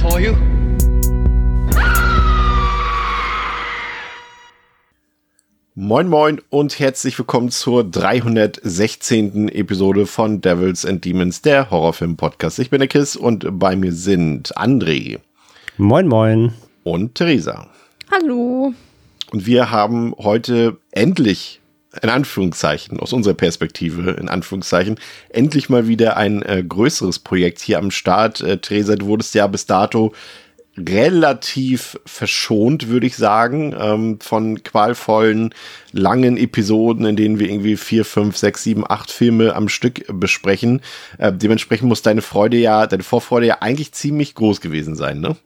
For you. Moin Moin und herzlich willkommen zur 316. Episode von Devils and Demons, der Horrorfilm-Podcast. Ich bin der Chris und bei mir sind André. Moin Moin. Und Theresa. Hallo. Und wir haben heute endlich, in Anführungszeichen, aus unserer Perspektive, in Anführungszeichen, endlich mal wieder ein äh, größeres Projekt hier am Start. Äh, Theresa, du wurdest ja bis dato relativ verschont, würde ich sagen, ähm, von qualvollen, langen Episoden, in denen wir irgendwie vier, fünf, sechs, sieben, acht Filme am Stück besprechen. Äh, dementsprechend muss deine Freude ja, deine Vorfreude ja eigentlich ziemlich groß gewesen sein, ne?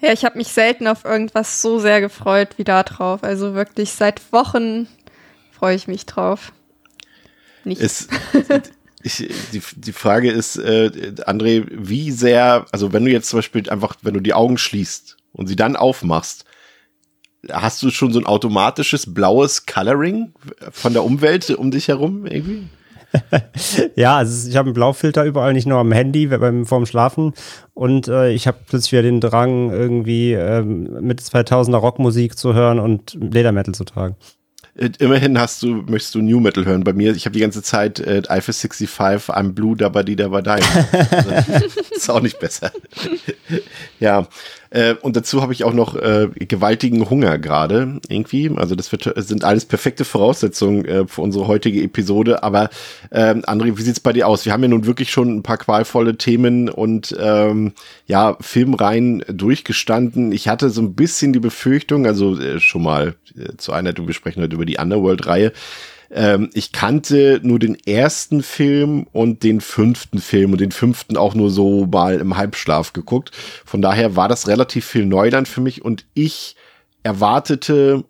Ja, ich habe mich selten auf irgendwas so sehr gefreut wie da drauf. Also wirklich seit Wochen freue ich mich drauf. Nicht. Es, ich, die, die Frage ist, äh, André, wie sehr, also wenn du jetzt zum Beispiel einfach, wenn du die Augen schließt und sie dann aufmachst, hast du schon so ein automatisches blaues Coloring von der Umwelt um dich herum irgendwie? ja, also ich habe einen Blaufilter überall, nicht nur am Handy beim vorm Schlafen. Und äh, ich habe plötzlich wieder den Drang, irgendwie ähm, mit 2000er Rockmusik zu hören und Ledermetal zu tragen. Äh, immerhin hast du, möchtest du New Metal hören. Bei mir, ich habe die ganze Zeit äh, Alpha 65, I'm Blue, Dabadi Dabadai. also, ist auch nicht besser. ja, äh, und dazu habe ich auch noch äh, gewaltigen Hunger gerade irgendwie. Also das wird, sind alles perfekte Voraussetzungen äh, für unsere heutige Episode. Aber ähm, André, wie sieht's bei dir aus? Wir haben ja nun wirklich schon ein paar qualvolle Themen und ähm, ja Filmreihen durchgestanden. Ich hatte so ein bisschen die Befürchtung, also äh, schon mal äh, zur Einheit, wir sprechen heute über die Underworld-Reihe ähm, ich kannte nur den ersten Film und den fünften Film und den fünften auch nur so mal im Halbschlaf geguckt. Von daher war das relativ viel Neuland für mich und ich erwartete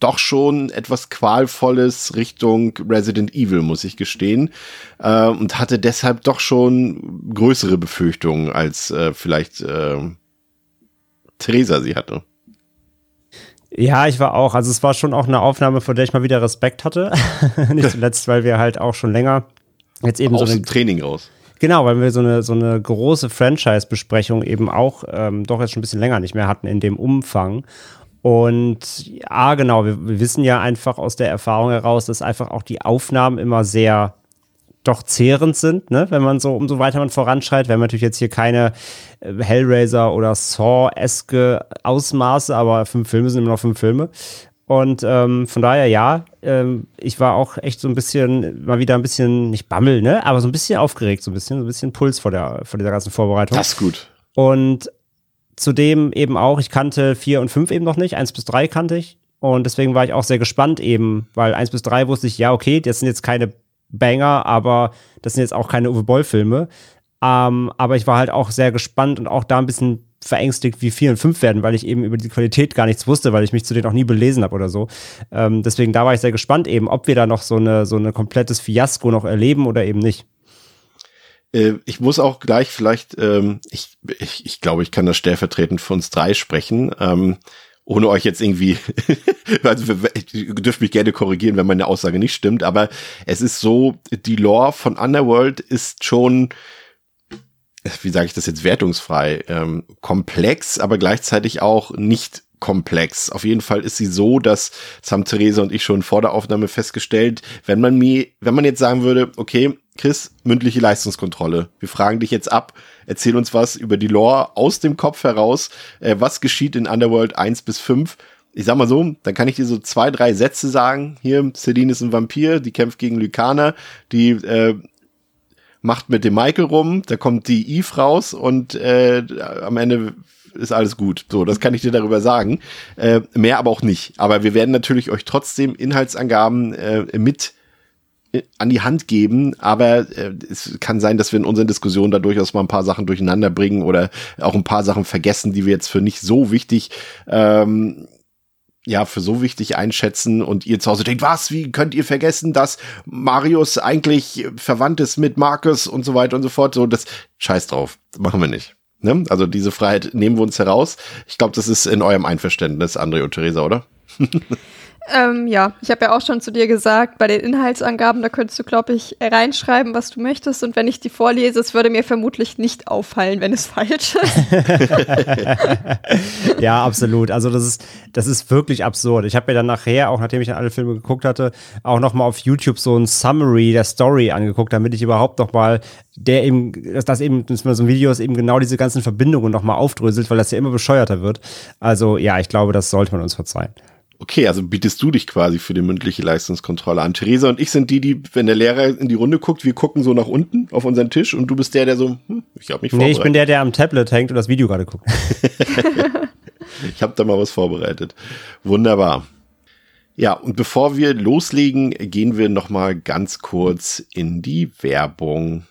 doch schon etwas qualvolles Richtung Resident Evil, muss ich gestehen, äh, und hatte deshalb doch schon größere Befürchtungen als äh, vielleicht äh, Theresa sie hatte. Ja, ich war auch. Also es war schon auch eine Aufnahme, vor der ich mal wieder Respekt hatte. Nicht zuletzt, weil wir halt auch schon länger jetzt eben Aus so dem Training raus. Genau, weil wir so eine, so eine große Franchise-Besprechung eben auch ähm, doch jetzt schon ein bisschen länger nicht mehr hatten in dem Umfang. Und ja, genau, wir, wir wissen ja einfach aus der Erfahrung heraus, dass einfach auch die Aufnahmen immer sehr doch zehrend sind, ne? wenn man so, umso weiter man voranschreitet. Wir haben natürlich jetzt hier keine äh, Hellraiser oder Saw-eske Ausmaße, aber fünf Filme sind immer noch fünf Filme. Und ähm, von daher, ja, ähm, ich war auch echt so ein bisschen, mal wieder ein bisschen, nicht Bammel, ne? Aber so ein bisschen aufgeregt, so ein bisschen, so ein bisschen Puls vor, der, vor dieser ganzen Vorbereitung. Das ist gut. Und zudem eben auch, ich kannte vier und fünf eben noch nicht, eins bis drei kannte ich. Und deswegen war ich auch sehr gespannt eben, weil eins bis drei wusste ich, ja, okay, das sind jetzt keine Banger, aber das sind jetzt auch keine Uwe Boll-Filme. Ähm, aber ich war halt auch sehr gespannt und auch da ein bisschen verängstigt, wie vier und fünf werden, weil ich eben über die Qualität gar nichts wusste, weil ich mich zu denen auch nie belesen habe oder so. Ähm, deswegen da war ich sehr gespannt eben, ob wir da noch so eine so eine komplettes Fiasko noch erleben oder eben nicht. Äh, ich muss auch gleich vielleicht, ähm, ich, ich, ich glaube, ich kann das stellvertretend für uns drei sprechen. Ähm, ohne euch jetzt irgendwie, also ihr dürft mich gerne korrigieren, wenn meine Aussage nicht stimmt, aber es ist so, die Lore von Underworld ist schon, wie sage ich das jetzt wertungsfrei, ähm, komplex, aber gleichzeitig auch nicht komplex. Auf jeden Fall ist sie so, dass, das haben Theresa und ich schon vor der Aufnahme festgestellt, wenn man mir, wenn man jetzt sagen würde, okay, Chris, mündliche Leistungskontrolle. Wir fragen dich jetzt ab, erzähl uns was über die Lore aus dem Kopf heraus. Äh, was geschieht in Underworld 1 bis 5? Ich sag mal so, dann kann ich dir so zwei, drei Sätze sagen. Hier, Celine ist ein Vampir, die kämpft gegen Lykaner, die äh, macht mit dem Michael rum, da kommt die Eve raus und äh, am Ende ist alles gut. So, das kann ich dir darüber sagen. Äh, mehr aber auch nicht. Aber wir werden natürlich euch trotzdem Inhaltsangaben äh, mit äh, an die Hand geben, aber äh, es kann sein, dass wir in unseren Diskussionen da durchaus mal ein paar Sachen durcheinander bringen oder auch ein paar Sachen vergessen, die wir jetzt für nicht so wichtig ähm, ja, für so wichtig einschätzen und ihr zu Hause denkt, was, wie könnt ihr vergessen, dass Marius eigentlich verwandt ist mit Markus und so weiter und so fort, so das scheiß drauf, machen wir nicht. Ne? Also diese Freiheit nehmen wir uns heraus. Ich glaube, das ist in eurem Einverständnis, André und Theresa, oder? Ähm, ja, ich habe ja auch schon zu dir gesagt, bei den Inhaltsangaben, da könntest du, glaube ich, reinschreiben, was du möchtest. Und wenn ich die vorlese, es würde mir vermutlich nicht auffallen, wenn es falsch ist. ja, absolut. Also das ist, das ist wirklich absurd. Ich habe mir dann nachher, auch nachdem ich an alle Filme geguckt hatte, auch noch mal auf YouTube so ein Summary der Story angeguckt, damit ich überhaupt noch mal der eben, dass das eben, dass man so ein Video ist, eben genau diese ganzen Verbindungen noch mal aufdröselt, weil das ja immer bescheuerter wird. Also ja, ich glaube, das sollte man uns verzeihen. Okay, also bietest du dich quasi für die mündliche Leistungskontrolle an. Theresa und ich sind die, die, wenn der Lehrer in die Runde guckt, wir gucken so nach unten auf unseren Tisch und du bist der, der so, hm, ich habe mich vorbereitet. Nee, ich bin der, der am Tablet hängt und das Video gerade guckt. ich habe da mal was vorbereitet. Wunderbar. Ja, und bevor wir loslegen, gehen wir noch mal ganz kurz in die Werbung.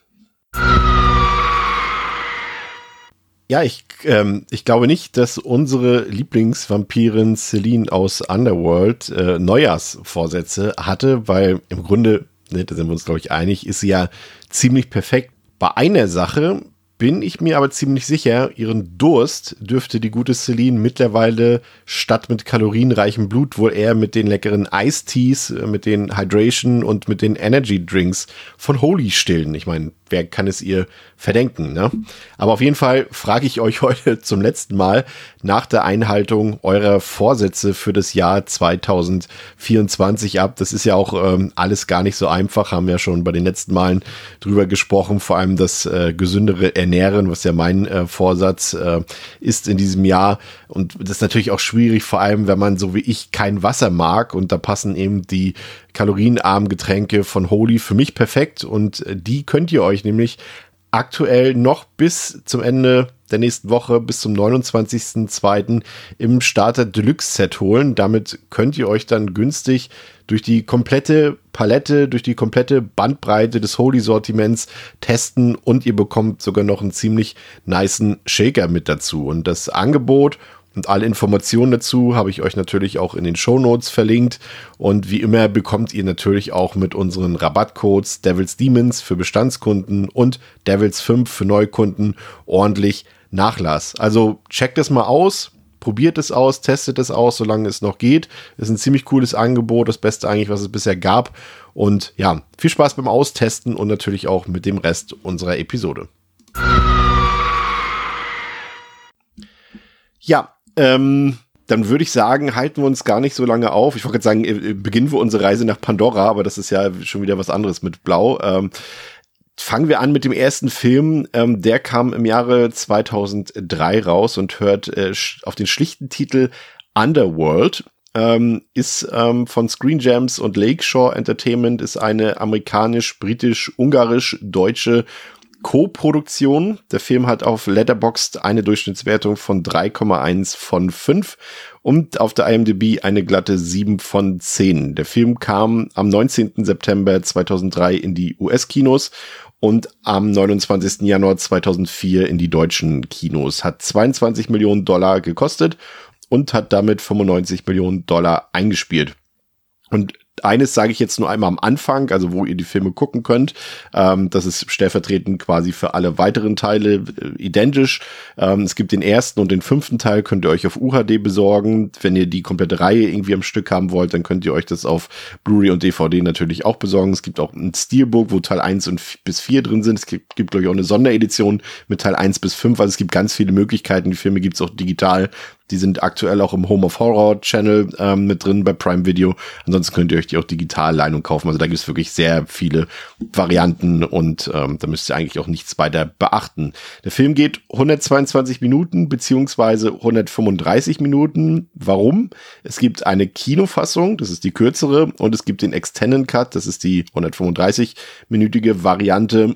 Ja, ich, ähm, ich glaube nicht, dass unsere Lieblingsvampirin Celine aus Underworld äh, Neujahrsvorsätze hatte, weil im Grunde, ne, da sind wir uns, glaube ich, einig, ist sie ja ziemlich perfekt. Bei einer Sache bin ich mir aber ziemlich sicher, ihren Durst dürfte die gute Celine mittlerweile statt mit kalorienreichem Blut wohl eher mit den leckeren Ice-Teas, äh, mit den Hydration und mit den Energy Drinks von Holy stillen. Ich meine, wer kann es ihr verdenken, ne? Aber auf jeden Fall frage ich euch heute zum letzten Mal nach der Einhaltung eurer Vorsätze für das Jahr 2024 ab. Das ist ja auch ähm, alles gar nicht so einfach, haben wir ja schon bei den letzten Malen drüber gesprochen, vor allem das äh, gesündere Ernähren, was ja mein äh, Vorsatz äh, ist in diesem Jahr. Und das ist natürlich auch schwierig, vor allem wenn man so wie ich kein Wasser mag und da passen eben die kalorienarmen Getränke von Holy für mich perfekt und äh, die könnt ihr euch nämlich aktuell noch bis zum Ende der nächsten Woche bis zum 29.02. im Starter Deluxe Set holen. Damit könnt ihr euch dann günstig durch die komplette Palette, durch die komplette Bandbreite des Holy Sortiments testen und ihr bekommt sogar noch einen ziemlich niceen Shaker mit dazu. Und das Angebot und alle Informationen dazu habe ich euch natürlich auch in den Show Notes verlinkt. Und wie immer bekommt ihr natürlich auch mit unseren Rabattcodes Devils Demons für Bestandskunden und Devils 5 für Neukunden ordentlich Nachlass. Also checkt es mal aus, probiert es aus, testet es aus, solange es noch geht. Ist ein ziemlich cooles Angebot, das Beste eigentlich, was es bisher gab. Und ja, viel Spaß beim Austesten und natürlich auch mit dem Rest unserer Episode. Ja, ähm, dann würde ich sagen, halten wir uns gar nicht so lange auf. Ich wollte gerade sagen, äh, beginnen wir unsere Reise nach Pandora, aber das ist ja schon wieder was anderes mit Blau. Ähm, fangen wir an mit dem ersten Film. Ähm, der kam im Jahre 2003 raus und hört äh, auf den schlichten Titel Underworld. Ähm, ist ähm, von Screen Gems und Lakeshore Entertainment, ist eine amerikanisch-britisch-ungarisch-deutsche Co-Produktion. Der Film hat auf Letterboxd eine Durchschnittswertung von 3,1 von 5 und auf der IMDb eine glatte 7 von 10. Der Film kam am 19. September 2003 in die US-Kinos und am 29. Januar 2004 in die deutschen Kinos. Hat 22 Millionen Dollar gekostet und hat damit 95 Millionen Dollar eingespielt. Und eines sage ich jetzt nur einmal am Anfang, also wo ihr die Filme gucken könnt. Ähm, das ist stellvertretend quasi für alle weiteren Teile äh, identisch. Ähm, es gibt den ersten und den fünften Teil, könnt ihr euch auf UHD besorgen. Wenn ihr die komplette Reihe irgendwie am Stück haben wollt, dann könnt ihr euch das auf Blu-ray und DVD natürlich auch besorgen. Es gibt auch ein Steelbook, wo Teil 1 und bis 4 drin sind. Es gibt, gibt glaube ich, auch eine Sonderedition mit Teil 1 bis 5. Also es gibt ganz viele Möglichkeiten. Die Filme gibt es auch digital die sind aktuell auch im Home of Horror Channel ähm, mit drin bei Prime Video. Ansonsten könnt ihr euch die auch digital leihen und kaufen. Also da gibt es wirklich sehr viele Varianten und ähm, da müsst ihr eigentlich auch nichts weiter beachten. Der Film geht 122 Minuten beziehungsweise 135 Minuten. Warum? Es gibt eine Kinofassung, das ist die kürzere, und es gibt den Extended Cut, das ist die 135-minütige Variante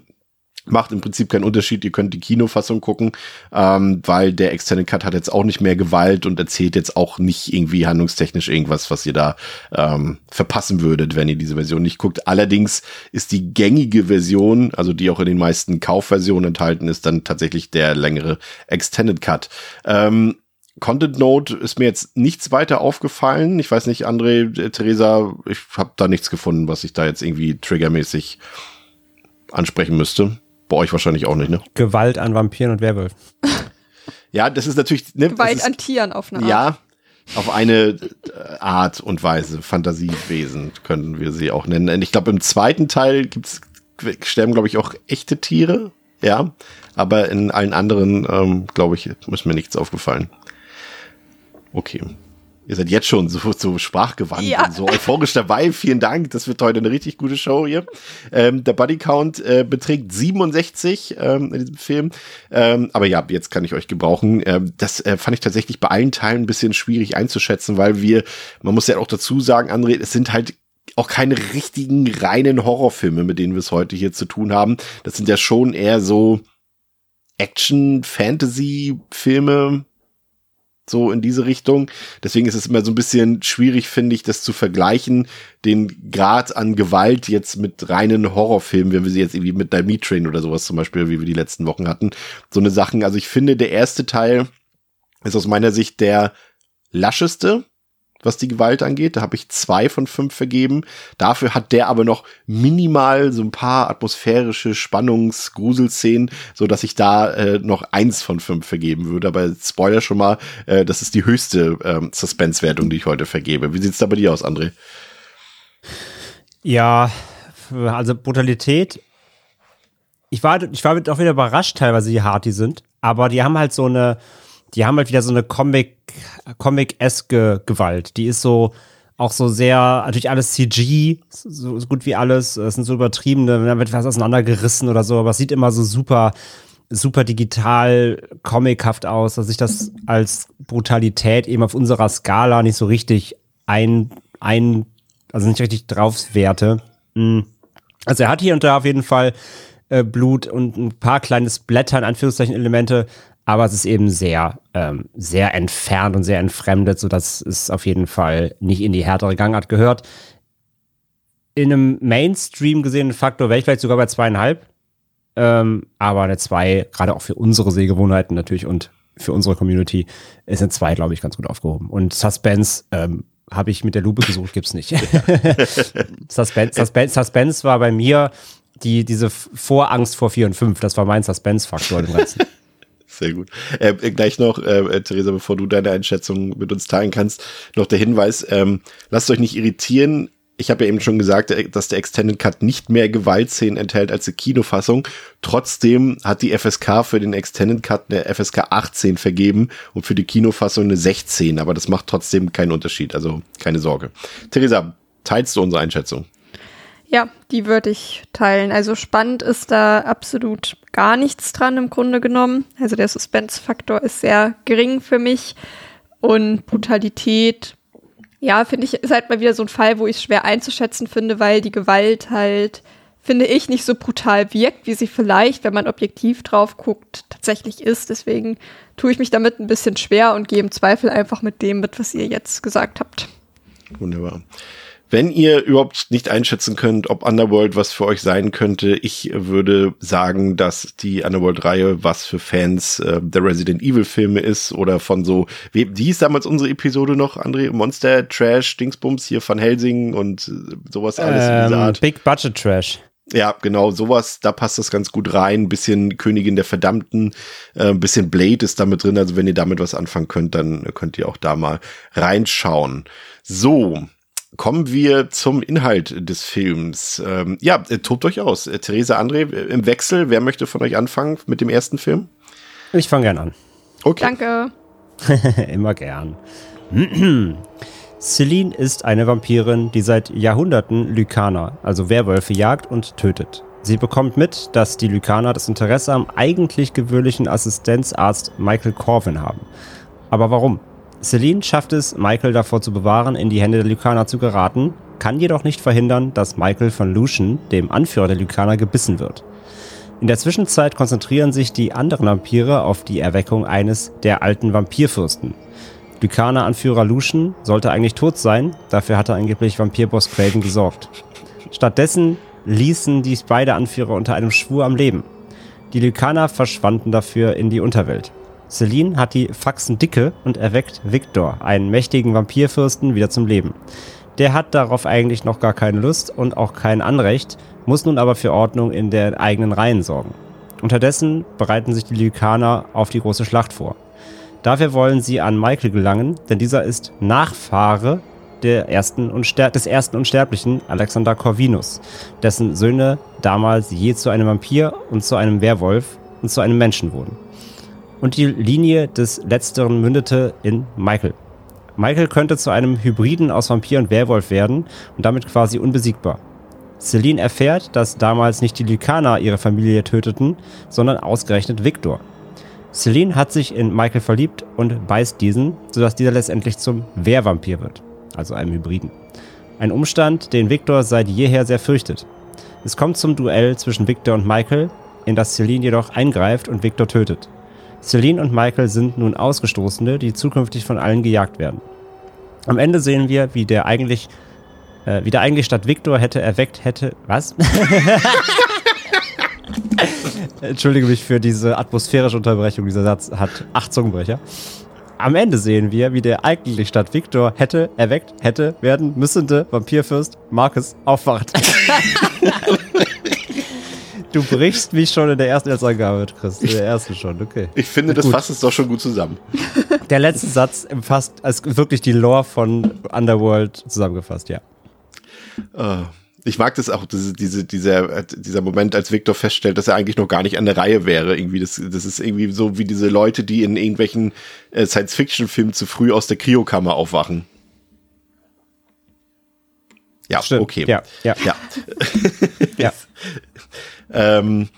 Macht im Prinzip keinen Unterschied. Ihr könnt die Kinofassung gucken, ähm, weil der Extended Cut hat jetzt auch nicht mehr Gewalt und erzählt jetzt auch nicht irgendwie handlungstechnisch irgendwas, was ihr da ähm, verpassen würdet, wenn ihr diese Version nicht guckt. Allerdings ist die gängige Version, also die auch in den meisten Kaufversionen enthalten ist, dann tatsächlich der längere Extended Cut. Ähm, Content Note ist mir jetzt nichts weiter aufgefallen. Ich weiß nicht, André, äh, Theresa, ich habe da nichts gefunden, was ich da jetzt irgendwie triggermäßig ansprechen müsste. Bei euch wahrscheinlich auch nicht, ne? Gewalt an Vampiren und Werwölfen. Ja, das ist natürlich. Ne, Gewalt ist, an Tieren auf eine Art. Ja, auf eine äh, Art und Weise. Fantasiewesen können wir sie auch nennen. Und ich glaube, im zweiten Teil gibt's, sterben, glaube ich, auch echte Tiere. Ja, aber in allen anderen, ähm, glaube ich, ist mir nichts aufgefallen. Okay. Ihr seid jetzt schon so, so sprachgewandt Ja. und so euphorisch dabei. Vielen Dank. Das wird heute eine richtig gute Show hier. Ähm, der Body Count äh, beträgt 67 ähm, in diesem Film. Ähm, aber ja, jetzt kann ich euch gebrauchen. Ähm, das äh, fand ich tatsächlich bei allen Teilen ein bisschen schwierig einzuschätzen, weil wir, man muss ja auch dazu sagen, André, es sind halt auch keine richtigen reinen Horrorfilme, mit denen wir es heute hier zu tun haben. Das sind ja schon eher so Action-Fantasy-Filme, so in diese Richtung. Deswegen ist es immer so ein bisschen schwierig, finde ich, das zu vergleichen, den Grad an Gewalt jetzt mit reinen Horrorfilmen, wenn wir sie jetzt irgendwie mit Diamond Train oder sowas zum Beispiel, wie wir die letzten Wochen hatten. So eine Sachen. Also ich finde, der erste Teil ist aus meiner Sicht der lascheste, was die Gewalt angeht. Da habe ich zwei von fünf vergeben. Dafür hat der aber noch minimal so ein paar atmosphärische Spannungs-, Gruselszenen, so dass ich da äh, noch eins von fünf vergeben würde. Aber Spoiler schon mal, äh, das ist die höchste ähm, Suspense-Wertung, die ich heute vergebe. Wie sieht's da bei dir aus, André? Ja, also Brutalität. Ich war, ich war auch wieder überrascht teilweise, wie hart die sind. Aber die haben halt so eine, die haben halt wieder so eine Comic, Comic-eske Gewalt. Die ist so, auch so sehr, natürlich alles CG, so, so gut wie alles. Es sind so übertriebene, dann wird was auseinandergerissen oder so, aber es sieht immer so super, super digital, comichaft aus, dass ich das als Brutalität eben auf unserer Skala nicht so richtig ein, ein also nicht richtig draufwerte. Mm. Also er hat hier und da auf jeden Fall äh, Blut und ein paar kleine Splatter, in Anführungszeichen, Elemente, aber es ist eben sehr, ähm, sehr entfernt und sehr entfremdet, sodass es auf jeden Fall nicht in die härtere Gangart gehört. In einem Mainstream gesehenen Faktor wäre ich vielleicht sogar bei zweieinhalb. Ähm, aber eine zwei, gerade auch für unsere Sehgewohnheiten natürlich und für unsere Community, ist eine zwei, glaube ich, ganz gut aufgehoben. Und Suspense ähm, habe ich mit der Lupe gesucht, gibt's nicht. Suspense, Suspense, Suspense war bei mir die, diese Vorangst vor 4 und 5. Das war mein Suspense-Faktor im Ganzen. Sehr gut. Äh, gleich noch, äh, Theresa, bevor du deine Einschätzung mit uns teilen kannst, noch der Hinweis, ähm, lasst euch nicht irritieren. Ich habe ja eben schon gesagt, äh, dass der Extended Cut nicht mehr Gewaltszenen enthält als die Kinofassung. Trotzdem hat die FSK für den Extended Cut eine FSK 18 vergeben und für die Kinofassung eine 16. Aber das macht trotzdem keinen Unterschied. Also keine Sorge. Theresa, teilst du unsere Einschätzung? Ja, die würde ich teilen. Also spannend ist da absolut gar nichts dran im Grunde genommen. Also der Suspense-Faktor ist sehr gering für mich. Und Brutalität, ja, finde ich, ist halt mal wieder so ein Fall, wo ich es schwer einzuschätzen finde, weil die Gewalt halt, finde ich, nicht so brutal wirkt, wie sie vielleicht, wenn man objektiv drauf guckt, tatsächlich ist. Deswegen tue ich mich damit ein bisschen schwer und gehe im Zweifel einfach mit dem mit, was ihr jetzt gesagt habt. Wunderbar. Wenn ihr überhaupt nicht einschätzen könnt, ob Underworld was für euch sein könnte, ich würde sagen, dass die Underworld-Reihe was für Fans äh, der Resident Evil-Filme ist oder von so, wie, hieß damals unsere Episode noch, André? Monster, Trash, Dingsbums, hier Van Helsing und äh, sowas alles in dieser Ähm, Art. Big Budget Trash. Ja, genau, sowas, da passt das ganz gut rein. Bisschen Königin der Verdammten, äh, ein bisschen Blade ist damit drin. Also wenn ihr damit was anfangen könnt, dann könnt ihr auch da mal reinschauen. So, kommen wir zum Inhalt des Films. Ähm, ja, äh, tobt euch aus. Äh, Theresa, André, äh, im Wechsel, wer möchte von euch anfangen mit dem ersten Film? Ich fange gern an. Okay. Danke. Immer gern. Celine ist eine Vampirin, die seit Jahrhunderten Lykaner, also Werwölfe, jagt und tötet. Sie bekommt mit, dass die Lykaner das Interesse am eigentlich gewöhnlichen Assistenzarzt Michael Corvin haben. Aber warum? Celine schafft es, Michael davor zu bewahren, in die Hände der Lykaner zu geraten, kann jedoch nicht verhindern, dass Michael von Lucian, dem Anführer der Lykaner, gebissen wird. In der Zwischenzeit konzentrieren sich die anderen Vampire auf die Erweckung eines der alten Vampirfürsten. Lykaner-Anführer Lucian sollte eigentlich tot sein, dafür hatte angeblich Vampirboss Craven gesorgt. Stattdessen ließen die beide Anführer unter einem Schwur am Leben. Die Lykaner verschwanden dafür in die Unterwelt. Celine hat die Faxen dicke und erweckt Victor, einen mächtigen Vampirfürsten, wieder zum Leben. Der hat darauf eigentlich noch gar keine Lust und auch kein Anrecht, muss nun aber für Ordnung in den eigenen Reihen sorgen. Unterdessen bereiten sich die Lykaner auf die große Schlacht vor. Dafür wollen sie an Michael gelangen, denn dieser ist Nachfahre der ersten des ersten Unsterblichen, Alexander Corvinus, dessen Söhne damals je zu einem Vampir und zu einem Werwolf und zu einem Menschen wurden. Und die Linie des Letzteren mündete in Michael. Michael könnte zu einem Hybriden aus Vampir und Werwolf werden und damit quasi unbesiegbar. Celine erfährt, dass damals nicht die Lykaner ihre Familie töteten, sondern ausgerechnet Victor. Celine hat sich in Michael verliebt und beißt diesen, sodass dieser letztendlich zum Wehrvampir wird, also einem Hybriden. Ein Umstand, den Victor seit jeher sehr fürchtet. Es kommt zum Duell zwischen Victor und Michael, in das Celine jedoch eingreift und Victor tötet. Celine und Michael sind nun Ausgestoßene, die zukünftig von allen gejagt werden. Am Ende sehen wir, wie der eigentlich, äh, wie der eigentlich statt Victor hätte erweckt hätte. Was? Entschuldige mich für diese atmosphärische Unterbrechung. Dieser Satz hat acht Zungenbrecher. Am Ende sehen wir, wie der eigentlich statt Victor hätte erweckt hätte werden müssende Vampirfürst Marcus aufwacht. du brichst mich schon in der ersten Angabe, Chris. In der ersten schon, okay. Ich finde, das fasst es doch schon gut zusammen. Der letzte Satz umfasst als wirklich die Lore von Underworld zusammengefasst, ja. Uh. Ich mag das auch, diese, diese, dieser, dieser Moment, als Victor feststellt, dass er eigentlich noch gar nicht an der Reihe wäre. Irgendwie, das, das ist irgendwie so wie diese Leute, die in irgendwelchen äh, Science-Fiction-Filmen zu früh aus der Kryokammer aufwachen. Ja, Stimmt. okay. Ja, ja. Ja. ja. ähm,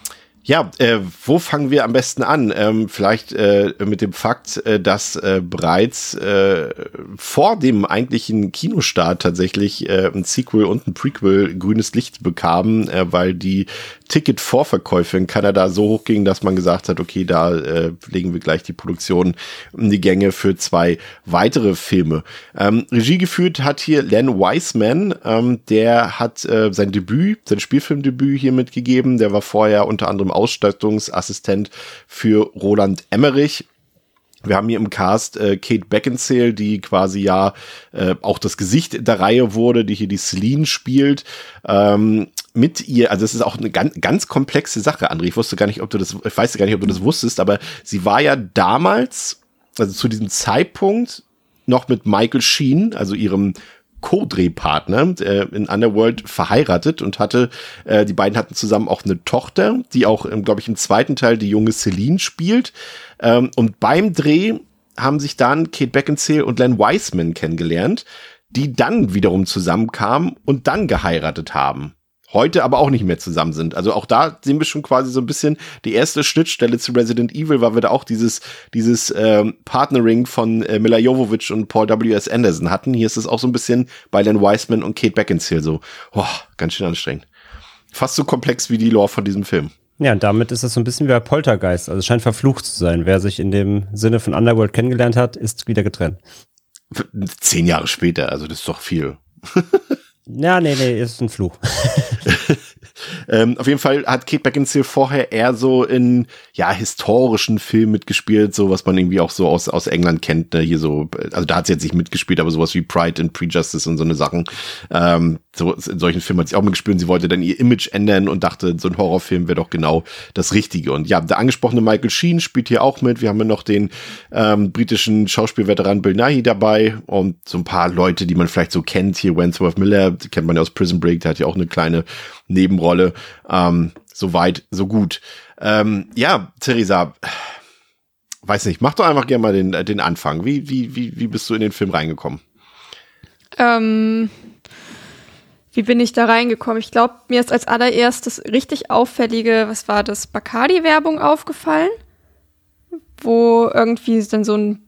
ja, äh, wo fangen wir am besten an? Ähm, vielleicht äh, mit dem Fakt, äh, dass äh, bereits äh, vor dem eigentlichen Kinostart tatsächlich äh, ein Sequel und ein Prequel grünes Licht bekamen, weil die Ticket-Vorverkäufe in Kanada so hoch gingen, dass man gesagt hat, okay, da äh, legen wir gleich die Produktion in die Gänge für zwei weitere Filme. Ähm, Regie geführt hat hier Len Wiseman, ähm, der hat äh, sein Debüt, sein Spielfilmdebüt hier mitgegeben. Der war vorher unter anderem Ausstattungsassistent für Roland Emmerich. Wir haben hier im Cast äh, Kate Beckinsale, die quasi ja äh, auch das Gesicht der Reihe wurde, die hier die Celine spielt. Ähm, mit ihr, also es ist auch eine ganz, ganz komplexe Sache, André. Ich wusste gar nicht, ob du das, ich weiß gar nicht, ob du das wusstest, aber sie war ja damals, also zu diesem Zeitpunkt noch mit Michael Sheen, also ihrem Co-Drehpartner äh, in Underworld verheiratet und hatte, äh, die beiden hatten zusammen auch eine Tochter, die auch, ähm, glaube ich, im zweiten Teil die junge Celine spielt. Ähm, und beim Dreh haben sich dann Kate Beckinsale und Len Wiseman kennengelernt, die dann wiederum zusammenkamen und dann geheiratet haben heute aber auch nicht mehr zusammen sind. Also auch da sehen wir schon quasi so ein bisschen die erste Schnittstelle zu Resident Evil, weil wir da auch dieses, dieses ähm, Partnering von äh, Mila Jovovich und Paul W.S. Anderson hatten. Hier ist es auch so ein bisschen bei Len Wiseman und Kate Beckinsale so, oh, ganz schön anstrengend. Fast so komplex wie die Lore von diesem Film. Ja, und damit ist es so ein bisschen wie bei Poltergeist. Also es scheint verflucht zu sein. Wer sich in dem Sinne von Underworld kennengelernt hat, ist wieder getrennt. Zehn Jahre später, also das ist doch viel. Ja, nee, nee, ist ein Fluch. ähm, auf jeden Fall hat Kate Beckinsale vorher eher so in, ja, historischen Filmen mitgespielt, so was man irgendwie auch so aus, aus England kennt, ne? hier so, also da hat sie jetzt nicht mitgespielt, aber sowas wie Pride and Prejustice und so eine Sachen. Ähm, so, in solchen Filmen hat sie auch mitgespielt und sie wollte dann ihr Image ändern und dachte, so ein Horrorfilm wäre doch genau das Richtige. Und ja, der angesprochene Michael Sheen spielt hier auch mit. Wir haben ja noch den ähm, britischen Schauspielveteran Bill Nighy dabei und so ein paar Leute, die man vielleicht so kennt. Hier Wentworth Miller, kennt man ja aus Prison Break, der hat ja auch eine kleine Nebenrolle. Ähm, so weit, so gut. Ähm, ja, Theresa, weiß nicht, mach doch einfach gerne mal den, den Anfang. Wie, wie, wie, wie bist du in den Film reingekommen? Ähm, wie bin ich da reingekommen? Ich glaube, mir ist als allererstes richtig auffällige, was war das, Bacardi-Werbung aufgefallen, wo irgendwie dann so ein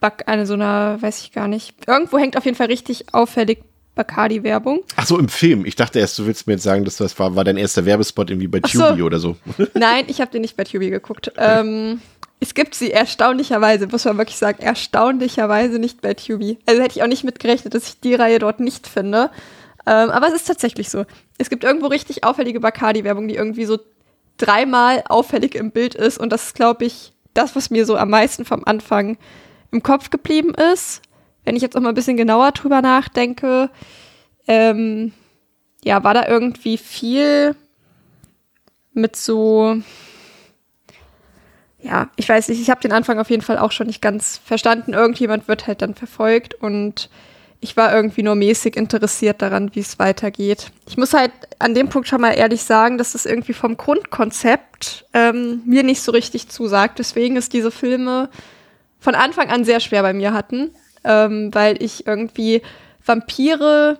Back, eine so einer, weiß ich gar nicht, irgendwo hängt auf jeden Fall richtig auffällig Bacardi-Werbung. Ach so, im Film. Ich dachte erst, du willst mir jetzt sagen, dass das war, war dein erster Werbespot irgendwie bei so. Tubi oder so. Nein, ich habe den nicht bei Tubi geguckt. Ähm, es gibt sie erstaunlicherweise, muss man wirklich sagen, erstaunlicherweise nicht bei Tubi. Also hätte ich auch nicht mitgerechnet, dass ich die Reihe dort nicht finde. Ähm, aber es ist tatsächlich so. Es gibt irgendwo richtig auffällige Bacardi-Werbung, die irgendwie so dreimal auffällig im Bild ist. Und das ist, glaube ich, das, was mir so am meisten vom Anfang im Kopf geblieben ist. Wenn ich jetzt auch mal ein bisschen genauer drüber nachdenke, ähm, ja, war da irgendwie viel mit so, ja, ich weiß nicht, ich habe den Anfang auf jeden Fall auch schon nicht ganz verstanden. Irgendjemand wird halt dann verfolgt und ich war irgendwie nur mäßig interessiert daran, wie es weitergeht. Ich muss halt an dem Punkt schon mal ehrlich sagen, dass es irgendwie vom Grundkonzept ähm, mir nicht so richtig zusagt. Deswegen ist diese Filme von Anfang an sehr schwer bei mir hatten, ähm, weil ich irgendwie Vampire,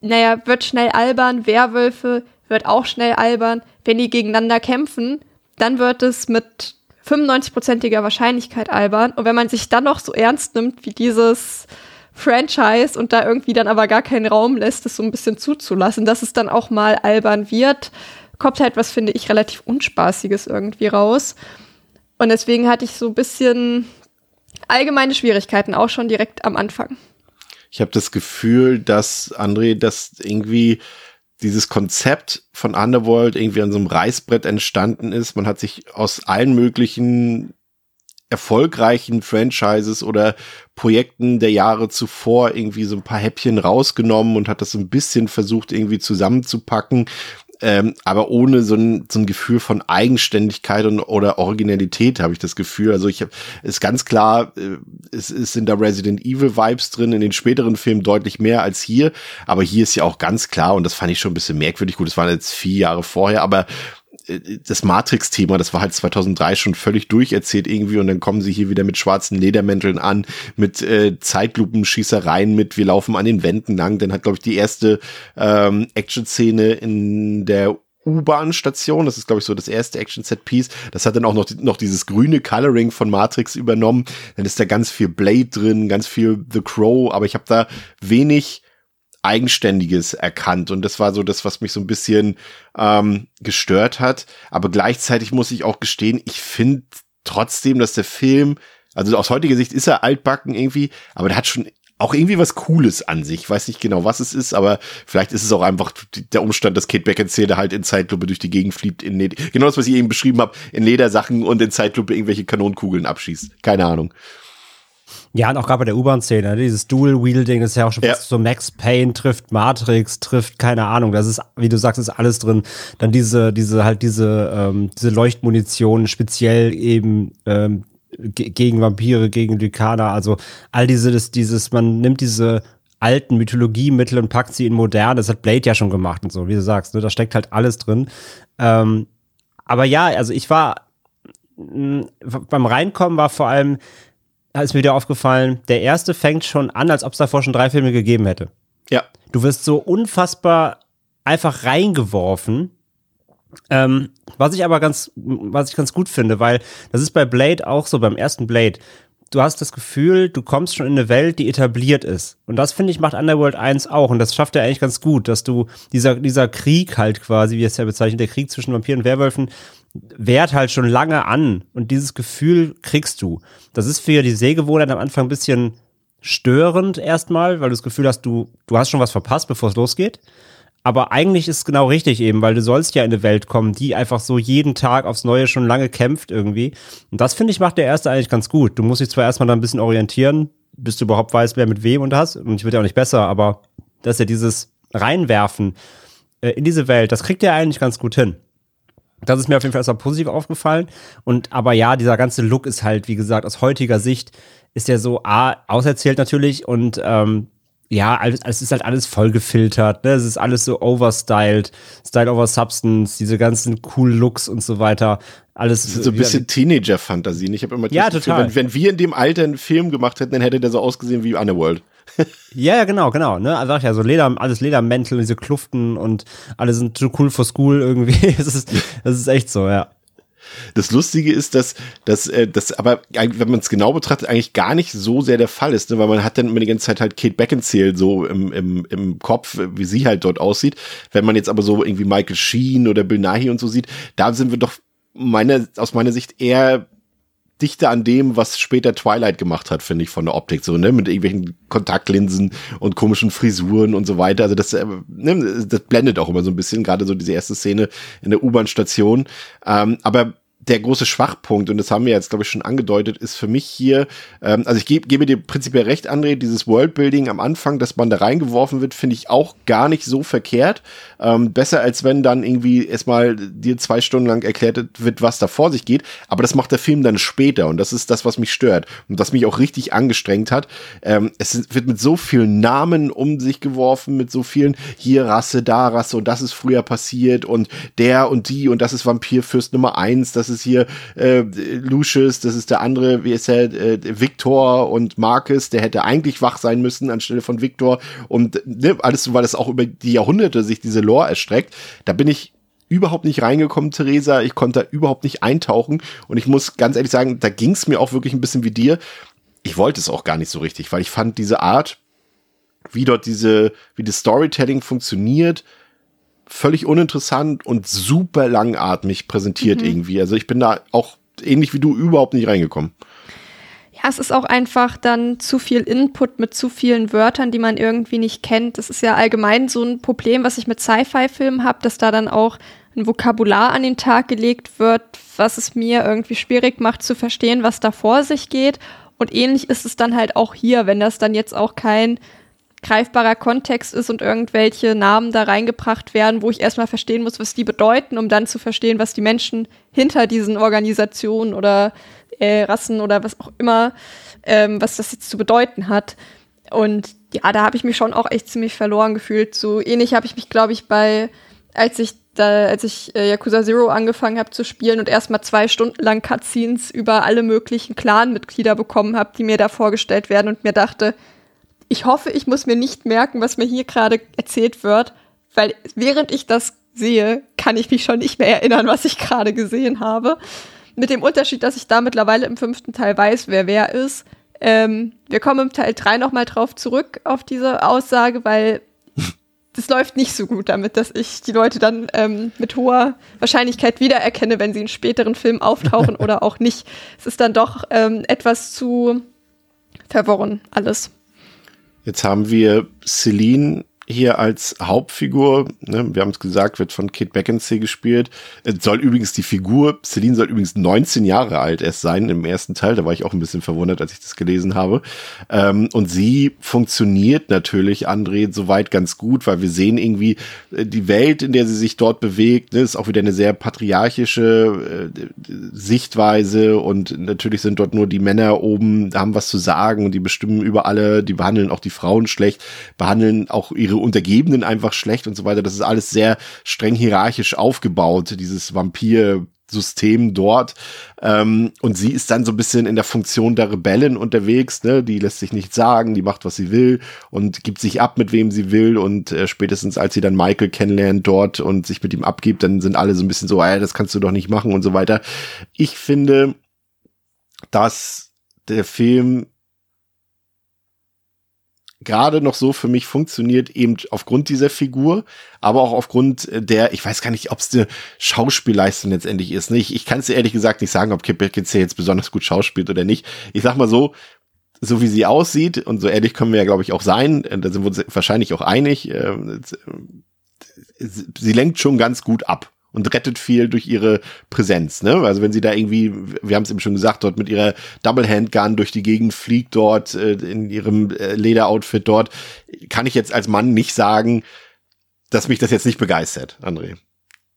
naja, wird schnell albern, Werwölfe wird auch schnell albern. Wenn die gegeneinander kämpfen, dann wird es mit 95-prozentiger Wahrscheinlichkeit albern. Und wenn man sich dann noch so ernst nimmt wie dieses Franchise und da irgendwie dann aber gar keinen Raum lässt, es so ein bisschen zuzulassen, dass es dann auch mal albern wird, kommt halt was, finde ich, relativ Unspaßiges irgendwie raus. Und deswegen hatte ich so ein bisschen allgemeine Schwierigkeiten, auch schon direkt am Anfang. Ich habe das Gefühl, dass André, dass irgendwie dieses Konzept von Underworld irgendwie an so einem Reißbrett entstanden ist. Man hat sich aus allen möglichen erfolgreichen Franchises oder Projekten der Jahre zuvor irgendwie so ein paar Häppchen rausgenommen und hat das so ein bisschen versucht irgendwie zusammenzupacken ähm, aber ohne so ein, so ein Gefühl von Eigenständigkeit und, oder Originalität habe ich das Gefühl. Also ich habe ist ganz klar, äh, es, es sind da Resident Evil Vibes drin, in den späteren Filmen deutlich mehr als hier, aber hier ist ja auch ganz klar und das fand ich schon ein bisschen merkwürdig. Gut, das waren jetzt vier Jahre vorher, aber das Matrix-Thema, das war halt 2003 schon völlig durcherzählt irgendwie und dann kommen sie hier wieder mit schwarzen Ledermänteln an, mit äh, Zeitlupenschießereien, mit wir laufen an den Wänden lang. Dann hat, glaube ich, die erste ähm, Action-Szene in der U-Bahn-Station. Das ist, glaube ich, so das erste Action-Set-Piece. Das hat dann auch noch, noch dieses grüne Coloring von Matrix übernommen. Dann ist da ganz viel Blade drin, ganz viel The Crow, aber ich habe da wenig Eigenständiges erkannt. Und das war so das, was mich so ein bisschen ähm, gestört hat. Aber gleichzeitig muss ich auch gestehen, ich finde trotzdem, dass der Film, also aus heutiger Sicht ist er altbacken irgendwie, aber der hat schon auch irgendwie was Cooles an sich. Ich weiß nicht genau, was es ist, aber vielleicht ist es auch einfach der Umstand, dass Kate Beckinsale halt in Zeitlupe durch die Gegend fliegt, in Leder genau das, was ich eben beschrieben habe, in Ledersachen und in Zeitlupe irgendwelche Kanonenkugeln abschießt. Keine Ahnung. Ja, und auch gerade bei der U-Bahn-Szene, ne, dieses Dual-Wheel-Ding, das ist ja auch schon Ja. fast so Max Payne trifft Matrix, trifft, keine Ahnung, das ist, wie du sagst, ist alles drin. Dann diese, diese, halt diese, ähm, diese Leuchtmunition, speziell eben ähm, ge- gegen Vampire, gegen Lykaner, also all diese, das, dieses, man nimmt diese alten Mythologiemittel und packt sie in modern, das hat Blade ja schon gemacht und so, wie du sagst, ne, da steckt halt alles drin. Ähm, aber ja, also ich war mh, beim Reinkommen war vor allem, ist mir wieder aufgefallen, der erste fängt schon an, als ob es davor schon drei Filme gegeben hätte. Ja. Du wirst so unfassbar einfach reingeworfen. Ähm, was ich aber ganz, was ich ganz gut finde, weil das ist bei Blade auch so, beim ersten Blade. Du hast das Gefühl, du kommst schon in eine Welt, die etabliert ist. Und das, finde ich, macht Underworld 1 auch. Und das schafft er eigentlich ganz gut, dass du dieser, dieser Krieg halt quasi, wie es ja bezeichnet, der Krieg zwischen Vampiren und Werwölfen, währt halt schon lange an. Und dieses Gefühl kriegst du. Das ist für die Sehgewohnheit am Anfang ein bisschen störend erstmal, weil du das Gefühl hast, du, du hast schon was verpasst, bevor es losgeht. Aber eigentlich ist es genau richtig eben, weil du sollst ja in eine Welt kommen, die einfach so jeden Tag aufs Neue schon lange kämpft irgendwie. Und das finde ich macht der erste eigentlich ganz gut. Du musst dich zwar erstmal da ein bisschen orientieren, bis du überhaupt weißt, wer mit wem und hast. Und ich wird ja auch nicht besser, aber dass er dieses Reinwerfen äh, in diese Welt, das kriegt er eigentlich ganz gut hin. Das ist mir auf jeden Fall erstmal positiv aufgefallen. Und aber ja, dieser ganze Look ist halt, wie gesagt, aus heutiger Sicht ist der so A, auserzählt natürlich und ähm, ja, alles, es ist halt alles voll gefiltert, ne? Es ist alles so overstyled, Style over Substance, diese ganzen cool Looks und so weiter. Alles Das ist so ein bisschen Teenager-Fantasien. Ich habe immer Ja, Gefühl, total. Wenn, wenn wir in dem Alter einen Film gemacht hätten, dann hätte der so ausgesehen wie Underworld. Ja, ja, genau, genau. Ne? Also ich ja, so Leder, alles Ledermäntel, diese Kluften und alle sind too cool for school irgendwie. das, ist, das ist echt so, ja. Das Lustige ist, dass, dass, äh, das aber, wenn man es genau betrachtet, eigentlich gar nicht so sehr der Fall ist, ne? weil man hat dann immer die ganze Zeit halt Kate Beckinsale so im, im, im Kopf, wie sie halt dort aussieht. Wenn man jetzt aber so irgendwie Michael Sheen oder Bill Nighy und so sieht, da sind wir doch meine, aus meiner Sicht eher dichter an dem, was später Twilight gemacht hat, finde ich, von der Optik so, ne, mit irgendwelchen Kontaktlinsen und komischen Frisuren und so weiter. Also das, äh, ne, das blendet auch immer so ein bisschen, gerade so diese erste Szene in der U-Bahn-Station. Ähm, aber der große Schwachpunkt, und das haben wir jetzt, glaube ich, schon angedeutet, ist für mich hier, ähm, also ich gebe, gebe dir prinzipiell recht, André, dieses Worldbuilding am Anfang, dass man da reingeworfen wird, finde ich auch gar nicht so verkehrt. Ähm, besser als wenn dann irgendwie erstmal dir zwei Stunden lang erklärt wird, was da vor sich geht. Aber das macht der Film dann später und das ist das, was mich stört und was mich auch richtig angestrengt hat. Ähm, es wird mit so vielen Namen um sich geworfen, mit so vielen hier Rasse, da Rasse und das ist früher passiert und der und die und das ist Vampirfürst Nummer eins, das ist hier äh, Lucius, das ist der andere, wie ist er, äh, Victor und Marcus, der hätte eigentlich wach sein müssen anstelle von Victor und ne, alles, weil das auch über die Jahrhunderte sich diese Lore erstreckt. Da bin ich überhaupt nicht reingekommen, Theresa. Ich konnte da überhaupt nicht eintauchen. Und ich muss ganz ehrlich sagen, da ging es mir auch wirklich ein bisschen wie dir. Ich wollte es auch gar nicht so richtig, weil ich fand diese Art, wie dort diese, wie das Storytelling funktioniert, völlig uninteressant und super langatmig präsentiert mhm. irgendwie. Also ich bin da auch ähnlich wie du überhaupt nicht reingekommen. Ja, es ist auch einfach dann zu viel Input mit zu vielen Wörtern, die man irgendwie nicht kennt. Das ist ja allgemein so ein Problem, was ich mit Sci-Fi-Filmen habe, dass da dann auch ein Vokabular an den Tag gelegt wird, was es mir irgendwie schwierig macht zu verstehen, was da vor sich geht. Und ähnlich ist es dann halt auch hier, wenn das dann jetzt auch kein greifbarer Kontext ist und irgendwelche Namen da reingebracht werden, wo ich erstmal verstehen muss, was die bedeuten, um dann zu verstehen, was die Menschen hinter diesen Organisationen oder äh, Rassen oder was auch immer, ähm, was das jetzt zu bedeuten hat. Und ja, da habe ich mich schon auch echt ziemlich verloren gefühlt. So ähnlich habe ich mich, glaube ich, bei, als ich da, als ich äh, Yakuza Zero angefangen habe zu spielen und erstmal zwei Stunden lang Cutscenes über alle möglichen Clan-Mitglieder bekommen habe, die mir da vorgestellt werden und mir dachte, ich hoffe, ich muss mir nicht merken, was mir hier gerade erzählt wird, weil während ich das sehe, kann ich mich schon nicht mehr erinnern, was ich gerade gesehen habe. Mit dem Unterschied, dass ich da mittlerweile im fünften Teil weiß, wer wer ist. Ähm, wir kommen im Teil 3 nochmal drauf zurück auf diese Aussage, weil das läuft nicht so gut damit, dass ich die Leute dann ähm, mit hoher Wahrscheinlichkeit wiedererkenne, wenn sie in späteren Filmen auftauchen oder auch nicht. Es ist dann doch ähm, etwas zu verworren alles. Jetzt haben wir Celine hier als Hauptfigur, ne, wir haben es gesagt, wird von Kate Beckinsale gespielt. Es soll übrigens die Figur, Celine soll übrigens 19 Jahre alt erst sein im ersten Teil. Da war ich auch ein bisschen verwundert, als ich das gelesen habe. Ähm, und sie funktioniert natürlich, André, soweit ganz gut, weil wir sehen irgendwie äh, die Welt, in der sie sich dort bewegt, ne, ist auch wieder eine sehr patriarchische äh, Sichtweise und natürlich sind dort nur die Männer oben, haben was zu sagen und die bestimmen über alle, die behandeln auch die Frauen schlecht, behandeln auch ihre Untergebenen einfach schlecht und so weiter. Das ist alles sehr streng hierarchisch aufgebaut, dieses Vampir- System dort. Ähm, und sie ist dann so ein bisschen in der Funktion der Rebellen unterwegs, ne? Die lässt sich nichts sagen, die macht, was sie will und gibt sich ab, mit wem sie will. Und äh, spätestens als sie dann Michael kennenlernt dort und sich mit ihm abgibt, dann sind alle so ein bisschen so, ah, das kannst du doch nicht machen und so weiter. Ich finde, dass der Film gerade noch so für mich funktioniert, eben aufgrund dieser Figur, aber auch aufgrund der, ich weiß gar nicht, ob es eine Schauspielleistung letztendlich ist. Ne? Ich, ich kann es ehrlich gesagt nicht sagen, ob Kip Beckinsale jetzt besonders gut schauspielt oder nicht. Ich sag mal so, so wie sie aussieht, und so ehrlich können wir ja, glaube ich, auch sein, äh, da sind wir uns wahrscheinlich auch einig, äh, sie lenkt schon ganz gut ab und rettet viel durch ihre Präsenz. Ne? Also wenn sie da irgendwie, wir haben es eben schon gesagt, dort mit ihrer Double Handgun durch die Gegend fliegt dort äh, in ihrem äh, Lederoutfit dort, kann ich jetzt als Mann nicht sagen, dass mich das jetzt nicht begeistert, André.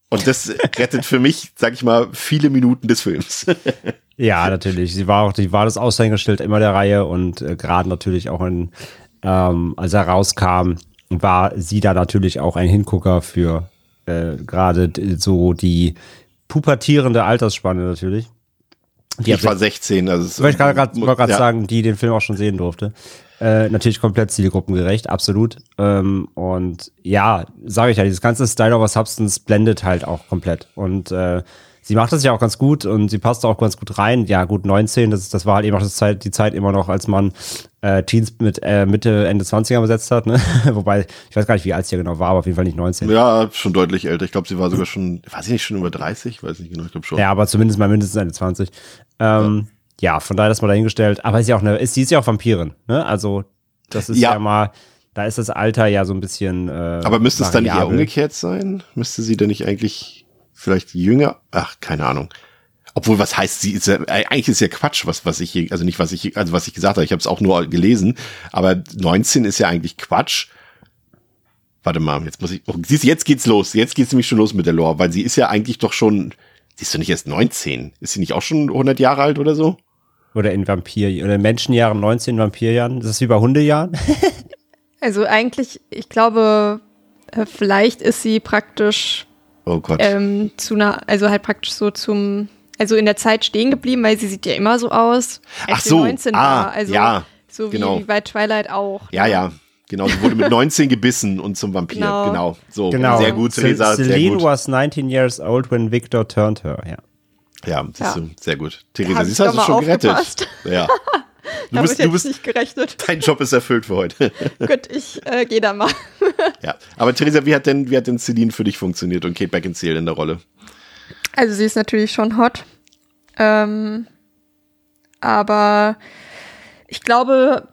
Und das rettet für mich, sag ich mal, viele Minuten des Films. ja, natürlich. Sie war auch, sie war das Aushängeschild immer der Reihe und äh, gerade natürlich auch in, ähm, als er rauskam, war sie da natürlich auch ein Hingucker für äh, gerade so die pubertierende Altersspanne natürlich. Die ich war 16, also ich wollte gerade ja. sagen, die den Film auch schon sehen durfte. Äh, natürlich komplett zielgruppengerecht, absolut. Ähm, und ja, sage ich ja, dieses ganze Style over Substance blendet halt auch komplett. Und äh, sie macht das ja auch ganz gut und sie passt auch ganz gut rein. Ja, gut, 19, das, das war halt eben auch das Zeit, die Zeit immer noch, als man äh, Teens mit äh, Mitte, Ende 20er besetzt hat. Ne? Wobei, ich weiß gar nicht, wie alt sie genau war, aber auf jeden Fall nicht 19. Ja, schon deutlich älter. Ich glaube, sie war sogar schon, weiß ich nicht, schon über 30, weiß nicht genau, ich glaube schon. Ja, aber zumindest mal mindestens Ende 20. Ähm, ja. ja. von daher ist mal dahingestellt. Aber ist ja auch eine, ist, sie ist ja auch Vampirin, ne? Also, das ist ja, ja mal, da ist das Alter ja so ein bisschen. Äh, aber müsste es dann eher umgekehrt sein? Müsste sie denn nicht eigentlich vielleicht jünger? Ach, keine Ahnung. Obwohl, was heißt sie? Ist ja, eigentlich ist ja Quatsch, was, was ich hier, also nicht, was ich, also was ich gesagt habe, ich habe es auch nur gelesen, aber 19 ist ja eigentlich Quatsch. Warte mal, jetzt muss ich, oh, siehst, jetzt geht's los, jetzt geht's nämlich schon los mit der Lore, weil sie ist ja eigentlich doch schon, sie ist doch nicht erst 19, ist sie nicht auch schon 100 Jahre alt oder so? Oder in Vampir, oder in Menschenjahren 19, Vampirjahren, ist das wie bei Hundejahren? also eigentlich, ich glaube, äh, vielleicht ist sie praktisch Oh Gott. Ähm, zu einer, also halt praktisch so zum also in der Zeit stehen geblieben, weil sie sieht ja immer so aus, als Ach so, 19 ah, war. Also ja, so wie, genau. wie bei Twilight auch. Ja, ja. Genau, sie wurde mit 19 gebissen und zum Vampir. Genau. genau. So, genau. sehr gut, Theresa. Celine gut. was 19 years old when Victor turned her, ja. Ja, siehst Ja. du, sehr gut. Theresa, sie siehst du, hast du schon gerettet. Ja. Du bist, du bist, ich nicht gerechnet. dein Job ist erfüllt für heute. Gut, ich äh, gehe da mal. ja. Aber Theresa, wie hat denn, wie hat denn Celine für dich funktioniert und Kate Beckinsale in der Rolle? Also sie ist natürlich schon hot. Ähm, aber ich glaube,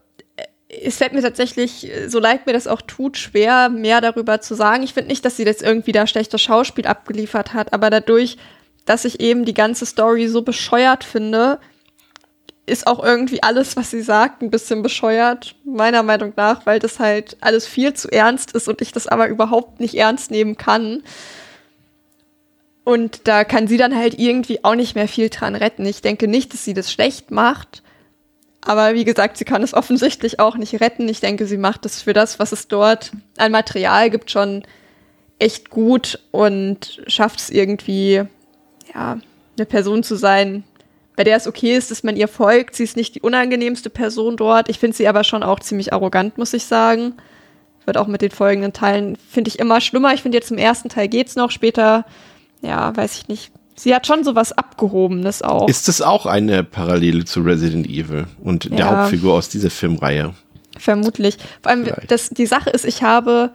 es fällt mir tatsächlich, so leid mir das auch tut, schwer, mehr darüber zu sagen. Ich finde nicht, dass sie jetzt irgendwie da schlechtes Schauspiel abgeliefert hat, aber dadurch, dass ich eben die ganze Story so bescheuert finde, ist auch irgendwie alles, was sie sagt, ein bisschen bescheuert, meiner Meinung nach, weil das halt alles viel zu ernst ist und ich das aber überhaupt nicht ernst nehmen kann. Und da kann sie dann halt irgendwie auch nicht mehr viel dran retten. Ich denke nicht, dass sie das schlecht macht. Aber wie gesagt, sie kann es offensichtlich auch nicht retten. Ich denke, sie macht es für das, was es dort an Material gibt, schon echt gut und schafft es irgendwie, ja, eine Person zu sein, bei der es okay ist, dass man ihr folgt. Sie ist nicht die unangenehmste Person dort. Ich finde sie aber schon auch ziemlich arrogant, muss ich sagen. Wird auch mit den folgenden Teilen, finde ich, immer schlimmer. Ich finde jetzt im ersten Teil geht's noch, später, ja, weiß ich nicht. Sie hat schon so was Abgehobenes auch. Ist das auch eine Parallele zu Resident Evil und der Ja. Hauptfigur aus dieser Filmreihe? Vermutlich. Vor allem, das, die Sache ist, ich habe,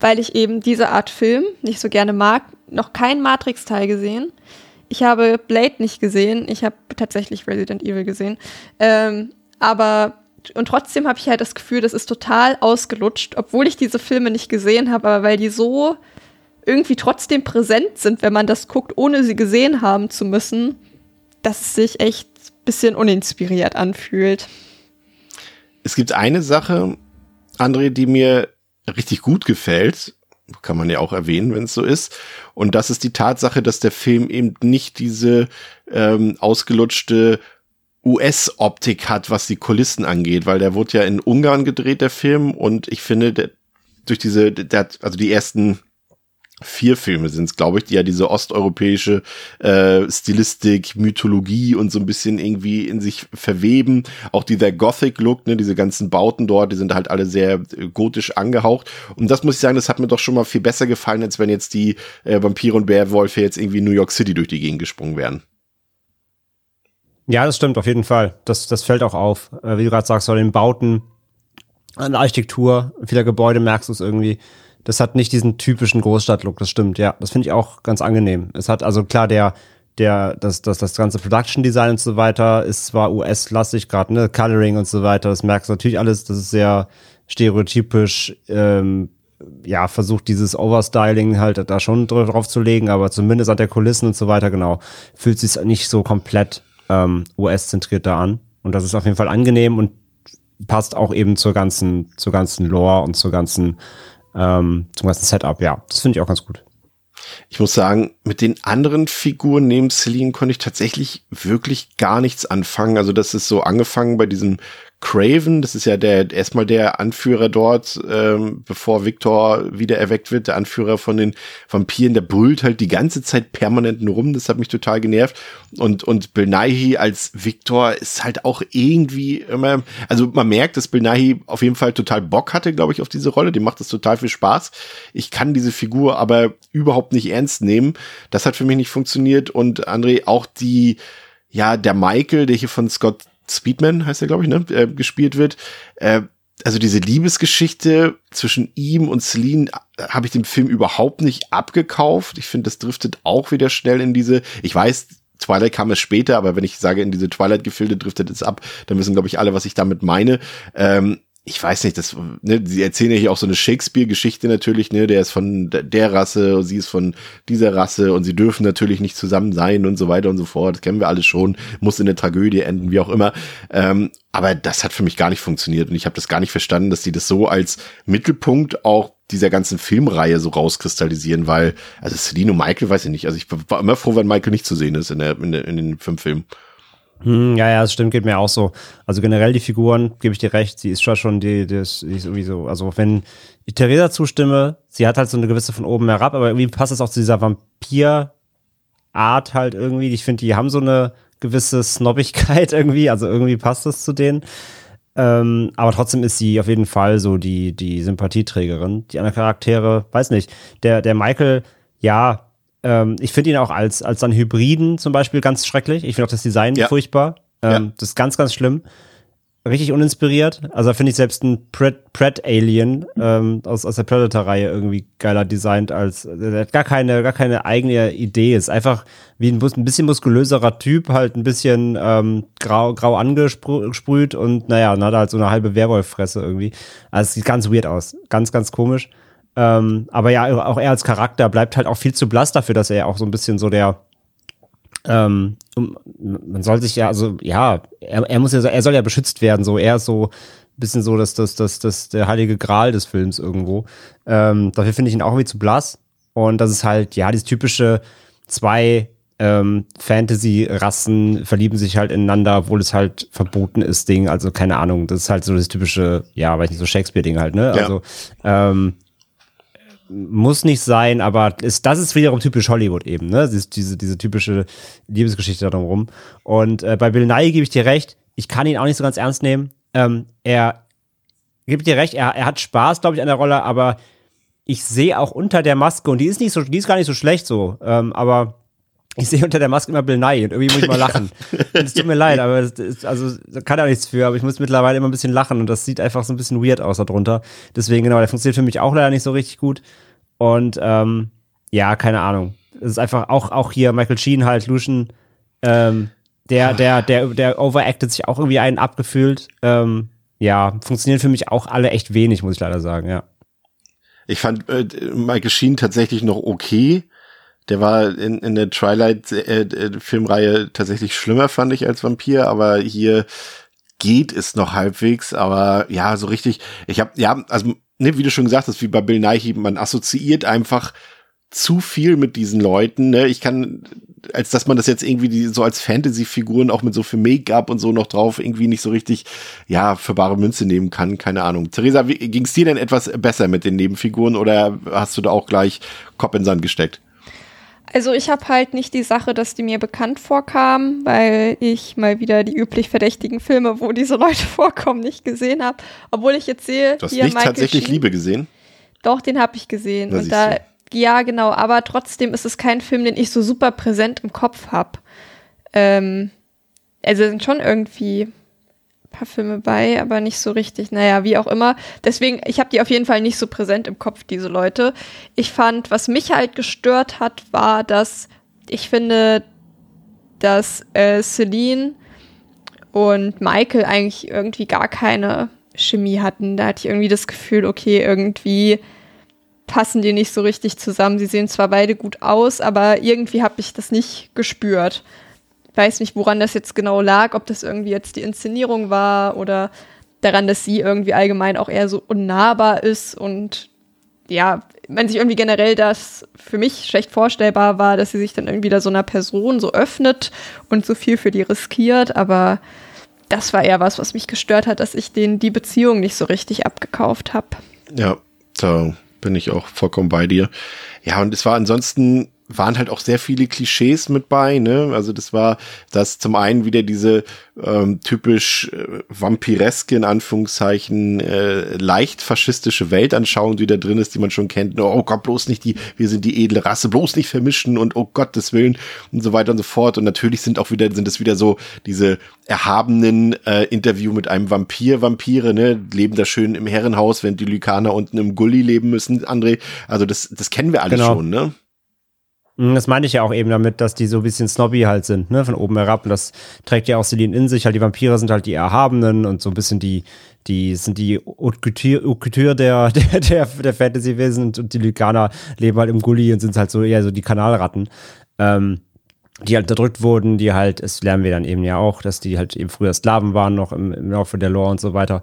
weil ich eben diese Art Film nicht so gerne mag, noch keinen Matrix-Teil gesehen. Ich habe Blade nicht gesehen. Ich habe tatsächlich Resident Evil gesehen. Ähm, aber und trotzdem habe ich halt das Gefühl, das ist total ausgelutscht, obwohl ich diese Filme nicht gesehen habe, aber weil die so irgendwie trotzdem präsent sind, wenn man das guckt, ohne sie gesehen haben zu müssen, dass es sich echt ein bisschen uninspiriert anfühlt. Es gibt eine Sache, André, die mir richtig gut gefällt. Kann man ja auch erwähnen, wenn es so ist. Und das ist die Tatsache, dass der Film eben nicht diese ähm, ausgelutschte US-Optik hat, was die Kulissen angeht, weil der wurde ja in Ungarn gedreht, der Film. Und ich finde, der, durch diese, der, also die ersten vier Filme sind es, glaube ich, die ja diese osteuropäische äh, Stilistik, Mythologie und so ein bisschen irgendwie in sich verweben. Auch dieser Gothic-Look, ne, diese ganzen Bauten dort, die sind halt alle sehr äh, gotisch angehaucht. Und das muss ich sagen, das hat mir doch schon mal viel besser gefallen, als wenn jetzt die äh, Vampire und Werwölfe jetzt irgendwie in New York City durch die Gegend gesprungen wären. Ja, das stimmt, auf jeden Fall. Das, das fällt auch auf. Äh, wie du gerade sagst, bei den Bauten, an der Architektur, vieler Gebäude merkst du es irgendwie. Das hat nicht diesen typischen Großstadtlook, das stimmt, ja. Das finde ich auch ganz angenehm. Es hat also klar, der, der, das, das, das ganze Production Design und so weiter ist zwar US-lastig, gerade, ne, Coloring und so weiter, das merkst du natürlich alles, das ist sehr stereotypisch, ähm, ja, versucht dieses Overstyling halt da schon dr- drauf zu legen, aber zumindest an der Kulissen und so weiter, genau, fühlt sich nicht so komplett ähm, US-zentriert da an. Und das ist auf jeden Fall angenehm und passt auch eben zur ganzen, zur ganzen Lore und zur ganzen, ähm, zum ganzen Setup, ja. Das finde ich auch ganz gut. Ich muss sagen, mit den anderen Figuren neben Celine konnte ich tatsächlich wirklich gar nichts anfangen. Also das ist so angefangen bei diesem Craven, das ist ja der erstmal der Anführer dort, ähm, bevor Victor wieder erweckt wird, der Anführer von den Vampiren, der brüllt halt die ganze Zeit permanent nur rum, das hat mich total genervt. Und, und Nighy als Victor ist halt auch irgendwie immer, also man merkt, dass Nighy auf jeden Fall total Bock hatte, glaube ich, auf diese Rolle, dem macht das total viel Spaß. Ich kann diese Figur aber überhaupt nicht ernst nehmen. Das hat für mich nicht funktioniert und André, auch die, ja, der Michael, der hier von Scott Speedman heißt er, glaube ich, ne, äh, gespielt wird. Äh, also diese Liebesgeschichte zwischen ihm und Celine äh, habe ich dem Film überhaupt nicht abgekauft. Ich finde, das driftet auch wieder schnell in diese, ich weiß, Twilight kam es später, aber wenn ich sage, in diese Twilight-Gefilde driftet es ab, dann wissen, glaube ich, alle, was ich damit meine. Ähm, ich weiß nicht, das, ne, sie erzählen ja hier auch so eine Shakespeare-Geschichte natürlich, ne, der ist von der Rasse, sie ist von dieser Rasse und sie dürfen natürlich nicht zusammen sein und so weiter und so fort. Das kennen wir alles schon, muss in der Tragödie enden, wie auch immer. Ähm, aber das hat für mich gar nicht funktioniert und ich habe das gar nicht verstanden, dass sie das so als Mittelpunkt auch dieser ganzen Filmreihe so rauskristallisieren, weil, also Celine und Michael weiß ich nicht, also ich war immer froh, wenn Michael nicht zu sehen ist in, der, in, der, in den fünf Filmen. Hm, ja, ja, das stimmt, geht mir auch so. Also generell die Figuren, gebe ich dir recht, sie ist schon schon die, das ist sowieso, also wenn ich Theresa zustimme, sie hat halt so eine gewisse von oben herab, aber irgendwie passt es auch zu dieser Vampir-Art halt irgendwie. Ich finde, die haben so eine gewisse Snobbigkeit irgendwie, also irgendwie passt das zu denen. Ähm, aber trotzdem ist sie auf jeden Fall so die, die Sympathieträgerin. Die anderen Charaktere, weiß nicht. Der, der Michael, ja, ähm, ich finde ihn auch als, als dann Hybriden zum Beispiel ganz schrecklich. Ich finde auch das Design ja. furchtbar. Ähm, ja. Das ist ganz, ganz schlimm. Richtig uninspiriert. Also finde ich selbst ein Pred-Alien ähm, aus, aus der Predator-Reihe irgendwie geiler designt als, der hat gar keine, gar keine eigene Idee. Ist einfach wie ein, ein bisschen muskulöserer Typ, halt ein bisschen ähm, grau, grau angesprüht und naja, dann hat er halt so eine halbe Werwolf-Fresse irgendwie. Also es sieht ganz weird aus. Ganz, ganz komisch. Ähm, aber ja, auch er als Charakter bleibt halt auch viel zu blass dafür, dass er auch so ein bisschen so der ähm, man soll sich ja, also ja, er, er muss ja, er soll ja beschützt werden, so er ist so ein bisschen so dass das, das, das, der heilige Gral des Films irgendwo. Ähm, dafür finde ich ihn auch irgendwie zu blass. Und das ist halt, ja, dieses typische zwei ähm, Fantasy-Rassen verlieben sich halt ineinander, obwohl es halt verboten ist, Ding. Also keine Ahnung, das ist halt so das typische, ja, weiß nicht, so Shakespeare-Ding halt, ne? Ja. Also ähm, muss nicht sein, aber ist, das ist wiederum typisch Hollywood eben, ne? Diese, diese, typische Liebesgeschichte darum rum. Und äh, bei Bill Nye gebe ich dir recht, ich kann ihn auch nicht so ganz ernst nehmen. Ähm, er gibt dir recht, er, er hat Spaß, glaube ich, an der Rolle, aber ich sehe auch unter der Maske, und die ist nicht so, die ist gar nicht so schlecht so, ähm, aber ich sehe unter der Maske immer Bill Nye und irgendwie muss ich mal lachen. Es tut mir leid, aber es ist, also kann er nichts für, aber ich muss mittlerweile immer ein bisschen lachen und das sieht einfach so ein bisschen weird aus darunter. Deswegen, genau, der funktioniert für mich auch leider nicht so richtig gut. Und ähm, ja, keine Ahnung. Es ist einfach auch, auch hier Michael Sheen halt, Lucian, ähm, der, der, der, der overacted sich auch irgendwie einen abgefühlt. Ähm, ja, funktionieren für mich auch alle echt wenig, muss ich leider sagen, ja. Ich fand äh, Michael Sheen tatsächlich noch okay der war in, in der Twilight-Filmreihe äh, äh tatsächlich schlimmer, fand ich, als Vampir, aber hier geht es noch halbwegs, aber ja, so richtig, ich habe ja, also ne, wie du schon gesagt hast, wie bei Bill Nighy, man assoziiert einfach zu viel mit diesen Leuten. Ne? Ich kann, als dass man das jetzt irgendwie die, so als Fantasy-Figuren auch mit so viel Make-up und so noch drauf irgendwie nicht so richtig, ja, für bare Münze nehmen kann. Keine Ahnung. Theresa, ging es dir denn etwas besser mit den Nebenfiguren oder hast du da auch gleich Kopf in Sand gesteckt? Also ich habe halt nicht die Sache, dass die mir bekannt vorkamen, weil ich mal wieder die üblich verdächtigen Filme, wo diese Leute vorkommen, nicht gesehen habe. Obwohl ich jetzt sehe, du hast hier nicht Michael tatsächlich Sheen. Liebe gesehen. Doch, den habe ich gesehen. Da Und da, ja genau, aber trotzdem ist es kein Film, den ich so super präsent im Kopf habe. Ähm, also sind schon irgendwie paar Filme bei, aber nicht so richtig. Naja, wie auch immer. Deswegen, ich habe die auf jeden Fall nicht so präsent im Kopf, diese Leute. Ich fand, was mich halt gestört hat, war, dass ich finde, dass äh, Celine und Michael eigentlich irgendwie gar keine Chemie hatten. Da hatte ich irgendwie das Gefühl, okay, irgendwie passen die nicht so richtig zusammen. Sie sehen zwar beide gut aus, aber irgendwie habe ich das nicht gespürt weiß nicht, woran das jetzt genau lag, ob das irgendwie jetzt die Inszenierung war oder daran, dass sie irgendwie allgemein auch eher so unnahbar ist und ja, wenn sich irgendwie generell das für mich schlecht vorstellbar war, dass sie sich dann irgendwie da so einer Person so öffnet und so viel für die riskiert, aber das war eher was, was mich gestört hat, dass ich den die Beziehung nicht so richtig abgekauft habe. Ja, da bin ich auch vollkommen bei dir. Ja, und es war ansonsten waren halt auch sehr viele Klischees mit bei, ne? Also das war das zum einen wieder diese ähm, typisch äh, vampireske in Anführungszeichen äh, leicht faschistische Weltanschauung, die da drin ist, die man schon kennt. Oh Gott, bloß nicht die, wir sind die edle Rasse, bloß nicht vermischen und oh Gottes Willen und so weiter und so fort. Und natürlich sind auch wieder sind es wieder so diese erhabenen äh, Interview mit einem Vampir, Vampire, ne, leben da schön im Herrenhaus, wenn die Lykaner unten im Gully leben müssen, André. Also das das kennen wir alle genau. schon, ne? Hm, das meine ich ja auch eben damit, dass die so ein bisschen snobby halt sind, ne, von oben herab. Und das trägt ja auch Celine in sich. Halt, die Vampire sind halt die Erhabenen und so ein bisschen die, die sind die Haute Couture der, der, der, der Fantasy-Wesen und die Lykaner leben halt im Gully und sind halt so eher so die Kanalratten. Ähm, die halt unterdrückt wurden, die halt, es lernen wir dann eben ja auch, dass die halt eben früher Sklaven waren, noch im, im Laufe der Lore und so weiter,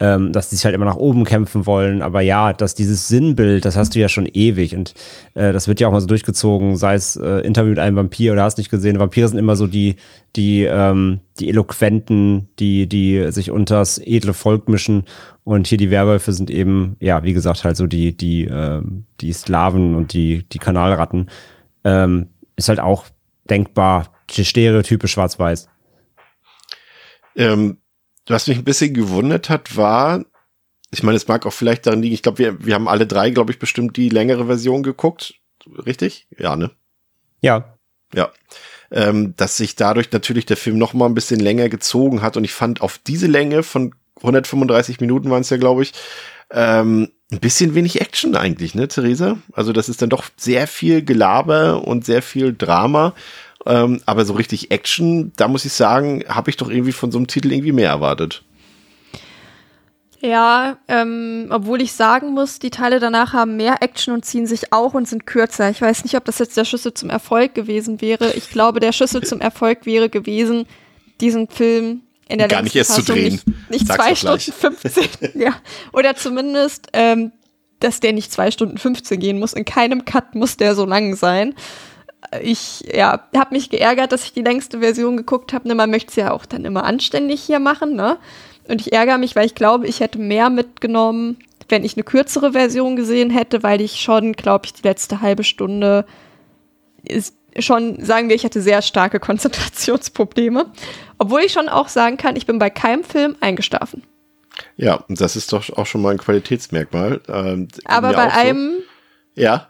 ähm, dass die sich halt immer nach oben kämpfen wollen. Aber ja, dass dieses Sinnbild, das hast du ja schon ewig und äh, das wird ja auch mal so durchgezogen, sei es äh, Interview mit einem Vampir oder hast nicht gesehen. Vampire sind immer so die, die, ähm, die Eloquenten, die, die sich unters edle Volk mischen und hier die Werwölfe sind eben, ja, wie gesagt, halt so die, die, äh, die Sklaven und die, die Kanalratten. Ähm, ist halt auch denkbar Stereotype schwarz-weiß. Ähm, was mich ein bisschen gewundert hat, war, ich meine, es mag auch vielleicht daran liegen, ich glaube, wir, wir haben alle drei, glaube ich, bestimmt die längere Version geguckt. Richtig? Ja, ne? Ja. Ja. Ähm, dass sich dadurch natürlich der Film noch mal ein bisschen länger gezogen hat und ich fand auf diese Länge von 135 Minuten waren es ja, glaube ich, ähm, ein bisschen wenig Action eigentlich, ne, Theresa? Also das ist dann doch sehr viel Gelaber und sehr viel Drama. Ähm, aber so richtig Action, da muss ich sagen, habe ich doch irgendwie von so einem Titel irgendwie mehr erwartet. Ja, ähm, obwohl ich sagen muss, die Teile danach haben mehr Action und ziehen sich auch und sind kürzer. Ich weiß nicht, ob das jetzt der Schlüssel zum Erfolg gewesen wäre. Ich glaube, der Schlüssel zum Erfolg wäre gewesen, diesen Film in der Gar nicht erst Fassung zu drehen. Nicht, nicht zwei Stunden 15. ja. Oder zumindest, ähm, dass der nicht zwei Stunden 15 gehen muss. In keinem Cut muss der so lang sein. Ich ja, habe mich geärgert, dass ich die längste Version geguckt habe. Ne, man möchte es ja auch dann immer anständig hier machen. Ne? Und ich ärgere mich, weil ich glaube, ich hätte mehr mitgenommen, wenn ich eine kürzere Version gesehen hätte, weil ich schon, glaube ich, die letzte halbe Stunde ist schon, sagen wir, ich hatte sehr starke Konzentrationsprobleme. Obwohl ich schon auch sagen kann, ich bin bei keinem Film eingeschlafen. Ja, und das ist doch auch schon mal ein Qualitätsmerkmal. Ähm, Aber bei so. einem ja.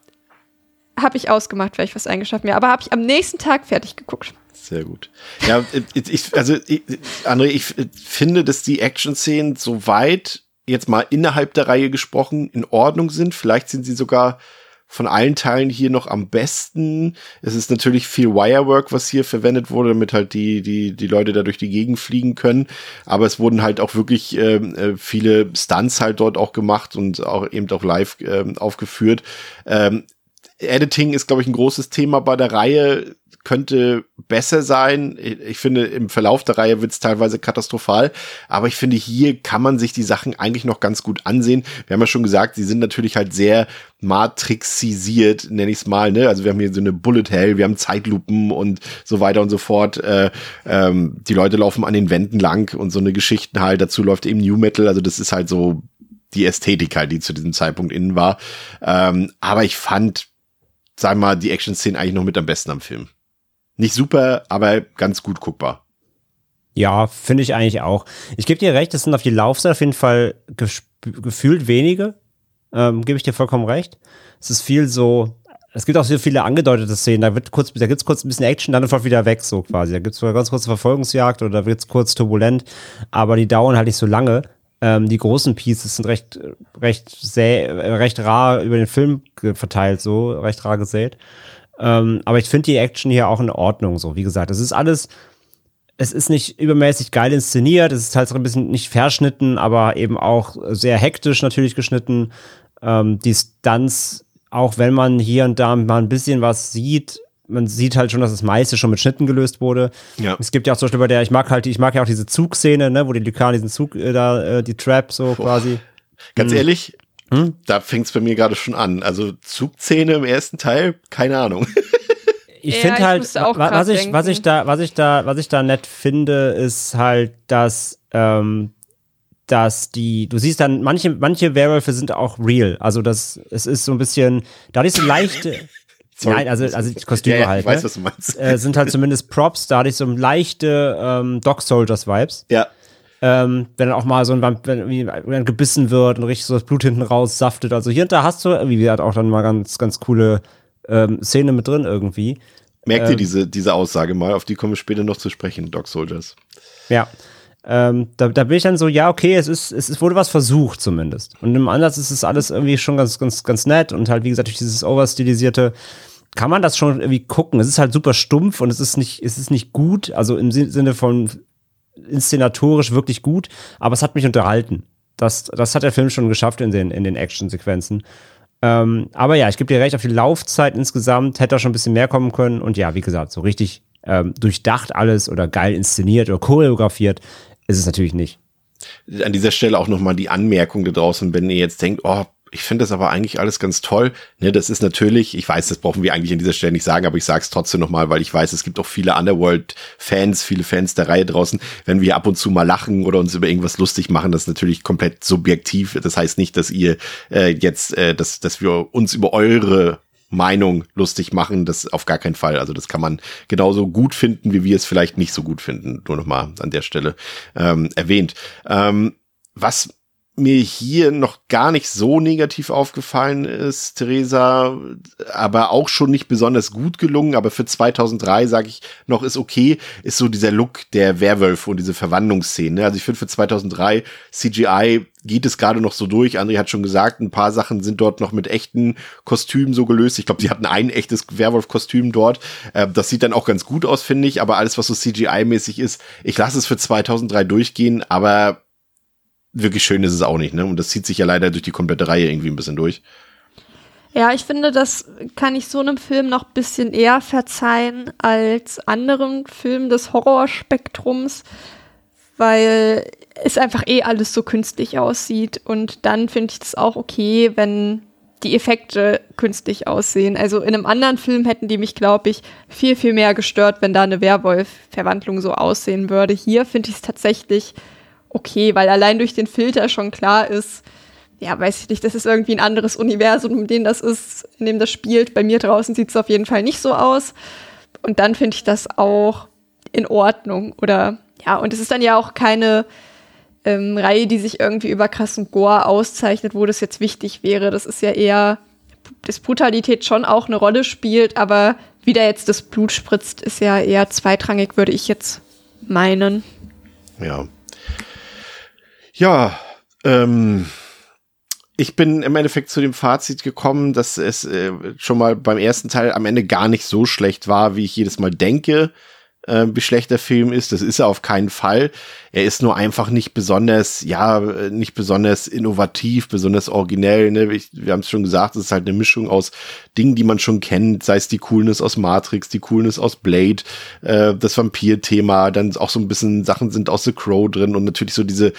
habe ich ausgemacht, weil ich was eingeschlafen habe. Aber habe ich am nächsten Tag fertig geguckt. Sehr gut. Ja, ich, also, ich, André, ich finde, dass die Action-Szenen soweit jetzt mal innerhalb der Reihe gesprochen in Ordnung sind. Vielleicht sind sie sogar von allen Teilen hier noch am besten. Es ist natürlich viel Wirework, was hier verwendet wurde, damit halt die, die, die Leute da durch die Gegend fliegen können. Aber es wurden halt auch wirklich ähm, äh, viele Stunts halt dort auch gemacht und auch eben auch live ähm, aufgeführt. Ähm, Editing ist, glaube ich, ein großes Thema bei der Reihe könnte besser sein. Ich finde, im Verlauf der Reihe wird es teilweise katastrophal. Aber ich finde, hier kann man sich die Sachen eigentlich noch ganz gut ansehen. Wir haben ja schon gesagt, sie sind natürlich halt sehr matrixisiert, nenne ich es mal. Ne? Also wir haben hier so eine Bullet Hell, wir haben Zeitlupen und so weiter und so fort. Äh, ähm, die Leute laufen an den Wänden lang und so eine Geschichten halt. Dazu läuft eben New Metal. Also das ist halt so die Ästhetik halt, die zu diesem Zeitpunkt innen war. Ähm, aber ich fand, sag mal, die Action-Szenen eigentlich noch mit am besten am Film. Nicht super, aber ganz gut guckbar. Ja, finde ich eigentlich auch. Ich gebe dir recht, es sind auf die Laufzeit auf jeden Fall gefühlt wenige. Ähm, gebe ich dir vollkommen recht. Es ist viel so, es gibt auch so viele angedeutete Szenen, da wird kurz, da gibt's kurz ein bisschen Action, dann sofort wieder weg, so quasi. Da gibt's eine ganz kurze Verfolgungsjagd oder da wird's kurz turbulent, aber die dauern halt nicht so lange. Ähm, die großen Pieces sind recht, recht sehr, recht rar über den Film verteilt, so, recht rar gesät. Ähm, aber ich finde die Action hier auch in Ordnung, so. Wie gesagt, es ist alles, es ist nicht übermäßig geil inszeniert, es ist halt so ein bisschen nicht verschnitten, aber eben auch sehr hektisch natürlich geschnitten. Ähm, die Stunts, auch wenn man hier und da mal ein bisschen was sieht, man sieht halt schon, dass das meiste schon mit Schnitten gelöst wurde. Ja. Es gibt ja auch zum Beispiel bei der, ich mag halt, ich mag ja auch diese Zugszene, ne, wo die Lykan diesen Zug äh, da, äh, die Trap so Boah. quasi. Ganz hm. ehrlich, hm? Da fängt es bei mir gerade schon an. Also Zugzähne im ersten Teil, keine Ahnung. ich Ja, finde ich halt, wa- was ich, was ich da, was ich da, was ich da nett finde, ist halt, dass, ähm, dass die, du siehst dann, manche, manche Werwölfe sind auch real. Also das, es ist so ein bisschen, da hatte ich so leichte, Sorry. nein, also, also die Kostüme ja, ja, halt, ich weiß, ne? was du meinst. äh, sind halt zumindest Props, da hatte ich so leichte ähm, Dog Soldiers Vibes. ja. Ähm, wenn dann auch mal so ein Vamp- wenn wenn gebissen wird und richtig so das Blut hinten raus saftet. Also hier und da hast du, wie gesagt, auch dann mal ganz, ganz coole ähm, Szene mit drin irgendwie. Merkt Ähm. ihr diese, diese Aussage mal, auf die kommen wir später noch zu sprechen, Dog Soldiers. Ja. Ähm, da, da bin ich dann so, ja, okay, es ist, es wurde was versucht zumindest. Und im Ansatz ist es alles irgendwie schon ganz, ganz, ganz nett und halt, wie gesagt, durch dieses Overstilisierte kann man das schon irgendwie gucken. Es ist halt super stumpf und es ist nicht, es ist nicht gut, also im Sin- Sinne von inszenatorisch wirklich gut, aber es hat mich unterhalten. Das, das hat der Film schon geschafft in den, in den Actionsequenzen. Ähm, aber ja, ich gebe dir recht, auf die Laufzeit insgesamt hätte da schon ein bisschen mehr kommen können. Und ja, wie gesagt, so richtig ähm, durchdacht alles oder geil inszeniert oder choreografiert ist es natürlich nicht. An dieser Stelle auch nochmal die Anmerkung da draußen, wenn ihr jetzt denkt, oh, ich finde das aber eigentlich alles ganz toll. Ne, das ist natürlich, ich weiß, das brauchen wir eigentlich an dieser Stelle nicht sagen, aber ich sage es trotzdem nochmal, weil ich weiß, es gibt auch viele Underworld-Fans, viele Fans der Reihe draußen. Wenn wir ab und zu mal lachen oder uns über irgendwas lustig machen, das ist natürlich komplett subjektiv. Das heißt nicht, dass ihr äh, jetzt, äh, dass, dass wir uns über eure Meinung lustig machen, das auf gar keinen Fall. Also das kann man genauso gut finden, wie wir es vielleicht nicht so gut finden. Nur nochmal an der Stelle ähm, erwähnt. Ähm, was mir hier noch gar nicht so negativ aufgefallen ist, Theresa, aber auch schon nicht besonders gut gelungen, aber für 2003 sage ich noch ist okay, ist so dieser Look der Werwölfe und diese Verwandlungsszene. Also ich finde für 2003 CGI geht es gerade noch so durch. André hat schon gesagt, ein paar Sachen sind dort noch mit echten Kostümen so gelöst. Ich glaube, sie hatten ein echtes Werwolf-Kostüm dort. Äh, das sieht dann auch ganz gut aus, finde ich. Aber alles, was so CGI-mäßig ist, ich lasse es für 2003 durchgehen, aber wirklich schön ist es auch nicht, ne? Und das zieht sich ja leider durch die komplette Reihe irgendwie ein bisschen durch. Ja, ich finde, das kann ich so einem Film noch ein bisschen eher verzeihen als anderen Filmen des Horrorspektrums, weil es einfach eh alles so künstlich aussieht. Und dann finde ich es auch okay, wenn die Effekte künstlich aussehen. Also in einem anderen Film hätten die mich, glaube ich, viel, viel mehr gestört, wenn da eine Werwolf-Verwandlung so aussehen würde. Hier finde ich es tatsächlich okay, weil allein durch den Filter schon klar ist, ja, weiß ich nicht, das ist irgendwie ein anderes Universum, in dem das ist, in dem das spielt. Bei mir draußen sieht es auf jeden Fall nicht so aus. Und dann finde ich das auch in Ordnung. Oder ja, und es ist dann ja auch keine ähm, Reihe, die sich irgendwie über krassen Gore auszeichnet, wo das jetzt wichtig wäre. Das ist ja eher, dass Brutalität schon auch eine Rolle spielt, aber wie da jetzt das Blut spritzt, ist ja eher zweitrangig, würde ich jetzt meinen. Ja. Ja, ähm, ich bin im Endeffekt zu dem Fazit gekommen, dass es äh, schon mal beim ersten Teil am Ende gar nicht so schlecht war, wie ich jedes Mal denke, äh, wie schlecht der Film ist. Das ist er auf keinen Fall. Er ist nur einfach nicht besonders, ja, äh, nicht besonders innovativ, besonders originell. Ne? Ich, wir haben es schon gesagt, es ist halt eine Mischung aus Dingen, die man schon kennt, sei es die Coolness aus Matrix, die Coolness aus Blade, äh, das Vampir-Thema, dann auch so ein bisschen Sachen sind aus The Crow drin und natürlich so diese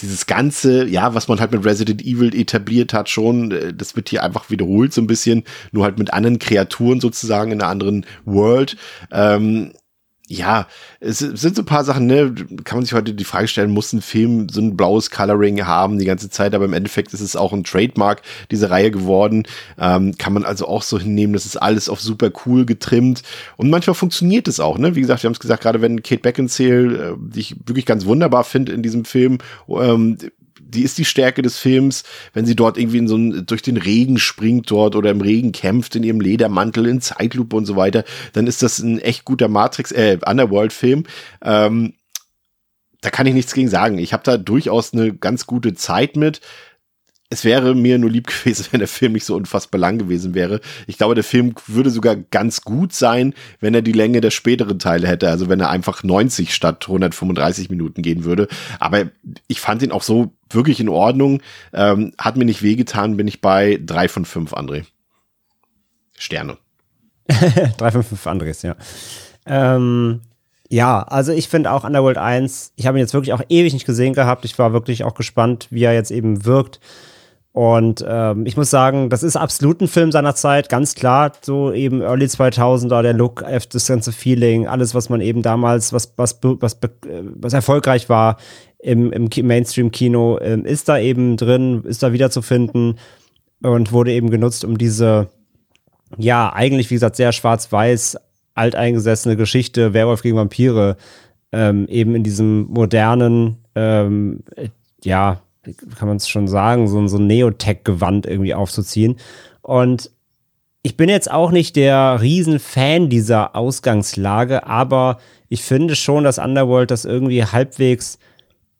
dieses ganze, ja, was man halt mit Resident Evil etabliert hat, schon, äh, das wird hier einfach wiederholt so ein bisschen, nur halt mit anderen Kreaturen sozusagen in einer anderen World. Ähm, ja, es sind so ein paar Sachen, ne, kann man sich heute die Frage stellen, muss ein Film so ein blaues Coloring haben die ganze Zeit, aber im Endeffekt ist es auch ein Trademark dieser Reihe geworden. Ähm, kann man also auch so hinnehmen, das ist alles auf super cool getrimmt und manchmal funktioniert es auch, ne? Wie gesagt, wir haben es gesagt, gerade wenn Kate Beckinsale, äh, die ich wirklich ganz wunderbar finde in diesem Film, ähm, die ist die Stärke des Films, wenn sie dort irgendwie in so ein, durch den Regen springt dort oder im Regen kämpft in ihrem Ledermantel in Zeitlupe und so weiter, dann ist das ein echt guter Matrix, äh, Underworld-Film. Ähm, da kann ich nichts gegen sagen. Ich habe da durchaus eine ganz gute Zeit mit. Es wäre mir nur lieb gewesen, wenn der Film nicht so unfassbar lang gewesen wäre. Ich glaube, der Film würde sogar ganz gut sein, wenn er die Länge der späteren Teile hätte. Also wenn er einfach 90 statt 135 Minuten gehen würde. Aber ich fand ihn auch so wirklich in Ordnung. Ähm, hat mir nicht wehgetan, bin ich bei drei von fünf, André. Sterne. 355 Andres, ja. Ähm, ja, also ich finde auch Underworld 1, ich habe ihn jetzt wirklich auch ewig nicht gesehen gehabt. Ich war wirklich auch gespannt, wie er jetzt eben wirkt. Und ähm, ich muss sagen, das ist absolut ein Film seiner Zeit, ganz klar. So eben Early 2000er, der Look, das ganze Feeling, alles, was man eben damals, was, was, was, was erfolgreich war im, im Mainstream-Kino, ähm, ist da eben drin, ist da wiederzufinden und wurde eben genutzt, um diese, ja, eigentlich, wie gesagt, sehr schwarz-weiß, alteingesessene Geschichte, Werwolf gegen Vampire, ähm, eben in diesem modernen, ähm, ja, kann man es schon sagen, so, so ein Neotech-Gewand irgendwie aufzuziehen. Und ich bin jetzt auch nicht der Riesenfan dieser Ausgangslage, aber ich finde schon, dass Underworld das irgendwie halbwegs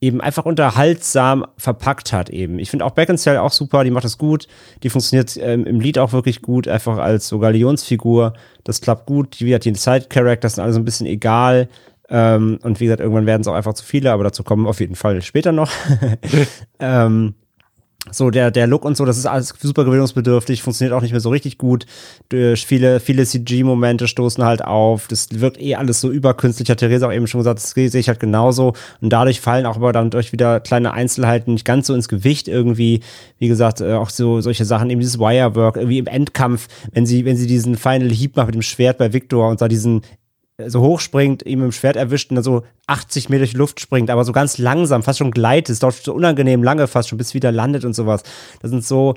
eben einfach unterhaltsam verpackt hat eben. Ich finde auch Beckinsale auch super, die macht das gut, die funktioniert ähm, im Lied auch wirklich gut, einfach als so Galionsfigur, das klappt gut, die hat die Side-Characters sind alle so ein bisschen egal, ähm, und wie gesagt, irgendwann werden es auch einfach zu viele, aber dazu kommen wir auf jeden Fall später noch. ähm, so der, der Look und so, das ist alles super gewöhnungsbedürftig, funktioniert auch nicht mehr so richtig gut. Viele, viele CG-Momente stoßen halt auf. Das wirkt eh alles so überkünstlich, hat Theresa auch eben schon gesagt, das sehe ich halt genauso. Und dadurch fallen auch aber dann durch wieder kleine Einzelheiten nicht ganz so ins Gewicht irgendwie. Wie gesagt, äh, auch so solche Sachen, eben dieses Wirework, irgendwie im Endkampf, wenn sie, wenn sie diesen Final Heap macht mit dem Schwert bei Victor und da diesen so hochspringt, ihm im Schwert erwischt und dann so 80 Meter durch die Luft springt, aber so ganz langsam, fast schon gleitet, es dauert so unangenehm lange fast schon, bis wieder landet und sowas. Das sind so,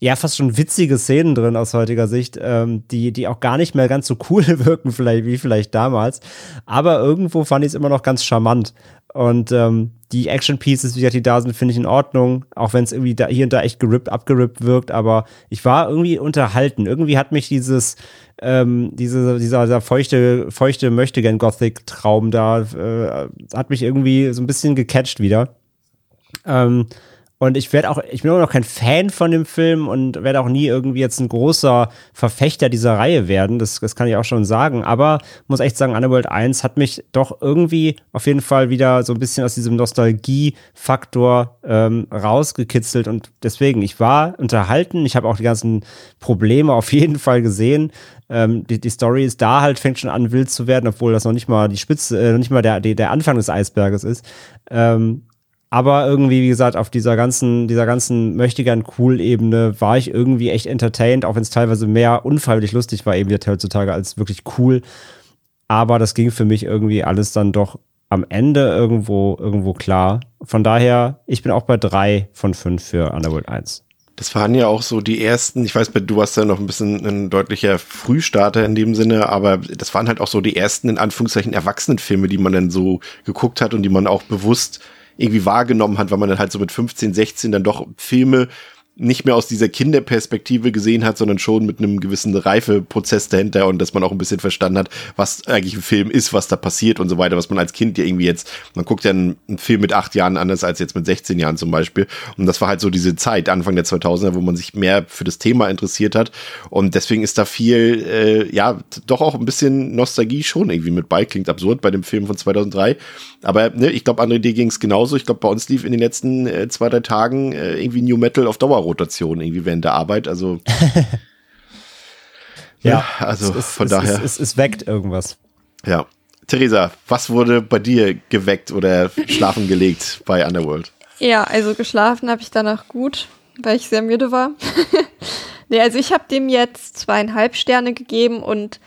ja, fast schon witzige Szenen drin aus heutiger Sicht, ähm, die, die auch gar nicht mehr ganz so cool wirken, vielleicht, wie vielleicht damals. Aber irgendwo fand ich es immer noch ganz charmant. Und ähm, die Action-Pieces, wie gesagt, die da sind, finde ich in Ordnung, auch wenn es irgendwie da, hier und da echt gerippt, abgerippt wirkt, aber ich war irgendwie unterhalten. Irgendwie hat mich dieses, ähm, diese, dieser, dieser feuchte, feuchte Möchtegern-Gothic-Traum da, äh, hat mich irgendwie so ein bisschen gecatcht wieder. Ähm, und ich werde auch, ich bin immer noch kein Fan von dem Film und werde auch nie irgendwie jetzt ein großer Verfechter dieser Reihe werden. Das, das kann ich auch schon sagen. Aber muss echt sagen, Underworld 1 hat mich doch irgendwie auf jeden Fall wieder so ein bisschen aus diesem Nostalgie-Faktor ähm, rausgekitzelt. Und deswegen, ich war unterhalten. Ich habe auch die ganzen Probleme auf jeden Fall gesehen. Ähm, die, die Story ist da halt, fängt schon an, wild zu werden, obwohl das noch nicht mal die Spitze, äh, noch nicht mal der, der Anfang des Eisberges ist. Ähm, aber irgendwie, wie gesagt, auf dieser ganzen, dieser ganzen möchtegern Cool-Ebene war ich irgendwie echt entertained, auch wenn es teilweise mehr unfreiwillig lustig war, eben jetzt heutzutage, als wirklich cool. Aber das ging für mich irgendwie alles dann doch am Ende irgendwo, irgendwo klar. Von daher, ich bin auch bei drei von fünf für Underworld 1. Das waren ja auch so die ersten, ich weiß, du warst ja noch ein bisschen ein deutlicher Frühstarter in dem Sinne, aber das waren halt auch so die ersten, in Anführungszeichen, Erwachsenenfilme, die man dann so geguckt hat und die man auch bewusst irgendwie wahrgenommen hat, weil man dann halt so mit 15, 16 dann doch Filme nicht mehr aus dieser Kinderperspektive gesehen hat, sondern schon mit einem gewissen Reifeprozess dahinter und dass man auch ein bisschen verstanden hat, was eigentlich ein Film ist, was da passiert und so weiter, was man als Kind ja irgendwie jetzt, man guckt ja einen, einen Film mit acht Jahren anders als jetzt mit 16 Jahren zum Beispiel. Und das war halt so diese Zeit, Anfang der 2000er, wo man sich mehr für das Thema interessiert hat. Und deswegen ist da viel, äh, ja, doch auch ein bisschen Nostalgie schon irgendwie mit bei, klingt absurd bei dem Film von 2003, aber ne, ich glaube, André, dir ging es genauso, ich glaube, bei uns lief in den letzten äh, zwei, drei Tagen äh, irgendwie New Metal auf Dauer Rotation irgendwie während der Arbeit. Also ja, also es, von es, daher. Es, es, es weckt irgendwas. Ja. Theresa, was wurde bei dir geweckt oder schlafen gelegt bei Underworld? Ja, also geschlafen habe ich danach gut, weil ich sehr müde war. nee, also ich habe dem jetzt zweieinhalb Sterne gegeben und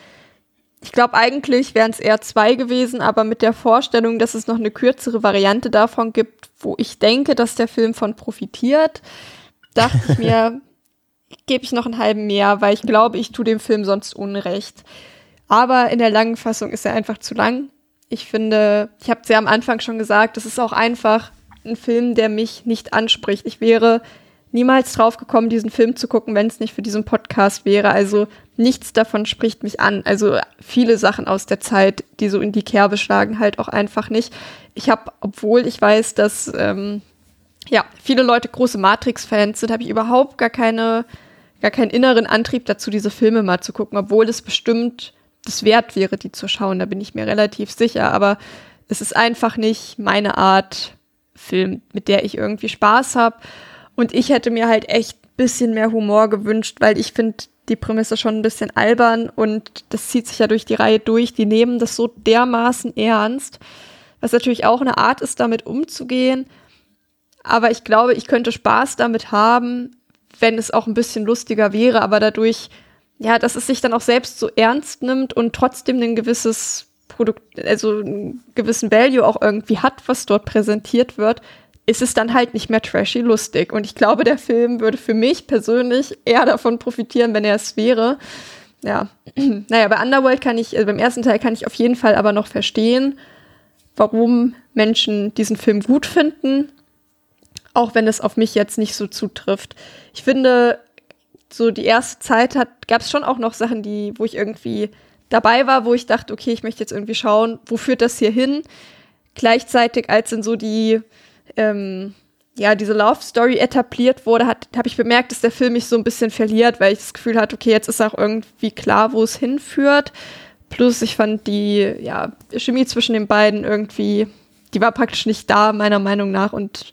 ich glaube, eigentlich wären es eher zwei gewesen, aber mit der Vorstellung, dass es noch eine kürzere Variante davon gibt, wo ich denke, dass der Film von profitiert, dachte ich mir, gebe ich noch einen halben mehr, weil ich glaube, ich tue dem Film sonst Unrecht. Aber in der langen Fassung ist er einfach zu lang. Ich finde, ich habe es ja am Anfang schon gesagt, das ist auch einfach ein Film, der mich nicht anspricht. Ich wäre niemals drauf gekommen, diesen Film zu gucken, wenn es nicht für diesen Podcast wäre. Also nichts davon spricht mich an. Also viele Sachen aus der Zeit, die so in die Kerbe schlagen, halt auch einfach nicht. Ich habe, obwohl ich weiß, dass ähm, ja, viele Leute große Matrix-Fans sind, habe ich überhaupt gar keine, gar keinen inneren Antrieb dazu, diese Filme mal zu gucken, obwohl es bestimmt das wert wäre, die zu schauen. Da bin ich mir relativ sicher. Aber es ist einfach nicht meine Art Film, mit der ich irgendwie Spaß habe. Und ich hätte mir halt echt ein bisschen mehr Humor gewünscht, weil ich finde die Prämisse schon ein bisschen albern und das zieht sich ja durch die Reihe durch. Die nehmen das so dermaßen ernst, was natürlich auch eine Art ist, damit umzugehen. Aber ich glaube, ich könnte Spaß damit haben, wenn es auch ein bisschen lustiger wäre, aber dadurch, ja, dass es sich dann auch selbst so ernst nimmt und trotzdem ein gewisses Produkt, also einen gewissen Value auch irgendwie hat, was dort präsentiert wird, ist es dann halt nicht mehr trashy lustig. Und ich glaube, der Film würde für mich persönlich eher davon profitieren, wenn er es wäre. Ja, naja, bei Underworld kann ich, also beim ersten Teil kann ich auf jeden Fall aber noch verstehen, warum Menschen diesen Film gut finden, auch wenn es auf mich jetzt nicht so zutrifft. Ich finde, so die erste Zeit gab es schon auch noch Sachen, die, wo ich irgendwie dabei war, wo ich dachte, okay, ich möchte jetzt irgendwie schauen, wo führt das hier hin? Gleichzeitig, als dann so die, ähm, ja, diese Love Story etabliert wurde, habe ich bemerkt, dass der Film mich so ein bisschen verliert, weil ich das Gefühl hatte, okay, jetzt ist auch irgendwie klar, wo es hinführt. Plus, ich fand die, ja, Chemie zwischen den beiden irgendwie, die war praktisch nicht da, meiner Meinung nach. Und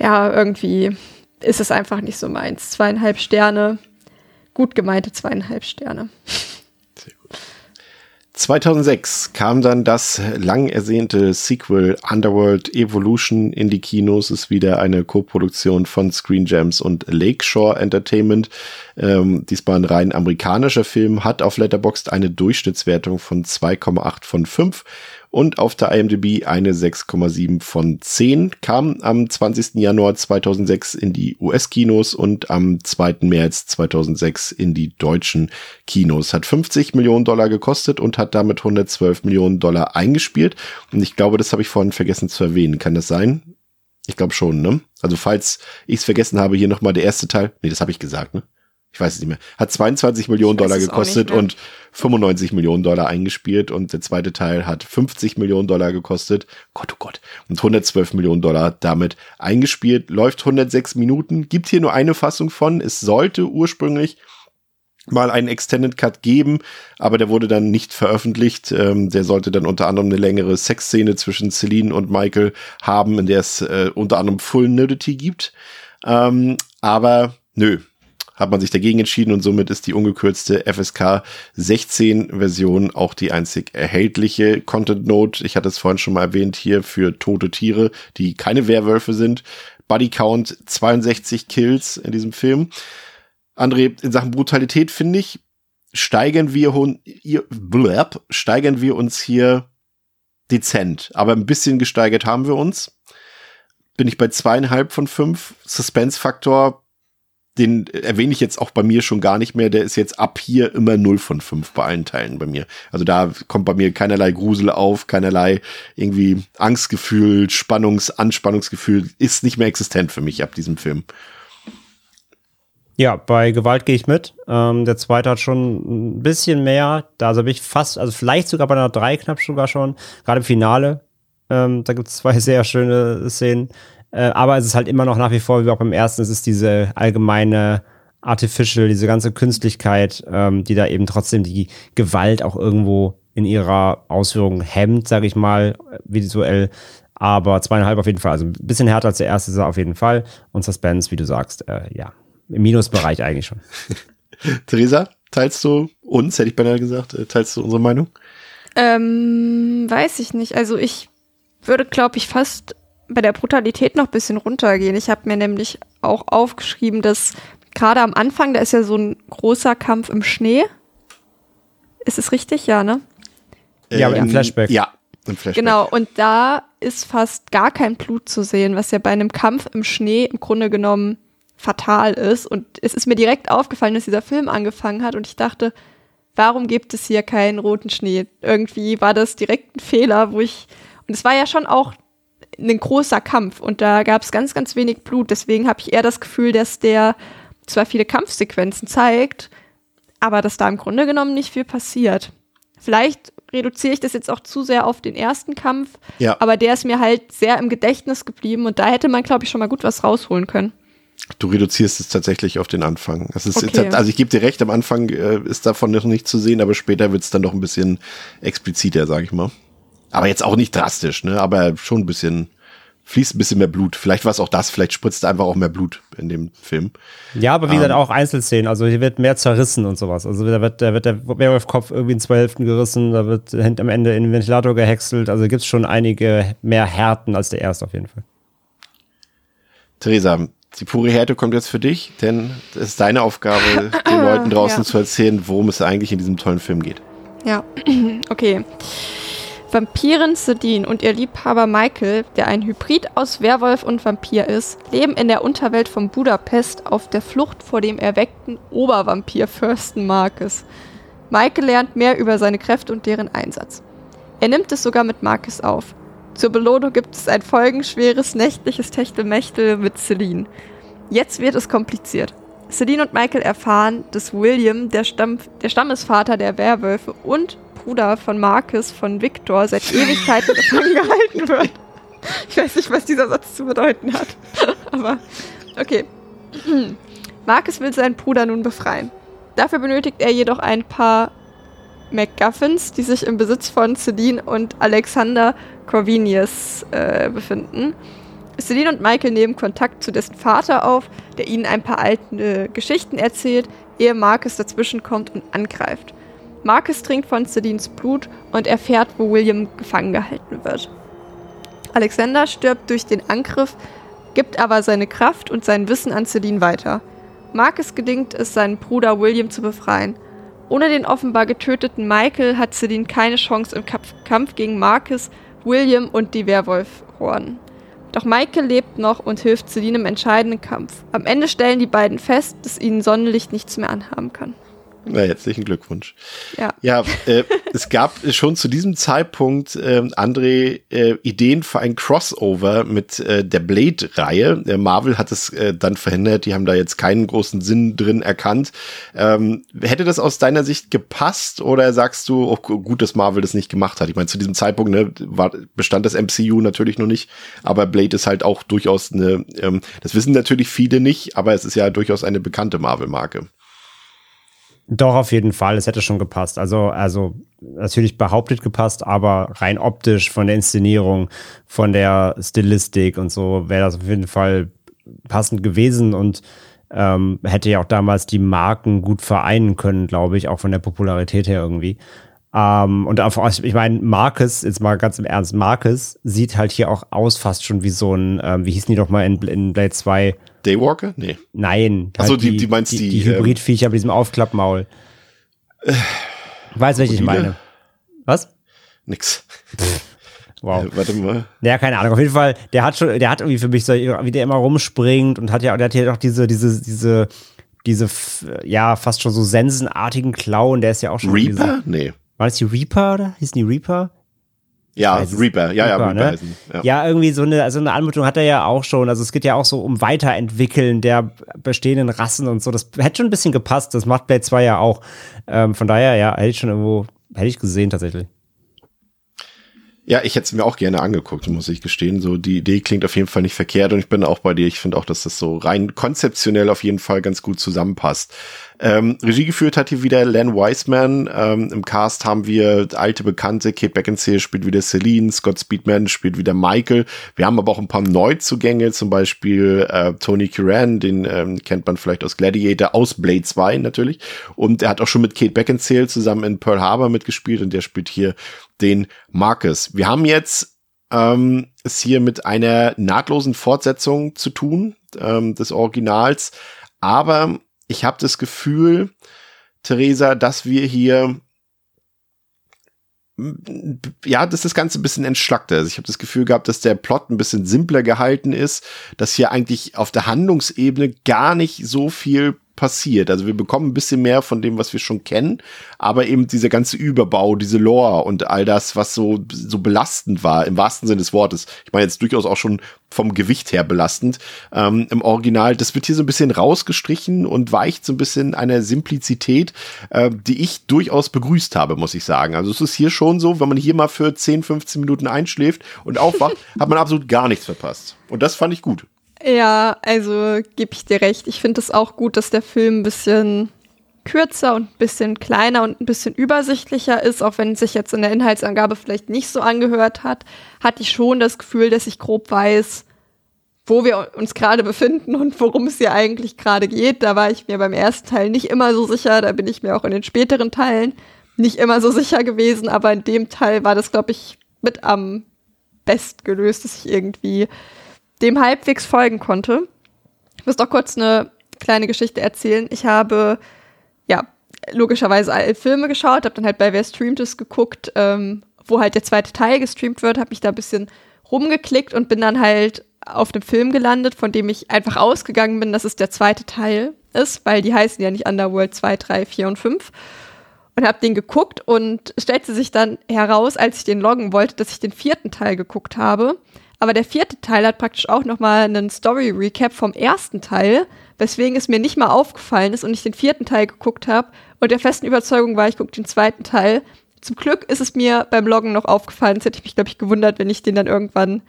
ja, irgendwie ist es einfach nicht so meins. Zweieinhalb Sterne, gut gemeinte zweieinhalb Sterne. 2006 kam dann das lang ersehnte Sequel Underworld Evolution in die Kinos. Ist wieder eine Co-Produktion von Screen Gems und Lakeshore Entertainment. Ähm, diesmal ein rein amerikanischer Film, hat auf Letterboxd eine Durchschnittswertung von 2,8 von 5 und auf der IMDb eine 6,7 von 10. Kam am 20. Januar 2006 in die US-Kinos und am 2. März 2006 in die deutschen Kinos. Hat 50 Millionen Dollar gekostet und hat damit 112 Millionen Dollar eingespielt. Und ich glaube, das habe ich vorhin vergessen zu erwähnen. Kann das sein? Ich glaube schon, ne? Also falls ich es vergessen habe, hier nochmal der erste Teil. Nee, das habe ich gesagt, ne? Ich weiß es nicht mehr, hat 22 Millionen Dollar gekostet und 95 Millionen Dollar eingespielt und der zweite Teil hat 50 Millionen Dollar gekostet, Gott, oh Gott, und 112 Millionen Dollar damit eingespielt, läuft 106 Minuten, gibt hier nur eine Fassung von, es sollte ursprünglich mal einen Extended Cut geben, aber der wurde dann nicht veröffentlicht. Ähm, der sollte dann unter anderem eine längere Sexszene zwischen Celine und Michael haben, in der es äh, unter anderem Full Nudity gibt. Ähm, aber nö, hat man sich dagegen entschieden und somit ist die ungekürzte FSK 16 Version auch die einzig erhältliche Content Note. Ich hatte es vorhin schon mal erwähnt hier für tote Tiere, die keine Werwölfe sind. Body Count 62 Kills in diesem Film. André, in Sachen Brutalität finde ich, steigern wir, steigern wir uns hier dezent. Aber ein bisschen gesteigert haben wir uns. Bin ich bei zweieinhalb von fünf. Suspense-Faktor den erwähne ich jetzt auch bei mir schon gar nicht mehr. Der ist jetzt ab hier immer 0 von 5 bei allen Teilen bei mir. Also da kommt bei mir keinerlei Grusel auf, keinerlei irgendwie Angstgefühl, Spannungs-, Anspannungsgefühl ist nicht mehr existent für mich ab diesem Film. Ja, bei Gewalt gehe ich mit. Ähm, der zweite hat schon ein bisschen mehr. Da also bin ich fast, also vielleicht sogar bei einer 3 knapp sogar schon. Gerade im Finale. Ähm, da gibt es zwei sehr schöne Szenen. Äh, aber es ist halt immer noch nach wie vor, wie auch beim ersten, es ist diese allgemeine Artificial, diese ganze Künstlichkeit, ähm, die da eben trotzdem die Gewalt auch irgendwo in ihrer Ausführung hemmt, sage ich mal, visuell. Aber zweieinhalb auf jeden Fall. Also ein bisschen härter als der erste ist er auf jeden Fall. Und Suspense, wie du sagst, äh, ja, im Minusbereich eigentlich schon. Theresa, teilst du uns, hätte ich beinahe gesagt, äh, teilst du unsere Meinung? Ähm, weiß ich nicht. Also ich würde, glaube ich, fast bei der Brutalität noch ein bisschen runtergehen. Ich habe mir nämlich auch aufgeschrieben, dass gerade am Anfang, da ist ja so ein großer Kampf im Schnee. Ist es richtig? Ja, ne? Ja, aber im ähm, Flashback. Ja, im Flashback. Genau, und da ist fast gar kein Blut zu sehen, was ja bei einem Kampf im Schnee im Grunde genommen fatal ist. Und es ist mir direkt aufgefallen, dass dieser Film angefangen hat und ich dachte, warum gibt es hier keinen roten Schnee? Irgendwie war das direkt ein Fehler, wo ich, und es war ja schon auch ein großer Kampf und da gab es ganz, ganz wenig Blut. Deswegen habe ich eher das Gefühl, dass der zwar viele Kampfsequenzen zeigt, aber dass da im Grunde genommen nicht viel passiert. Vielleicht reduziere ich das jetzt auch zu sehr auf den ersten Kampf, ja. aber der ist mir halt sehr im Gedächtnis geblieben und da hätte man, glaube ich, schon mal gut was rausholen können. Du reduzierst es tatsächlich auf den Anfang. Okay. also ich gebe dir recht, am Anfang äh, ist davon noch nicht zu sehen, aber später wird es dann doch ein bisschen expliziter, sage ich mal. Aber jetzt auch nicht drastisch, ne? Aber schon ein bisschen fließt ein bisschen mehr Blut. Vielleicht war es auch das, vielleicht spritzt einfach auch mehr Blut in dem Film. Ja, aber wie gesagt, ähm, auch Einzelszenen. Also hier wird mehr zerrissen und sowas. Also da wird, da wird der Werwolf-Kopf irgendwie in zwei Hälften gerissen, da wird am Ende in den Ventilator gehäckselt. Also gibt es schon einige mehr Härten als der erste auf jeden Fall. Theresa, die pure Härte kommt jetzt für dich, denn es ist deine Aufgabe, den Leuten draußen Ja. zu erzählen, worum es eigentlich in diesem tollen Film geht. Ja, okay. Vampirin Sedin und ihr Liebhaber Michael, der ein Hybrid aus Werwolf und Vampir ist, leben in der Unterwelt von Budapest auf der Flucht vor dem erweckten Obervampir-Fürsten Marcus. Michael lernt mehr über seine Kräfte und deren Einsatz. Er nimmt es sogar mit Marcus auf. Zur Belohnung gibt es ein folgenschweres nächtliches Techtelmechtel mit Celine. Jetzt wird es kompliziert. Celine und Michael erfahren, dass William, der, Stamm, der Stammesvater der Werwölfe und Bruder von Marcus von Victor, seit Ewigkeiten gefangen gehalten wird. Ich weiß nicht, was dieser Satz zu bedeuten hat. Aber okay. Marcus will seinen Bruder nun befreien. Dafür benötigt er jedoch ein paar MacGuffins, die sich im Besitz von Celine und Alexander Corvinus äh, befinden. Celine und Michael nehmen Kontakt zu dessen Vater auf, der ihnen ein paar alte Geschichten erzählt, ehe Marcus dazwischenkommt und angreift. Marcus trinkt von Celines Blut und erfährt, wo William gefangen gehalten wird. Alexander stirbt durch den Angriff, gibt aber seine Kraft und sein Wissen an Celine weiter. Marcus gelingt es, seinen Bruder William zu befreien. Ohne den offenbar getöteten Michael hat Celine keine Chance im Kampf, gegen Marcus, William und die Werwolf-Horden. Doch Michael lebt noch und hilft Celine im entscheidenden Kampf. Am Ende stellen die beiden fest, dass ihnen Sonnenlicht nichts mehr anhaben kann. Na, herzlichen Glückwunsch. Ja. Ja, äh, es gab schon zu diesem Zeitpunkt, äh, André, äh, Ideen für ein Crossover mit äh, der Blade-Reihe. Äh, Marvel hat es äh, dann verhindert, die haben da jetzt keinen großen Sinn drin erkannt. Ähm, hätte das aus deiner Sicht gepasst oder sagst du, oh, gut, dass Marvel das nicht gemacht hat? Ich meine, zu diesem Zeitpunkt ne, war, bestand das MCU natürlich noch nicht, aber Blade ist halt auch durchaus eine, ähm, das wissen natürlich viele nicht, aber es ist ja durchaus eine bekannte Marvel-Marke. Doch, auf jeden Fall. Es hätte schon gepasst. Also, also natürlich behauptet gepasst, aber rein optisch von der Inszenierung, von der Stilistik und so wäre das auf jeden Fall passend gewesen und ähm, hätte ja auch damals die Marken gut vereinen können, glaube ich, auch von der Popularität her irgendwie. Ähm, und auf, ich meine, Marcus, jetzt mal ganz im Ernst, Marcus sieht halt hier auch aus fast schon wie so ein, ähm, wie hießen die doch mal in, in Blade 2? Daywalker? Nee. Nein. Ach so, halt die- die meinst die, die, die ähm, Hybridviecher mit diesem Aufklappmaul. Weißt du, welche ich meine? Was? Nix. Wow. Äh, warte mal. Ja, keine Ahnung. Auf jeden Fall, der hat schon, der hat irgendwie für mich so, wie der immer rumspringt und hat ja, der hat ja auch diese, diese, diese, diese, ja, fast schon so sensenartigen Klauen. Der ist ja auch schon. Reaper? Diese, Nee. war das die Reaper oder? Hießen die Reaper? Ja, weiß es. Reaper. Ja, ja, Reaper, Reaper ne? heißen. Ja. Ja, irgendwie so eine, so eine Anmutung hat er ja auch schon. Also es geht ja auch so um Weiterentwickeln der bestehenden Rassen und so. Das hätte schon ein bisschen gepasst. Das macht Blade 2 ja auch. Ähm, von daher, ja, hätte ich schon irgendwo, hätte ich gesehen tatsächlich. Ja, ich hätte es mir auch gerne angeguckt, muss ich gestehen. So, die Idee klingt auf jeden Fall nicht verkehrt und ich bin auch bei dir. Ich finde auch, dass das so rein konzeptionell auf jeden Fall ganz gut zusammenpasst. Ähm, Regie geführt hat hier wieder Len Wiseman. Ähm, Im Cast haben wir alte Bekannte. Kate Beckinsale spielt wieder Celine. Scott Speedman spielt wieder Michael. Wir haben aber auch ein paar Neuzugänge, zum Beispiel äh, Tony Curran, den ähm, kennt man vielleicht aus Gladiator, aus Blade 2 natürlich. Und er hat auch schon mit Kate Beckinsale zusammen in Pearl Harbor mitgespielt und der spielt hier den Marcus. Wir haben jetzt ähm, es hier mit einer nahtlosen Fortsetzung zu tun ähm, des Originals, aber ich habe das Gefühl, Theresa, dass wir hier ja, dass das Ganze ein bisschen entschlackter ist. Ich habe das Gefühl gehabt, dass der Plot ein bisschen simpler gehalten ist, dass hier eigentlich auf der Handlungsebene gar nicht so viel passiert. Also wir bekommen ein bisschen mehr von dem, was wir schon kennen, aber eben dieser ganze Überbau, diese Lore und all das, was so, so belastend war, im wahrsten Sinne des Wortes. Ich meine jetzt durchaus auch schon vom Gewicht her belastend. Ähm, Im Original, das wird hier so ein bisschen rausgestrichen und weicht so ein bisschen einer Simplizität, äh, die ich durchaus begrüßt habe, muss ich sagen. Also es ist hier schon so, wenn man hier mal für 10, 15 Minuten einschläft und aufwacht, hat man absolut gar nichts verpasst. Und das fand ich gut. Ja, also gebe ich dir recht. Ich finde es auch gut, dass der Film ein bisschen kürzer und ein bisschen kleiner und ein bisschen übersichtlicher ist, auch wenn es sich jetzt in der Inhaltsangabe vielleicht nicht so angehört hat, hatte ich schon das Gefühl, dass ich grob weiß, wo wir uns gerade befinden und worum es hier eigentlich gerade geht. Da war ich mir beim ersten Teil nicht immer so sicher, da bin ich mir auch in den späteren Teilen nicht immer so sicher gewesen, aber in dem Teil war das, glaube ich, mit am best gelöst, dass ich irgendwie dem halbwegs folgen konnte. Ich muss doch kurz eine kleine Geschichte erzählen. Ich habe, ja, logischerweise alle Filme geschaut, habe dann halt bei Wer streamt es geguckt, ähm, wo halt der zweite Teil gestreamt wird, habe mich da ein bisschen rumgeklickt und bin dann halt auf dem Film gelandet, von dem ich einfach ausgegangen bin, dass es der zweite Teil ist, weil die heißen ja nicht Underworld 2, 3, 4 und 5. Und habe den geguckt und stellte sich dann heraus, als ich den loggen wollte, dass ich den vierten Teil geguckt habe. Aber der vierte Teil hat praktisch auch nochmal einen Story-Recap vom ersten Teil, weswegen es mir nicht mal aufgefallen ist und ich den vierten Teil geguckt habe und der festen Überzeugung war, ich gucke den zweiten Teil. Zum Glück ist es mir beim Loggen noch aufgefallen. Jetzt hätte ich mich, glaube ich, gewundert, wenn ich den dann irgendwann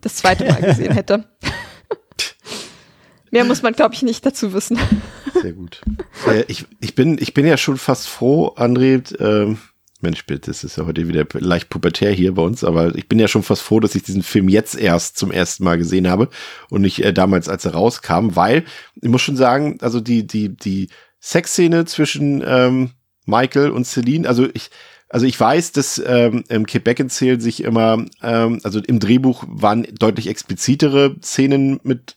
das zweite Mal gesehen hätte. Mehr muss man, glaube ich, nicht dazu wissen. Sehr gut. Äh, ich, ich, bin, ich bin ja schon fast froh, André, ähm, Mensch, das ist ja heute wieder leicht pubertär hier bei uns, aber ich bin ja schon fast froh, dass ich diesen Film jetzt erst zum ersten Mal gesehen habe und nicht äh, damals, als er rauskam, weil ich muss schon sagen, also die, die, die Sexszene zwischen ähm, Michael und Celine, also ich, also ich weiß, dass ähm, im Kid Beckinsale sich immer, ähm, also im Drehbuch waren deutlich explizitere Szenen mit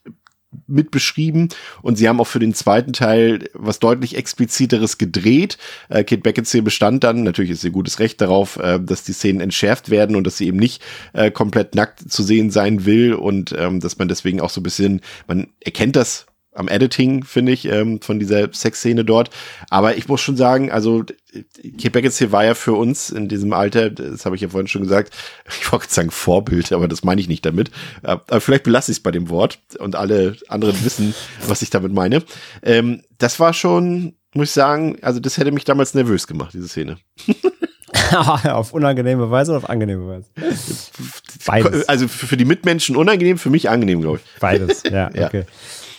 mit beschrieben und sie haben auch für den zweiten Teil was deutlich expliziteres gedreht. Äh, Kate Beckinsale bestand dann, natürlich ist ihr gutes Recht darauf, äh, dass die Szenen entschärft werden und dass sie eben nicht äh, komplett nackt zu sehen sein will und ähm, dass man deswegen auch so ein bisschen, man erkennt das am Editing, finde ich, ähm, von dieser Sexszene dort. Aber ich muss schon sagen, also Kate Beckinsale war ja für uns in diesem Alter, das habe ich ja vorhin schon gesagt, ich wollte sagen Vorbild, aber das meine ich nicht damit. Äh, aber vielleicht belasse ich es bei dem Wort und alle anderen wissen, was ich damit meine. Ähm, das war schon, muss ich sagen, also das hätte mich damals nervös gemacht, diese Szene. auf unangenehme Weise oder auf angenehme Weise? Beides. Also für die Mitmenschen unangenehm, für mich angenehm, glaube ich. Beides, ja, okay.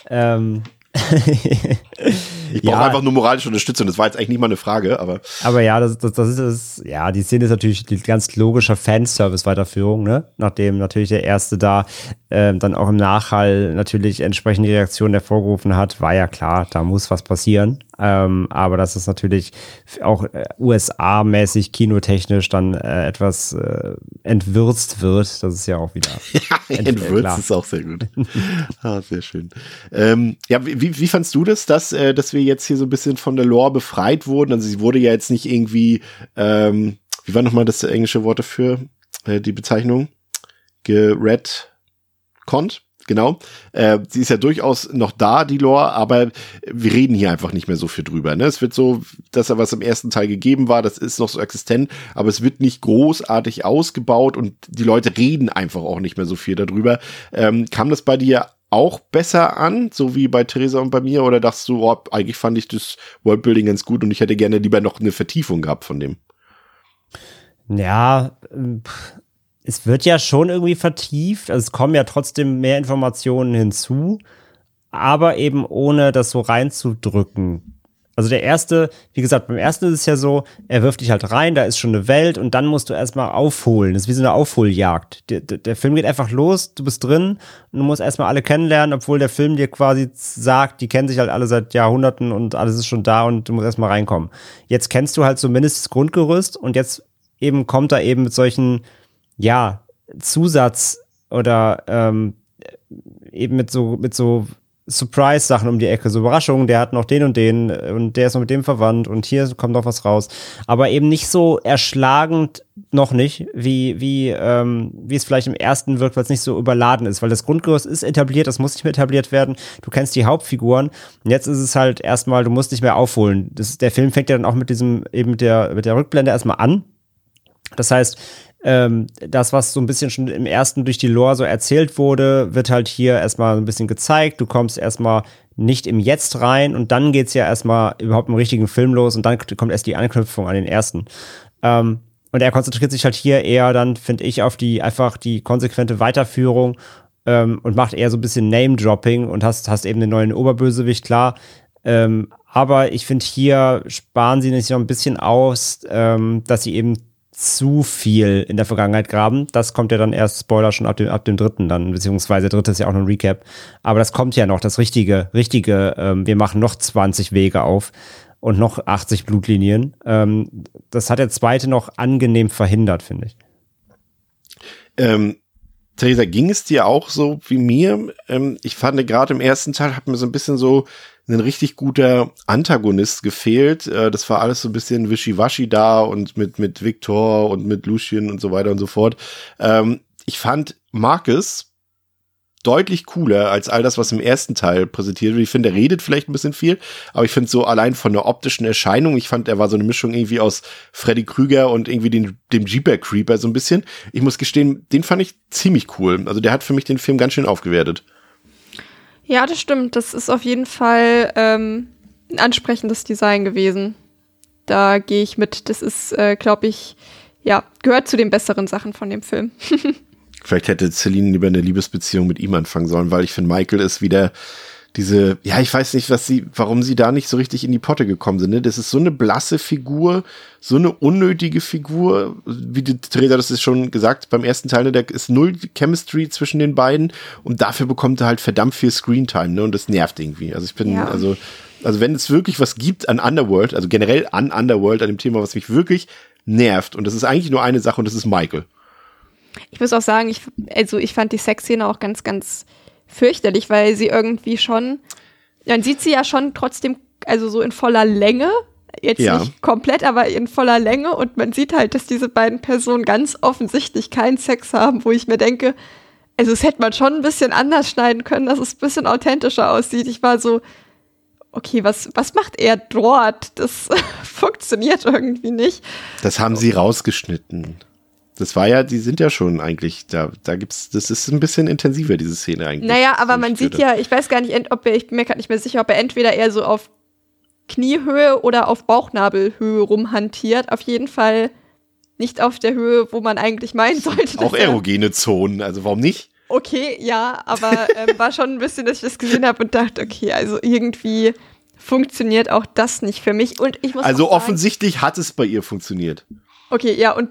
Ähm, ich brauche ja, einfach nur moralische Unterstützung. Das war jetzt eigentlich nicht mal eine Frage, aber. Aber ja, das, das, das ist es. Ja, die Szene ist natürlich die ganz logische Fanservice-Weiterführung, ne? Nachdem natürlich der erste da äh, dann auch im Nachhall natürlich entsprechende Reaktionen hervorgerufen hat, war ja klar, da muss was passieren. Ähm, aber dass es natürlich auch äh, USA-mäßig, kinotechnisch dann äh, etwas äh, entwürzt wird, das ist ja auch wieder. ja, entwürzt ist auch sehr gut. ah, sehr schön. Ähm, ja, wie, wie fandst du das, dass, äh, dass wir jetzt hier so ein bisschen von der Lore befreit wurden? Also sie wurde ja jetzt nicht irgendwie, ähm, wie war nochmal das englische Wort dafür, äh, die Bezeichnung? Geredconnt? Genau. Äh, sie ist ja durchaus noch da, die Lore, aber wir reden hier einfach nicht mehr so viel drüber. Ne? Es wird so, dass er was im ersten Teil gegeben war, das ist noch so existent, aber es wird nicht großartig ausgebaut und die Leute reden einfach auch nicht mehr so viel darüber. Ähm, kam das bei dir auch besser an, so wie bei Theresa und bei mir, oder dachtest du, oh, eigentlich fand ich das Worldbuilding ganz gut und ich hätte gerne lieber noch eine Vertiefung gehabt von dem? Ja, es wird ja schon irgendwie vertieft, also es kommen ja trotzdem mehr Informationen hinzu, aber eben ohne das so reinzudrücken. Also der erste, wie gesagt, beim ersten ist es ja so, er wirft dich halt rein, da ist schon eine Welt und dann musst du erstmal aufholen. Das ist wie so eine Aufholjagd. Der, der, Film geht einfach los, du bist drin und du musst erstmal alle kennenlernen, obwohl der Film dir quasi sagt, die kennen sich halt alle seit Jahrhunderten und alles ist schon da und du musst erstmal reinkommen. Jetzt kennst du halt zumindest das Grundgerüst und jetzt eben kommt er eben mit solchen ja, Zusatz oder ähm, eben mit so, mit so Surprise-Sachen um die Ecke, so Überraschungen, der hat noch den und den und der ist noch mit dem verwandt und hier kommt noch was raus. Aber eben nicht so erschlagend, noch nicht, wie, wie, ähm, wie es vielleicht im ersten wirkt, weil es nicht so überladen ist, weil das Grundgerüst ist etabliert, das muss nicht mehr etabliert werden. Du kennst die Hauptfiguren und jetzt ist es halt erstmal, du musst nicht mehr aufholen. Das, der Film fängt ja dann auch mit diesem, eben mit der, mit der Rückblende erstmal an. Das heißt, ähm, das, was so ein bisschen schon im ersten durch die Lore so erzählt wurde, wird halt hier erstmal ein bisschen gezeigt. Du kommst erstmal nicht im Jetzt rein und dann geht's ja erstmal überhaupt im richtigen Film los und dann kommt erst die Anknüpfung an den ersten. Ähm, und er konzentriert sich halt hier eher dann, finde ich, auf die einfach die konsequente Weiterführung ähm, und macht eher so ein bisschen Name-Dropping und hast, hast eben den neuen Oberbösewicht, klar. Ähm, aber ich finde, hier sparen sie sich noch ein bisschen aus, ähm, dass sie eben zu viel in der Vergangenheit graben. Das kommt ja dann erst, Spoiler, schon ab dem, ab dem dritten dann, beziehungsweise dritte ist ja auch noch ein Recap. Aber das kommt ja noch, das richtige, richtige, ähm, wir machen noch 20 Wege auf und noch 80 Blutlinien. Ähm, das hat der zweite noch angenehm verhindert, finde ich. Ähm, Theresa, ging es dir auch so wie mir? Ähm, ich fand gerade im ersten Teil hat mir so ein bisschen so ein richtig guter Antagonist gefehlt. Äh, das war alles so ein bisschen wischiwaschi da und mit, mit Victor und mit Lucien und so weiter und so fort. Ähm, ich fand Marcus deutlich cooler als all das, was im ersten Teil präsentiert wird. Ich finde, er redet vielleicht ein bisschen viel, aber ich finde so allein von der optischen Erscheinung, ich fand, er war so eine Mischung irgendwie aus Freddy Krüger und irgendwie den, dem Jeeper Creeper so ein bisschen. Ich muss gestehen, den fand ich ziemlich cool. Also der hat für mich den Film ganz schön aufgewertet. Ja, das stimmt. Das ist auf jeden Fall ähm, ein ansprechendes Design gewesen. Da gehe ich mit. Das ist, äh, glaube ich, ja, gehört zu den besseren Sachen von dem Film. Vielleicht hätte Celine lieber eine Liebesbeziehung mit ihm anfangen sollen, weil ich finde, Michael ist wieder diese, ja, ich weiß nicht, was sie, warum sie da nicht so richtig in die Potte gekommen sind. Ne? Das ist so eine blasse Figur, so eine unnötige Figur, wie die Theresa das ist schon gesagt, beim ersten Teil, ne, da ist null Chemistry zwischen den beiden und dafür bekommt er halt verdammt viel Screentime, ne? Und das nervt irgendwie. Also ich bin, ja. also, also wenn es wirklich was gibt an Underworld, also generell an Underworld, an dem Thema, was mich wirklich nervt, und das ist eigentlich nur eine Sache, und das ist Michael. Ich muss auch sagen, ich, also ich fand die Sexszene auch ganz, ganz fürchterlich, weil sie irgendwie schon, man sieht sie ja schon trotzdem, also so in voller Länge, jetzt ja. nicht komplett, aber in voller Länge und man sieht halt, dass diese beiden Personen ganz offensichtlich keinen Sex haben, wo ich mir denke, also es hätte man schon ein bisschen anders schneiden können, dass es ein bisschen authentischer aussieht. Ich war so, okay, was, was macht er dort? Das funktioniert irgendwie nicht. Das haben sie rausgeschnitten. Das war ja, die sind ja schon eigentlich, da, da gibt's, das ist ein bisschen intensiver, diese Szene eigentlich. Naja, aber man sieht ja, ich weiß gar nicht, ob er, ich bin mir gerade nicht mehr sicher, ob er entweder eher so auf Kniehöhe oder auf Bauchnabelhöhe rumhantiert. Auf jeden Fall nicht auf der Höhe, wo man eigentlich meinen sollte. Auch erogene Zonen, also warum nicht? Okay, ja, aber ähm, war schon ein bisschen, dass ich das gesehen habe und dachte, okay, also irgendwie funktioniert auch das nicht für mich. Und ich muss also sagen, offensichtlich hat es bei ihr funktioniert. Okay, ja, und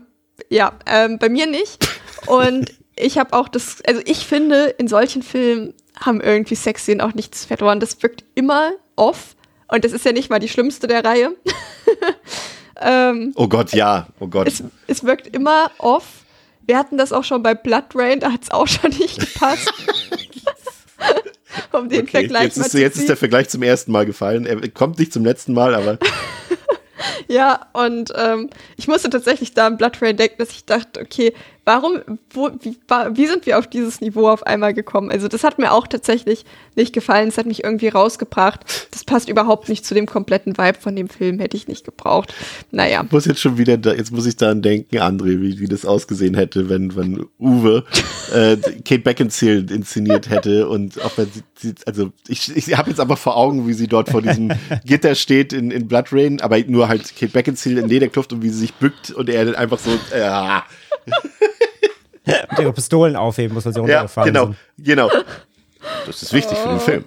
ja, ähm, bei mir nicht. Und ich habe auch das, also ich finde, in solchen Filmen haben irgendwie Sexszenen auch nichts verloren. Das wirkt immer off. Und das ist ja nicht mal die schlimmste der Reihe. ähm, oh Gott, ja. Oh Gott. Es, es wirkt immer off. Wir hatten das auch schon bei Blood Rain, da hat es auch schon nicht gepasst. um den okay, Vergleich jetzt ist, Jetzt ist der Vergleich zum ersten Mal gefallen. Er kommt nicht zum letzten Mal, aber. Ja, und ähm, ich musste tatsächlich da im Blood Rain denken, dass ich dachte, okay, warum, wo, wie, wie sind wir auf dieses Niveau auf einmal gekommen? Also das hat mir auch tatsächlich nicht gefallen. Es hat mich irgendwie rausgebracht. Das passt überhaupt nicht zu dem kompletten Vibe von dem Film. Hätte ich nicht gebraucht. Naja. Ich muss jetzt schon wieder, da, jetzt muss ich daran denken, André, wie, wie das ausgesehen hätte, wenn, wenn Uwe äh, Kate Beckinsale inszeniert hätte und auch wenn sie, also ich, ich habe jetzt aber vor Augen, wie sie dort vor diesem Gitter steht in, in Blood Rain, aber nur halt Kate Beckinsale in Lederkluft und wie sie sich bückt und er dann einfach so, äh, und ihre Pistolen aufheben muss, weil sie runtergefallen ja, genau, sind. Genau, Das ist wichtig für den Film.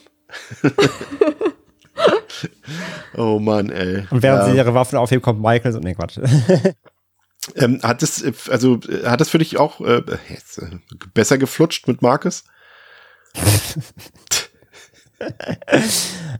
oh Mann, ey. Und während ja. sie ihre Waffen aufheben, kommt Michael und nee, Quatsch. Ähm, hat das, also, hat das für dich auch äh, jetzt, äh, besser geflutscht mit Marcus?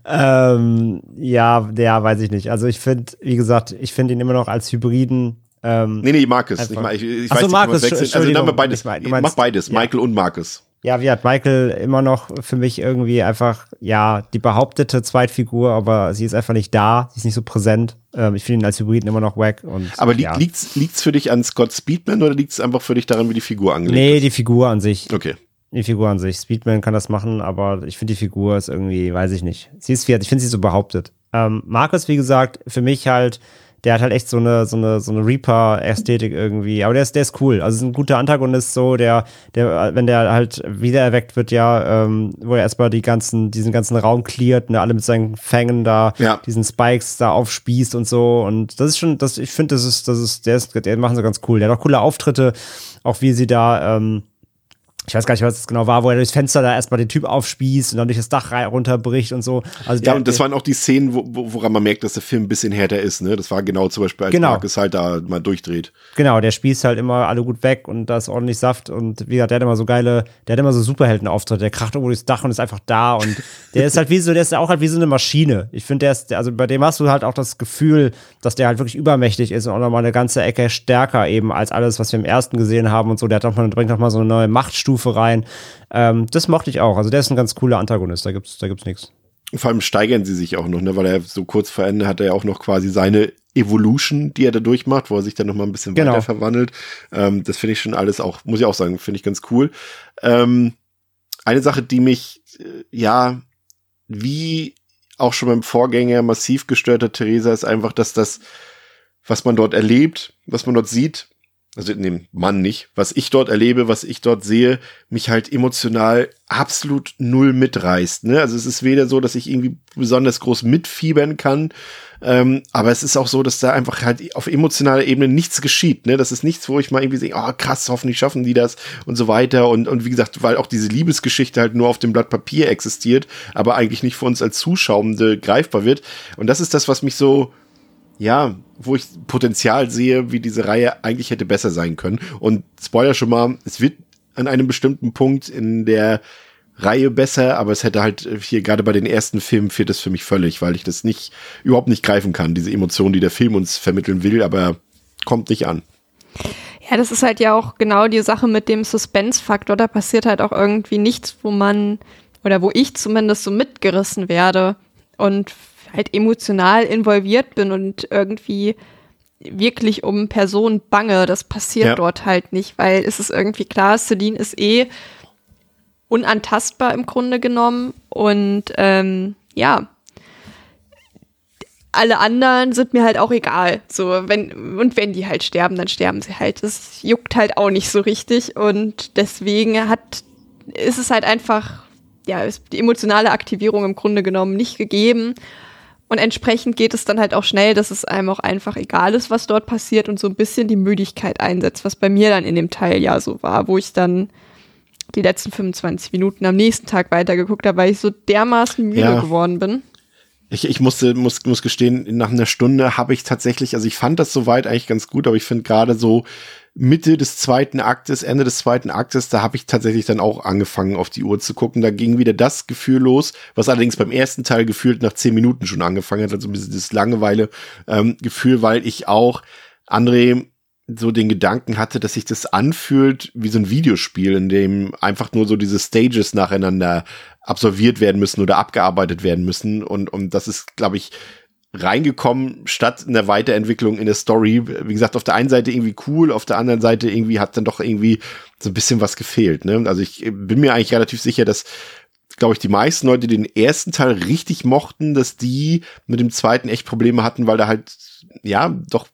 ähm, ja, ja, weiß ich nicht. Also ich finde, wie gesagt, ich finde ihn immer noch als Hybriden ähm, nee, nee, Marcus. Ich, ich, ich Achso, weiß Marcus, nicht, Also dann wir beides. Mein, mach beides, ja. Michael und Marcus. Ja, wie hat Michael immer noch für mich irgendwie einfach, ja, die behauptete Zweitfigur, aber sie ist einfach nicht da, sie ist nicht so präsent. Ähm, ich finde ihn als Hybriden immer noch wack. Und, aber li ja. liegt's, liegt's für dich an Scott Speedman oder liegt's einfach für dich daran, wie die Figur angelegt nee, ist? Nee, die Figur an sich. Okay. Die Figur an sich. Speedman kann das machen, aber ich finde die Figur ist irgendwie, weiß ich nicht. Sie ist, ich finde sie so behauptet. Ähm, Marcus, wie gesagt, für mich halt der hat halt echt so eine, so eine, so eine Reaper-Ästhetik irgendwie. Aber der ist, der ist cool. Also ist ein guter Antagonist so, der, der, wenn der halt wiedererweckt wird, ja, ähm, wo er erstmal die ganzen, diesen ganzen Raum cleart, ne, alle mit seinen Fängen da, ja. diesen Spikes da aufspießt und so. Und das ist schon, das, ich finde, das ist, das ist, der ist, der machen sie ganz cool. Der hat auch coole Auftritte, auch wie sie da, ähm, ich weiß gar nicht, was das genau war, wo er durchs Fenster da erstmal den Typ aufspießt und dann durch das Dach runterbricht und so. Also ja, und das waren auch die Szenen, wo, woran man merkt, dass der Film ein bisschen härter ist, ne? Das war genau zum Beispiel, als genau. Marcus halt da mal durchdreht. Genau, der spießt halt immer alle gut weg und da ist ordentlich Saft und wie gesagt, der hat immer so geile, der hat immer so Superheldenauftritte, der kracht irgendwo durchs Dach und ist einfach da und der ist halt wie so, der ist auch halt wie so eine Maschine. Ich finde, der ist, also bei dem hast du halt auch das Gefühl, dass der halt wirklich übermächtig ist und auch nochmal eine ganze Ecke stärker eben als alles, was wir im ersten gesehen haben und so. Der hat noch mal, bringt nochmal so eine neue Machtstufe Oberstufe rein. Ähm, das mochte ich auch. Also der ist ein ganz cooler Antagonist, da gibt's, da gibt's nichts. Vor allem steigern sie sich auch noch, ne? weil er so kurz vor Ende hat er ja auch noch quasi seine Evolution, die er da durchmacht, wo er sich dann noch mal ein bisschen Genau. weiter verwandelt. Ähm, das finde ich schon alles auch, muss ich auch sagen, finde ich ganz cool. Ähm, eine Sache, die mich, äh, ja, wie auch schon beim Vorgänger massiv gestört hat, Theresa, ist einfach, dass das, was man dort erlebt, was man dort sieht, also in dem Mann nicht, was ich dort erlebe, was ich dort sehe, mich halt emotional absolut null mitreißt. Ne? Also es ist weder so, dass ich irgendwie besonders groß mitfiebern kann, ähm, aber es ist auch so, dass da einfach halt auf emotionaler Ebene nichts geschieht. Ne? Das ist nichts, wo ich mal irgendwie sehe, oh krass, hoffentlich schaffen die das und so weiter. Und, und wie gesagt, weil auch diese Liebesgeschichte halt nur auf dem Blatt Papier existiert, aber eigentlich nicht für uns als Zuschauende greifbar wird. Und das ist das, was mich so ja, wo ich Potenzial sehe, wie diese Reihe eigentlich hätte besser sein können. Und Spoiler schon mal, es wird an einem bestimmten Punkt in der Reihe besser, aber es hätte halt hier gerade bei den ersten Filmen fehlt es für mich völlig, weil ich das nicht, überhaupt nicht greifen kann, diese Emotionen, die der Film uns vermitteln will, aber kommt nicht an. Ja, das ist halt ja auch genau die Sache mit dem Suspense-Faktor. Da passiert halt auch irgendwie nichts, wo man, oder wo ich zumindest so mitgerissen werde und halt emotional involviert bin und irgendwie wirklich um Personen bange. Das passiert Ja. dort halt nicht, weil es ist irgendwie klar, Celine ist eh unantastbar im Grunde genommen und ähm, ja, alle anderen sind mir halt auch egal. So, wenn, und wenn die halt sterben, dann sterben sie halt. Das juckt halt auch nicht so richtig. Und deswegen hat, ist es halt einfach, ja, ist die emotionale Aktivierung im Grunde genommen nicht gegeben. Und entsprechend geht es dann halt auch schnell, dass es einem auch einfach egal ist, was dort passiert und so ein bisschen die Müdigkeit einsetzt, was bei mir dann in dem Teil ja so war, wo ich dann die letzten 25 Minuten am nächsten Tag weitergeguckt habe, weil ich so dermaßen müde Ja. geworden bin. Ich, ich musste, muss, muss gestehen, nach einer Stunde habe ich tatsächlich, also ich fand das soweit eigentlich ganz gut, aber ich finde gerade so Mitte des zweiten Aktes, Ende des zweiten Aktes, da habe ich tatsächlich dann auch angefangen, auf die Uhr zu gucken. Da ging wieder das Gefühl los, was allerdings beim ersten Teil gefühlt nach zehn Minuten schon angefangen hat, also ein bisschen das Langeweile-Gefühl, weil ich auch, André, so den Gedanken hatte, dass sich das anfühlt wie so ein Videospiel, in dem einfach nur so diese Stages nacheinander absolviert werden müssen oder abgearbeitet werden müssen. Und, und das ist, glaube ich, reingekommen statt in der Weiterentwicklung in der Story. Wie gesagt, auf der einen Seite irgendwie cool, auf der anderen Seite irgendwie hat dann doch irgendwie so ein bisschen was gefehlt. Ne? Also ich bin mir eigentlich relativ sicher, dass glaube ich, die meisten Leute, die den ersten Teil richtig mochten, dass die mit dem zweiten echt Probleme hatten, weil da halt, ja, doch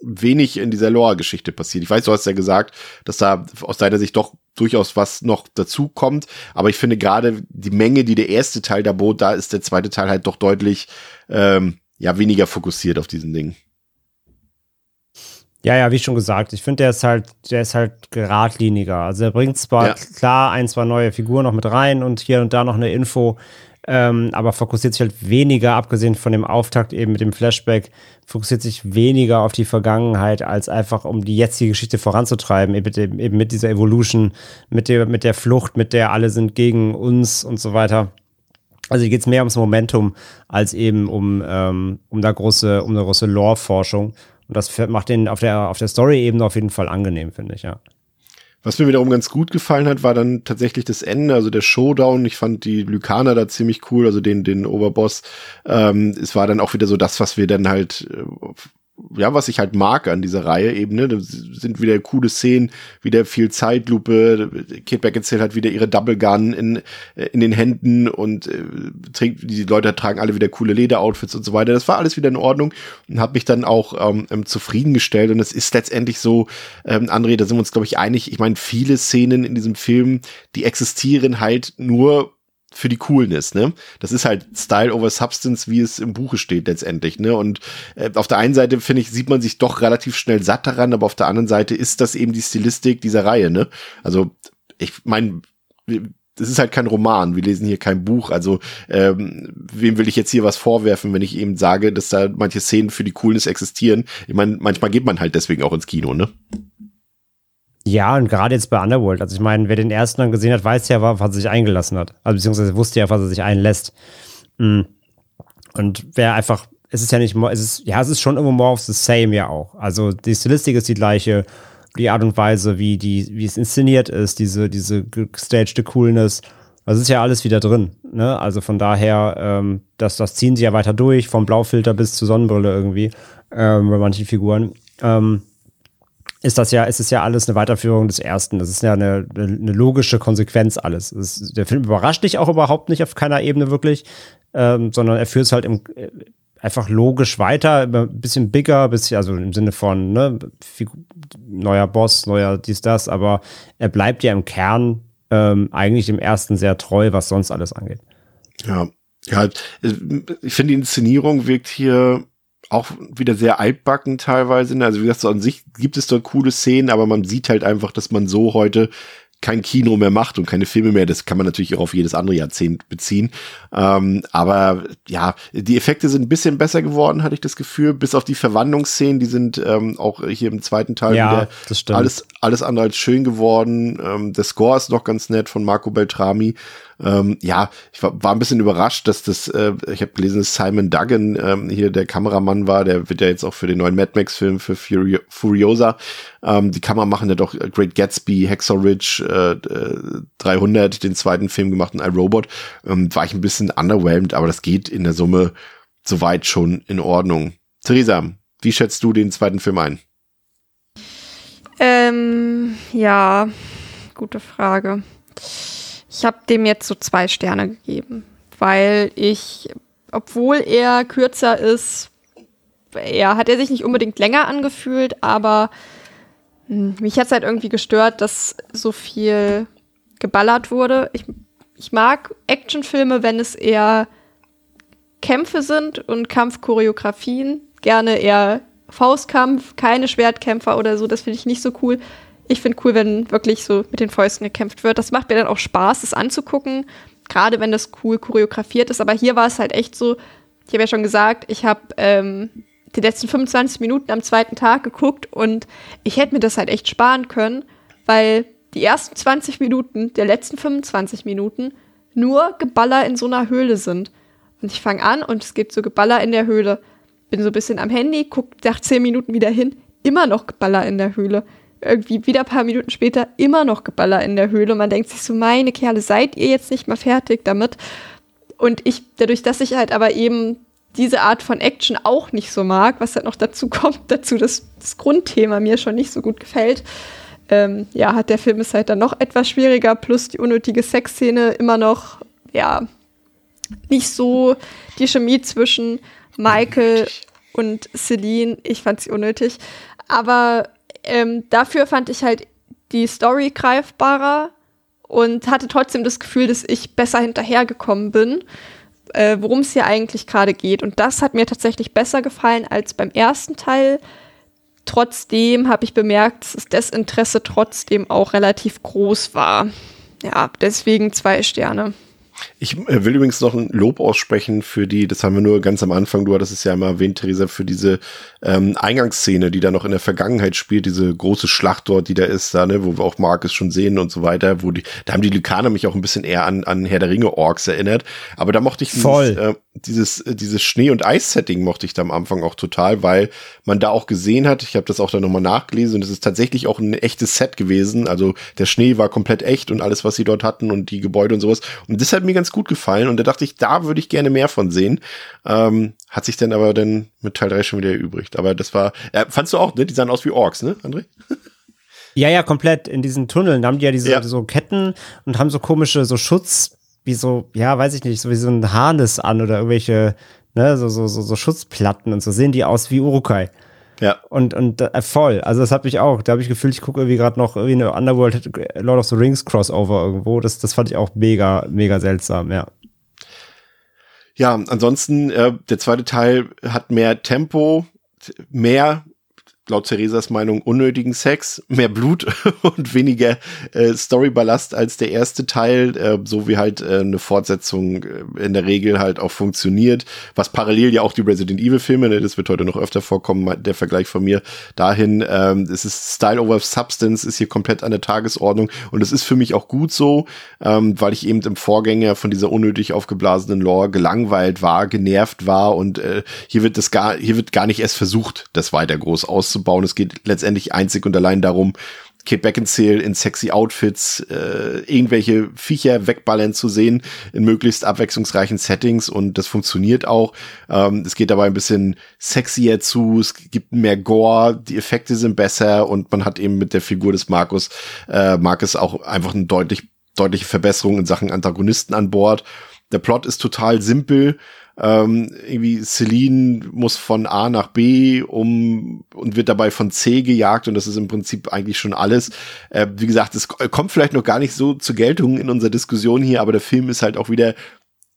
wenig in dieser Lore-Geschichte passiert. Ich weiß, du hast ja gesagt, dass da aus deiner Sicht doch durchaus was noch dazu kommt, aber ich finde gerade die Menge, die der erste Teil da bot, da ist der zweite Teil halt doch deutlich ähm, ja weniger fokussiert auf diesen Ding. Ja, ja, wie schon gesagt, ich finde, der ist halt, der ist halt geradliniger. Also er bringt zwar Ja. klar ein, zwei neue Figuren noch mit rein und hier und da noch eine Info, ähm, aber fokussiert sich halt weniger, abgesehen von dem Auftakt eben mit dem Flashback, fokussiert sich weniger auf die Vergangenheit, als einfach um die jetzige Geschichte voranzutreiben, eben mit, eben mit dieser Evolution, mit der, mit der Flucht, mit der alle sind gegen uns und so weiter. Also hier geht es mehr ums Momentum als eben um, ähm, um da große, um eine große Lore-Forschung. Und das macht den auf der, auf der Story-Ebene auf jeden Fall angenehm, finde ich, ja. Was mir wiederum ganz gut gefallen hat, war dann tatsächlich das Ende, also der Showdown. Ich fand die Lykaner da ziemlich cool, also den, den Oberboss. Ähm, es war dann auch wieder so das, was wir dann halt, äh, ja, was ich halt mag an dieser Reihe eben, ne? Da sind wieder coole Szenen, wieder viel Zeitlupe. Kate Beckinsale hat wieder ihre Double Gun in, äh, in den Händen und äh, trägt, die Leute tragen alle wieder coole Lederoutfits und so weiter. Das war alles wieder in Ordnung und hat mich dann auch ähm, ähm, zufriedengestellt. Und es ist letztendlich so, ähm, André, da sind wir uns, glaube ich, einig. Ich meine, viele Szenen in diesem Film, die existieren halt nur für die Coolness, ne? Das ist halt Style over Substance, wie es im Buche steht letztendlich, ne? Und äh, auf der einen Seite finde ich, sieht man sich doch relativ schnell satt daran, aber auf der anderen Seite ist das eben die Stilistik dieser Reihe, ne? Also ich meine, das ist halt kein Roman, wir lesen hier kein Buch, also ähm, wem will ich jetzt hier was vorwerfen, wenn ich eben sage, dass da manche Szenen für die Coolness existieren? Ich meine, manchmal geht man halt deswegen auch ins Kino, ne? Ja, und gerade jetzt bei Underworld. Also ich meine, wer den ersten dann gesehen hat, weiß ja, was er sich eingelassen hat. Also beziehungsweise wusste ja, was er sich einlässt. Mm. Und wer einfach, es ist ja nicht, es ist, ja, es ist schon immer more of the same ja auch. Also die Stilistik ist die gleiche. die Art und Weise, wie die, wie es inszeniert ist, diese, diese gestagte Coolness. Das ist ja alles wieder drin. Ne? Also von daher, ähm, das, das ziehen sie ja weiter durch, vom Blaufilter bis zur Sonnenbrille irgendwie, ähm, bei manchen Figuren. Ähm, ist das ja, ist es ja alles eine Weiterführung des ersten. Das ist ja eine, eine logische Konsequenz alles. Ist, der Film überrascht dich auch überhaupt nicht auf keiner Ebene wirklich, ähm, sondern er führt es halt im, äh, einfach logisch weiter, ein bisschen bigger, bisschen, also im Sinne von ne, neuer Boss, neuer dies, das, aber er bleibt ja im Kern ähm, eigentlich dem ersten sehr treu, was sonst alles angeht. Ja, ja, ich finde die Inszenierung wirkt hier auch wieder sehr altbacken teilweise. Also wie gesagt, so an sich gibt es dort coole Szenen, aber man sieht halt einfach, dass man so heute kein Kino mehr macht und keine Filme mehr. Das kann man natürlich auch auf jedes andere Jahrzehnt beziehen. Ähm, aber ja, die Effekte sind ein bisschen besser geworden, hatte ich das Gefühl. Bis auf die Verwandlungsszenen, die sind ähm, auch hier im zweiten Teil ja, wieder das stimmt. alles, alles andere als schön geworden. Ähm, der Score ist noch ganz nett von Marco Beltrami. Ähm, ja, ich war, war ein bisschen überrascht, dass das, äh, ich habe gelesen, dass Simon Duggan ähm, hier der Kameramann war, der wird ja jetzt auch für den neuen Mad Max-Film für Furio Furiosa ähm, die Kamera machen, der doch Great Gatsby, Hacksaw Ridge äh, 300, den zweiten Film gemacht und iRobot, ähm, war ich ein bisschen underwhelmed, aber das geht in der Summe soweit schon in Ordnung. Theresa, wie schätzt du den zweiten Film ein? Ähm, ja, gute Frage. Ich habe dem jetzt so zwei Sterne gegeben, weil ich, obwohl er kürzer ist, ja, hat er sich nicht unbedingt länger angefühlt, aber hm, mich hat es halt irgendwie gestört, dass so viel geballert wurde. Ich, ich mag Actionfilme, wenn es eher Kämpfe sind und Kampfchoreografien. Gerne eher Faustkampf, keine Schwertkämpfer oder so. Das finde ich nicht so cool ich finde cool, wenn wirklich so mit den Fäusten gekämpft wird. Das macht mir dann auch Spaß, das anzugucken, gerade wenn das cool choreografiert ist. Aber hier war es halt echt so, ich habe ja schon gesagt, ich habe ähm, die letzten 25 Minuten am zweiten Tag geguckt und ich hätte mir das halt echt sparen können, weil die ersten 20 Minuten der letzten 25 Minuten nur Geballer in so einer Höhle sind. Und ich fange an und es geht so Geballer in der Höhle. Bin so ein bisschen am Handy, guck nach 10 Minuten wieder hin, immer noch Geballer in der Höhle irgendwie wieder ein paar Minuten später immer noch Geballer in der Höhle. Und man denkt sich so, meine Kerle, seid ihr jetzt nicht mal fertig damit? Und ich, dadurch, dass ich halt aber eben diese Art von Action auch nicht so mag, was halt noch dazu kommt, dazu, dass das Grundthema mir schon nicht so gut gefällt, ähm, ja, hat der Film es halt dann noch etwas schwieriger, plus die unnötige Sexszene immer noch, ja, nicht so die Chemie zwischen Michael und Celine. Ich fand sie unnötig. Aber ähm, dafür fand ich halt die Story greifbarer und hatte trotzdem das Gefühl, dass ich besser hinterhergekommen bin, äh, worum es hier eigentlich gerade geht. Und das hat mir tatsächlich besser gefallen als beim ersten Teil. Trotzdem habe ich bemerkt, dass das Interesse trotzdem auch relativ groß war. Ja, deswegen zwei Sterne. Ich äh, will übrigens noch ein Lob aussprechen für die, das haben wir nur ganz am Anfang, du hattest es ja immer erwähnt, Theresa, für diese ähm, Eingangsszene, die da noch in der Vergangenheit spielt, diese große Schlacht dort, die da ist, da, ne, wo wir auch Marcus schon sehen und so weiter, wo die, da haben die Lykaner mich auch ein bisschen eher an, an Herr der Ringe Orks erinnert. Aber da mochte ich dieses, Voll. Äh, dieses, äh, dieses Schnee- und Eis-Setting mochte ich da am Anfang auch total, weil man da auch gesehen hat, ich habe das auch dann nochmal nachgelesen und es ist tatsächlich auch ein echtes Set gewesen. Also der Schnee war komplett echt und alles, was sie dort hatten und die Gebäude und sowas. Und das hat mir ganz gut gefallen und da dachte ich, da würde ich gerne mehr von sehen. Ähm, hat sich dann aber dann mit Teil 3 schon wieder erübrigt. Aber das war, äh, fandst du auch, ne? Die sahen aus wie Orks, ne, André? Ja, ja, komplett. In diesen Tunneln da haben die ja diese Ja. so Ketten und haben so komische, so Schutz, wie so, ja, weiß ich nicht, so wie so ein Harness an oder irgendwelche, ne, so, so, so, so Schutzplatten und so sehen die aus wie Urukai. Ja. Und, und äh, voll. Also das hat mich auch, da habe ich gefühlt, ich gucke irgendwie gerade noch irgendwie eine Underworld Lord of the Rings Crossover irgendwo. Das, das fand ich auch mega, mega seltsam, ja. Ja, ansonsten, äh, der zweite Teil hat mehr Tempo, mehr, laut Theresas Meinung, unnötigen Sex, mehr Blut und weniger äh, Storyballast als der erste Teil, äh, so wie halt äh, eine Fortsetzung äh, in der Regel halt auch funktioniert, was parallel ja auch die Resident Evil Filme, ne, das wird heute noch öfter vorkommen, der Vergleich von mir dahin, ähm, es ist Style over Substance, ist hier komplett an der Tagesordnung und es ist für mich auch gut so, ähm, weil ich eben im Vorgänger von dieser unnötig aufgeblasenen Lore gelangweilt war, genervt war und äh, hier wird das gar, hier wird gar nicht erst versucht, das weiter groß auszubauen aufzubauen. Es geht letztendlich einzig und allein darum, Kate Beckinsale in sexy Outfits, äh, irgendwelche Viecher wegballern zu sehen in möglichst abwechslungsreichen Settings und das funktioniert auch. Ähm, es geht dabei ein bisschen sexier zu, es gibt mehr Gore, die Effekte sind besser und man hat eben mit der Figur des Markus, äh, Markus auch einfach eine deutlich, deutliche Verbesserung in Sachen Antagonisten an Bord. Der Plot ist total simpel ähm, irgendwie Celine muss von A nach B um und wird dabei von C gejagt und das ist im Prinzip eigentlich schon alles. Äh, wie gesagt, es kommt vielleicht noch gar nicht so zur Geltung in unserer Diskussion hier, aber der Film ist halt auch wieder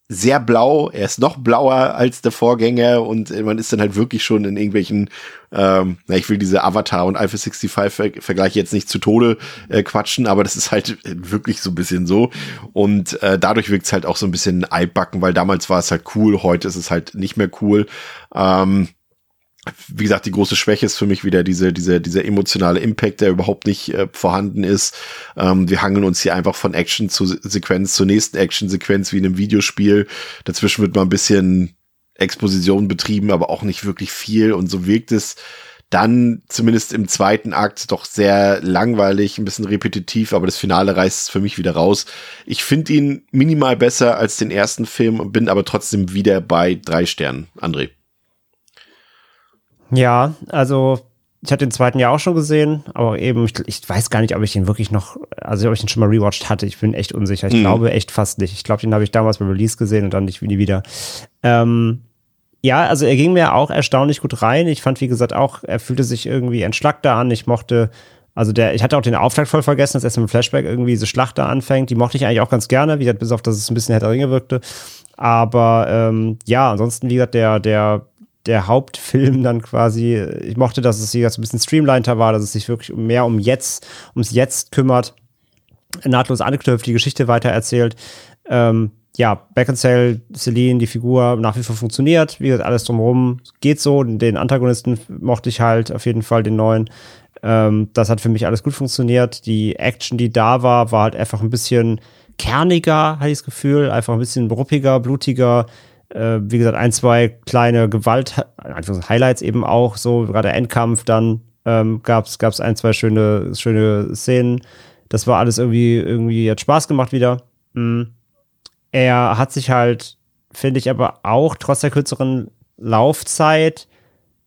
sehr blau, er ist noch blauer als der Vorgänger und man ist dann halt wirklich schon in irgendwelchen, ähm, na, ich will diese Avatar und Alpha 65 Vergleiche jetzt nicht zu Tode äh, quatschen, aber das ist halt wirklich so ein bisschen so und äh, dadurch wirkt es halt auch so ein bisschen altbacken, weil damals war es halt cool, heute ist es halt nicht mehr cool. Ähm, wie gesagt, die große Schwäche ist für mich wieder diese, diese, dieser emotionale Impact, der überhaupt nicht äh, vorhanden ist. Ähm, wir hangeln uns hier einfach von Action zu Sequenz zur nächsten Action-Sequenz wie in einem Videospiel. Dazwischen wird mal ein bisschen Exposition betrieben, aber auch nicht wirklich viel. Und so wirkt es dann zumindest im zweiten Akt doch sehr langweilig, ein bisschen repetitiv, aber das Finale reißt für mich wieder raus. Ich finde ihn minimal besser als den ersten Film, bin aber trotzdem wieder bei drei Sternen. André. Ja, also ich hatte den zweiten ja auch schon gesehen, aber eben, ich, ich, weiß gar nicht, ob ich den wirklich noch, also ob ich den schon mal rewatcht hatte. Ich bin echt unsicher. Ich mhm. glaube echt fast nicht. Ich glaube, den habe ich damals beim Release gesehen und dann nicht nie wieder. Ähm, ja, also er ging mir auch erstaunlich gut rein. Ich fand, wie gesagt, auch, er fühlte sich irgendwie entschlackter an. Ich mochte, also der, ich hatte auch den Auftakt voll vergessen, dass erst im Flashback irgendwie diese Schlacht da anfängt. Die mochte ich eigentlich auch ganz gerne, wie gesagt, bis auf, dass es ein bisschen härter Ringe wirkte. Aber ähm, ja, ansonsten, wie gesagt, der, der der Hauptfilm dann quasi, ich mochte, dass es hier so ein bisschen streamliner war, dass es sich wirklich mehr um jetzt, ums Jetzt kümmert, nahtlos anknüpft, die Geschichte weiter erzählt. Ähm, ja, Beckinsale, Celine, die Figur nach wie vor funktioniert. Wie gesagt, alles drumherum geht so. Den Antagonisten mochte ich halt auf jeden Fall, den neuen. Ähm, das hat für mich alles gut funktioniert. Die Action, die da war, war halt einfach ein bisschen kerniger, hatte ich das Gefühl. Einfach ein bisschen ruppiger, blutiger äh, wie gesagt, ein, zwei kleine Gewalt-Highlights eben auch, so gerade Endkampf, dann ähm, gab es ein, zwei schöne, schöne Szenen. Das war alles irgendwie, irgendwie hat Spaß gemacht wieder. Mhm. Er hat sich halt, finde ich, aber auch trotz der kürzeren Laufzeit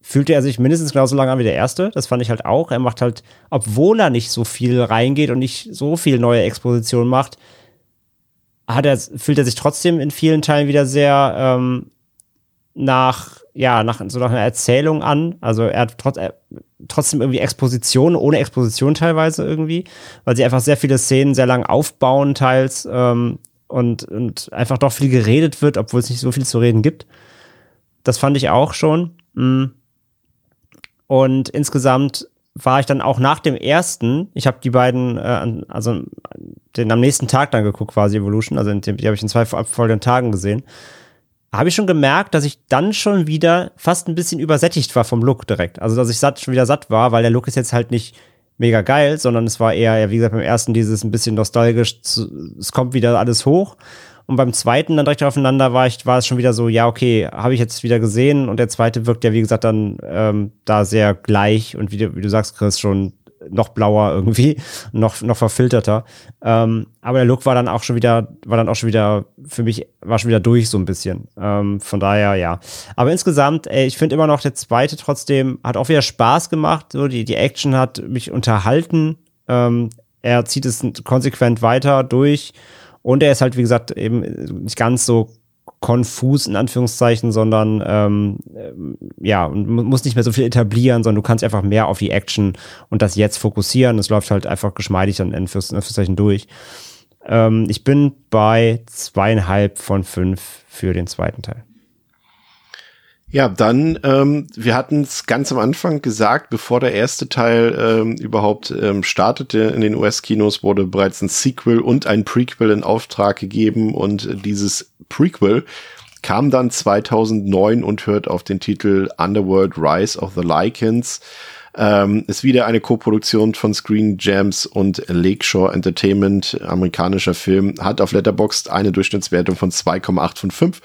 fühlte er sich mindestens genauso lange an wie der erste. Das fand ich halt auch. Er macht halt, obwohl er nicht so viel reingeht und nicht so viel neue Exposition macht, hat er, fühlt er sich trotzdem in vielen Teilen wieder sehr ähm, nach, ja, nach so nach einer Erzählung an. Also er hat trotz, er, trotzdem irgendwie Exposition, ohne Exposition teilweise irgendwie, weil sie einfach sehr viele Szenen sehr lang aufbauen, teils, ähm, und, und einfach doch viel geredet wird, obwohl es nicht so viel zu reden gibt. Das fand ich auch schon. Mm. Und insgesamt war ich dann auch nach dem ersten, ich habe die beiden, äh, also den am nächsten Tag dann geguckt, quasi Evolution, also den, die habe ich in zwei abfolgenden Tagen gesehen, habe ich schon gemerkt, dass ich dann schon wieder fast ein bisschen übersättigt war vom Look direkt. Also, dass ich satt, schon wieder satt war, weil der Look ist jetzt halt nicht mega geil, sondern es war eher, ja, wie gesagt, beim ersten dieses ein bisschen nostalgisch, es kommt wieder alles hoch. Und beim zweiten dann direkt aufeinander war ich, war es schon wieder so, ja, okay, habe ich jetzt wieder gesehen. Und der zweite wirkt ja, wie gesagt, dann ähm, da sehr gleich und wie du, wie du sagst, Chris, schon noch blauer irgendwie, noch, noch verfilterter. Ähm, aber der Look war dann auch schon wieder, war dann auch schon wieder, für mich, war schon wieder durch so ein bisschen. Ähm, von daher, ja. Aber insgesamt, ey, ich finde immer noch, der zweite trotzdem hat auch wieder Spaß gemacht. So, die, die Action hat mich unterhalten. Ähm, er zieht es konsequent weiter durch. Und er ist halt, wie gesagt, eben nicht ganz so konfus in Anführungszeichen, sondern ähm, äh, ja, und muss nicht mehr so viel etablieren, sondern du kannst einfach mehr auf die Action und das jetzt fokussieren. Es läuft halt einfach geschmeidig dann in Anführungszeichen durch. Ähm, ich bin bei zweieinhalb von fünf für den zweiten Teil. Ja, dann, ähm, wir hatten es ganz am Anfang gesagt, bevor der erste Teil ähm, überhaupt ähm, startete in den US-Kinos, wurde bereits ein Sequel und ein Prequel in Auftrag gegeben und dieses Prequel kam dann 2009 und hört auf den Titel Underworld Rise of the Lycans. Ähm, ist wieder eine Koproduktion von Screen Gems und Lakeshore Entertainment, amerikanischer Film, hat auf Letterboxd eine Durchschnittswertung von 2,8 von 5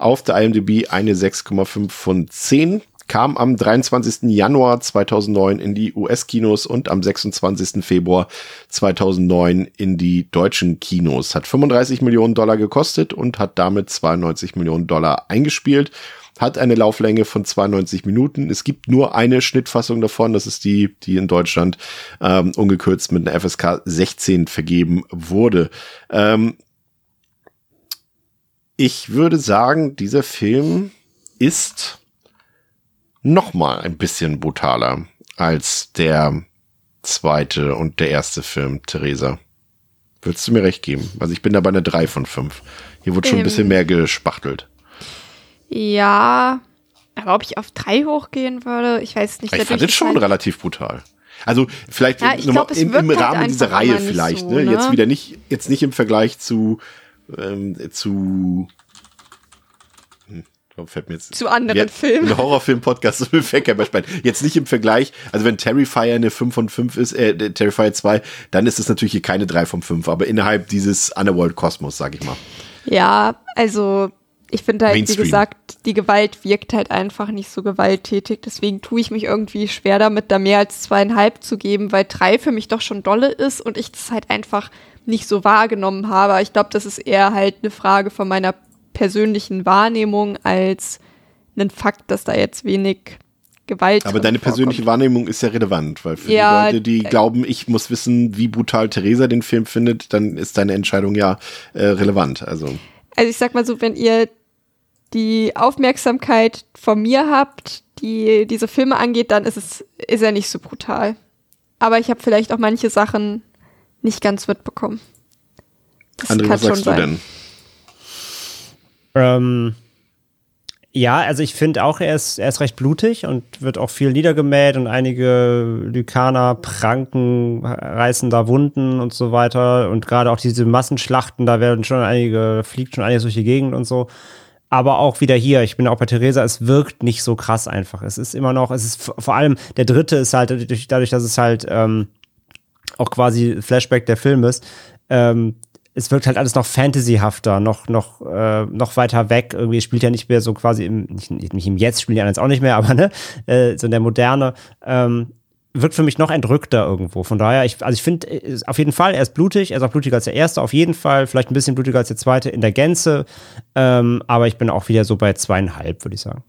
auf der IMDb eine 6,5 von 10. kam am 23. Januar 2009 in die US-Kinos und am 26. Februar 2009 in die deutschen Kinos. Hat 35 Millionen Dollar gekostet und hat damit 92 Millionen Dollar eingespielt. Hat eine Lauflänge von 92 Minuten. Es gibt nur eine Schnittfassung davon. Das ist die, die in Deutschland ähm, ungekürzt mit einer FSK 16 vergeben wurde. Ähm, ich würde sagen, dieser Film ist noch mal ein bisschen brutaler als der zweite und der erste Film, Theresa. Würdest du mir recht geben? Also ich bin da bei einer 3 von 5. Hier wurde schon ein bisschen Ähm. mehr gespachtelt. Ja, aber ob ich auf drei hochgehen würde, ich weiß nicht. Ich fand es ist schon halt- relativ brutal. Also vielleicht Ja, glaub, im, im halt Rahmen dieser einfach Reihe vielleicht, so, ne? ne? Jetzt wieder nicht, jetzt nicht im Vergleich zu, ähm, zu, hm, fällt mir jetzt Zu anderen Ja, Filmen. Ein Horrorfilm-Podcast so fällt kein Beispiel. Jetzt nicht im Vergleich, also wenn Terrifier eine 5 von 5 ist, äh, Terrifier 2, dann ist es natürlich hier keine 3 von 5, aber innerhalb dieses Underworld-Kosmos, sag ich mal. Ja, also ich finde halt, Mainstream. wie gesagt, die Gewalt wirkt halt einfach nicht so gewalttätig. Deswegen tue ich mich irgendwie schwer damit, da mehr als zweieinhalb zu geben, weil drei für mich doch schon dolle ist und ich das halt einfach nicht so wahrgenommen habe. Ich glaube, das ist eher halt eine Frage von meiner persönlichen Wahrnehmung als ein Fakt, dass da jetzt wenig Gewalt Aber deine persönliche vorkommt. Wahrnehmung ist ja relevant, weil für Ja, die Leute, die äh, glauben, ich muss wissen, wie brutal Theresa den Film findet, dann ist deine Entscheidung ja äh, relevant. Also Also ich sag mal so, wenn ihr die Aufmerksamkeit von mir habt, die diese Filme angeht, dann ist es ist er nicht so brutal. Aber ich habe vielleicht auch manche Sachen nicht ganz mitbekommen. Das André, was sagst du denn? Ähm, ja, also ich finde auch, er ist, er ist recht blutig und wird auch viel niedergemäht und einige Lykaner pranken, reißen da Wunden und so weiter. Und gerade auch diese Massenschlachten, da werden schon einige, fliegt schon einiges durch die Gegend und so. Aber auch wieder hier, ich bin auch bei Theresa, es wirkt nicht so krass einfach. Es ist immer noch, es ist vor allem, der dritte ist halt dadurch, dadurch dass es halt ähm, auch quasi Flashback der Film ist, ähm, es wirkt halt alles noch fantasyhafter, noch, noch, äh, noch weiter weg. Irgendwie spielt ja nicht mehr so quasi im, nicht, nicht im Jetzt, spielen anderen jetzt auch nicht mehr, aber ne, äh, so in der Moderne, ähm, wirkt für mich noch entrückter irgendwo. Von daher, ich, also ich finde, äh, auf jeden Fall, er ist blutig, er ist auch blutiger als der erste, auf jeden Fall, vielleicht ein bisschen blutiger als der zweite in der Gänze, ähm, aber ich bin auch wieder so bei zweieinhalb, würde ich sagen.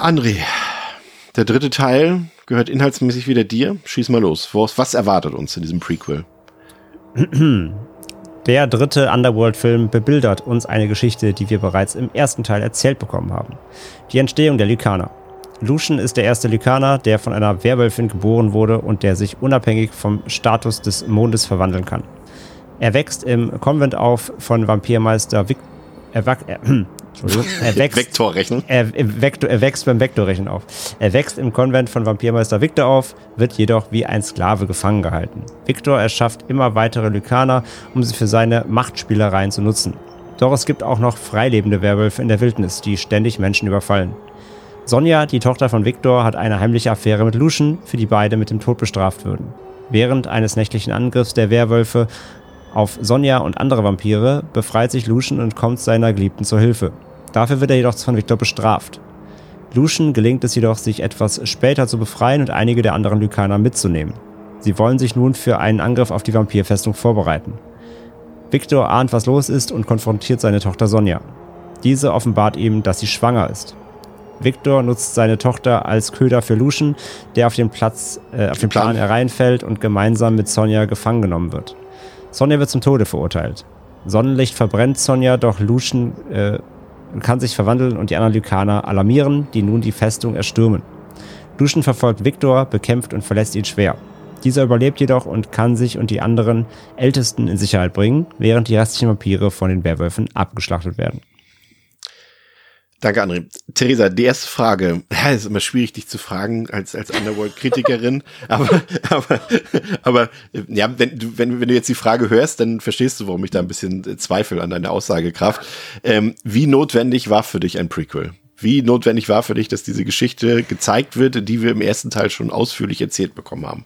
André, der dritte Teil gehört inhaltsmäßig wieder dir. Schieß mal los. Was, was erwartet uns in diesem Prequel? Der dritte Underworld-Film bebildert uns eine Geschichte, die wir bereits im ersten Teil erzählt bekommen haben. Die Entstehung der Lykaner. Lucian ist der erste Lykaner, der von einer Werwölfin geboren wurde und der sich unabhängig vom Status des Mondes verwandeln kann. Er wächst im Konvent auf von Vampirmeister Vic er, wack- er, Entschuldigung, er wächst Vektorrechnung. er, Vektor, er wächst beim Vektorrechnen auf. Er wächst im Konvent von Vampirmeister Victor auf, wird jedoch wie ein Sklave gefangen gehalten. Victor erschafft immer weitere Lykaner, um sie für seine Machtspielereien zu nutzen. Doch es gibt auch noch freilebende Werwölfe in der Wildnis, die ständig Menschen überfallen. Sonja, die Tochter von Victor, hat eine heimliche Affäre mit Lucian, für die beide mit dem Tod bestraft würden. Während eines nächtlichen Angriffs der Werwölfe auf Sonja und andere Vampire befreit sich Lucian und kommt seiner Geliebten zur Hilfe. Dafür wird er jedoch von Victor bestraft. Lucian gelingt es jedoch, sich etwas später zu befreien und einige der anderen Lykaner mitzunehmen. Sie wollen sich nun für einen Angriff auf die Vampirfestung vorbereiten. Victor ahnt, was los ist und konfrontiert seine Tochter Sonja. Diese offenbart ihm, dass sie schwanger ist. Victor nutzt seine Tochter als Köder für Lucian, der auf den Platz, äh, auf den Plan. Hereinfällt und gemeinsam mit Sonja gefangen genommen wird. Sonja wird zum Tode verurteilt. Sonnenlicht verbrennt Sonja, doch Lucian äh, kann sich verwandeln und die anderen Lykaner alarmieren, die nun die Festung erstürmen. Lucian verfolgt Victor, bekämpft und verlässt ihn schwer. Dieser überlebt jedoch und kann sich und die anderen Ältesten in Sicherheit bringen, während die restlichen Vampire von den Werwölfen abgeschlachtet werden. Danke, André. Theresa, die erste Frage. Ja, ist immer schwierig, dich zu fragen als, als Underworld-Kritikerin. aber, aber, aber, ja, wenn du, wenn, wenn du jetzt die Frage hörst, dann verstehst du, warum ich da ein bisschen äh, Zweifel an deiner Aussagekraft. Ähm, wie notwendig war für dich ein Prequel? Wie notwendig war für dich, dass diese Geschichte gezeigt wird, die wir im ersten Teil schon ausführlich erzählt bekommen haben?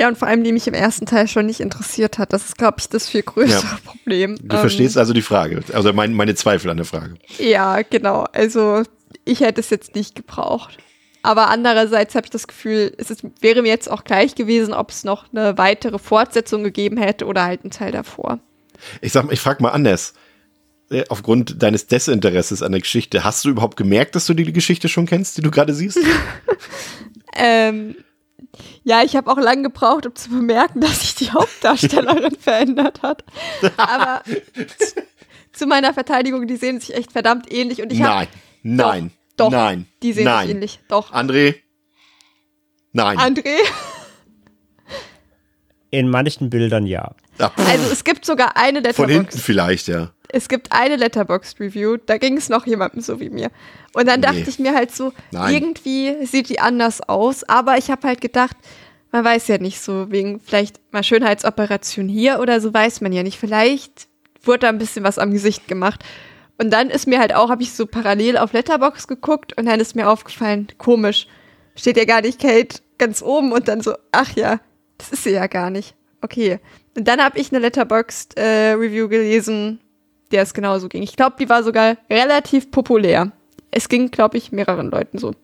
Ja, und vor allem, die mich im ersten Teil schon nicht interessiert hat. Das ist, glaube ich, das viel größere Ja. Problem. Du verstehst also die Frage, also mein, meine Zweifel an der Frage. Ja, genau. Also ich hätte es jetzt nicht gebraucht. Aber andererseits habe ich das Gefühl, es ist, wäre mir jetzt auch gleich gewesen, ob es noch eine weitere Fortsetzung gegeben hätte oder halt einen Teil davor. Ich sag ich frage mal anders. Äh, Aufgrund deines Desinteresses an der Geschichte, hast du überhaupt gemerkt, dass du die Geschichte schon kennst, die du gerade siehst? Ähm, ja, ich habe auch lange gebraucht, um zu bemerken, dass sich die Hauptdarstellerin verändert hat. Aber zu meiner Verteidigung, die sehen sich echt verdammt ähnlich. Und ich hab, nein, nein, doch, nein. die sehen nein. sich ähnlich. Doch. André? Nein. André? In manchen Bildern ja. Also es gibt sogar eine von hinten Letterbox. vielleicht, ja. Es gibt eine Letterbox Review, da ging es noch jemandem so wie mir. Und dann dachte Nee. ich mir halt so, Nein. irgendwie sieht die anders aus, aber ich habe halt gedacht, man weiß ja nicht so, wegen vielleicht mal Schönheitsoperation hier oder so weiß man ja nicht. Vielleicht wurde da ein bisschen was am Gesicht gemacht. Und dann ist mir halt auch, habe ich so parallel auf Letterbox geguckt und dann ist mir aufgefallen, komisch, steht ja gar nicht Kate ganz oben und dann so, ach ja, das ist sie ja gar nicht. Okay. Und dann habe ich eine Letterboxd äh, gelesen, der es genauso ging. Ich glaube, die war sogar relativ populär. Es ging, glaube ich, mehreren Leuten so.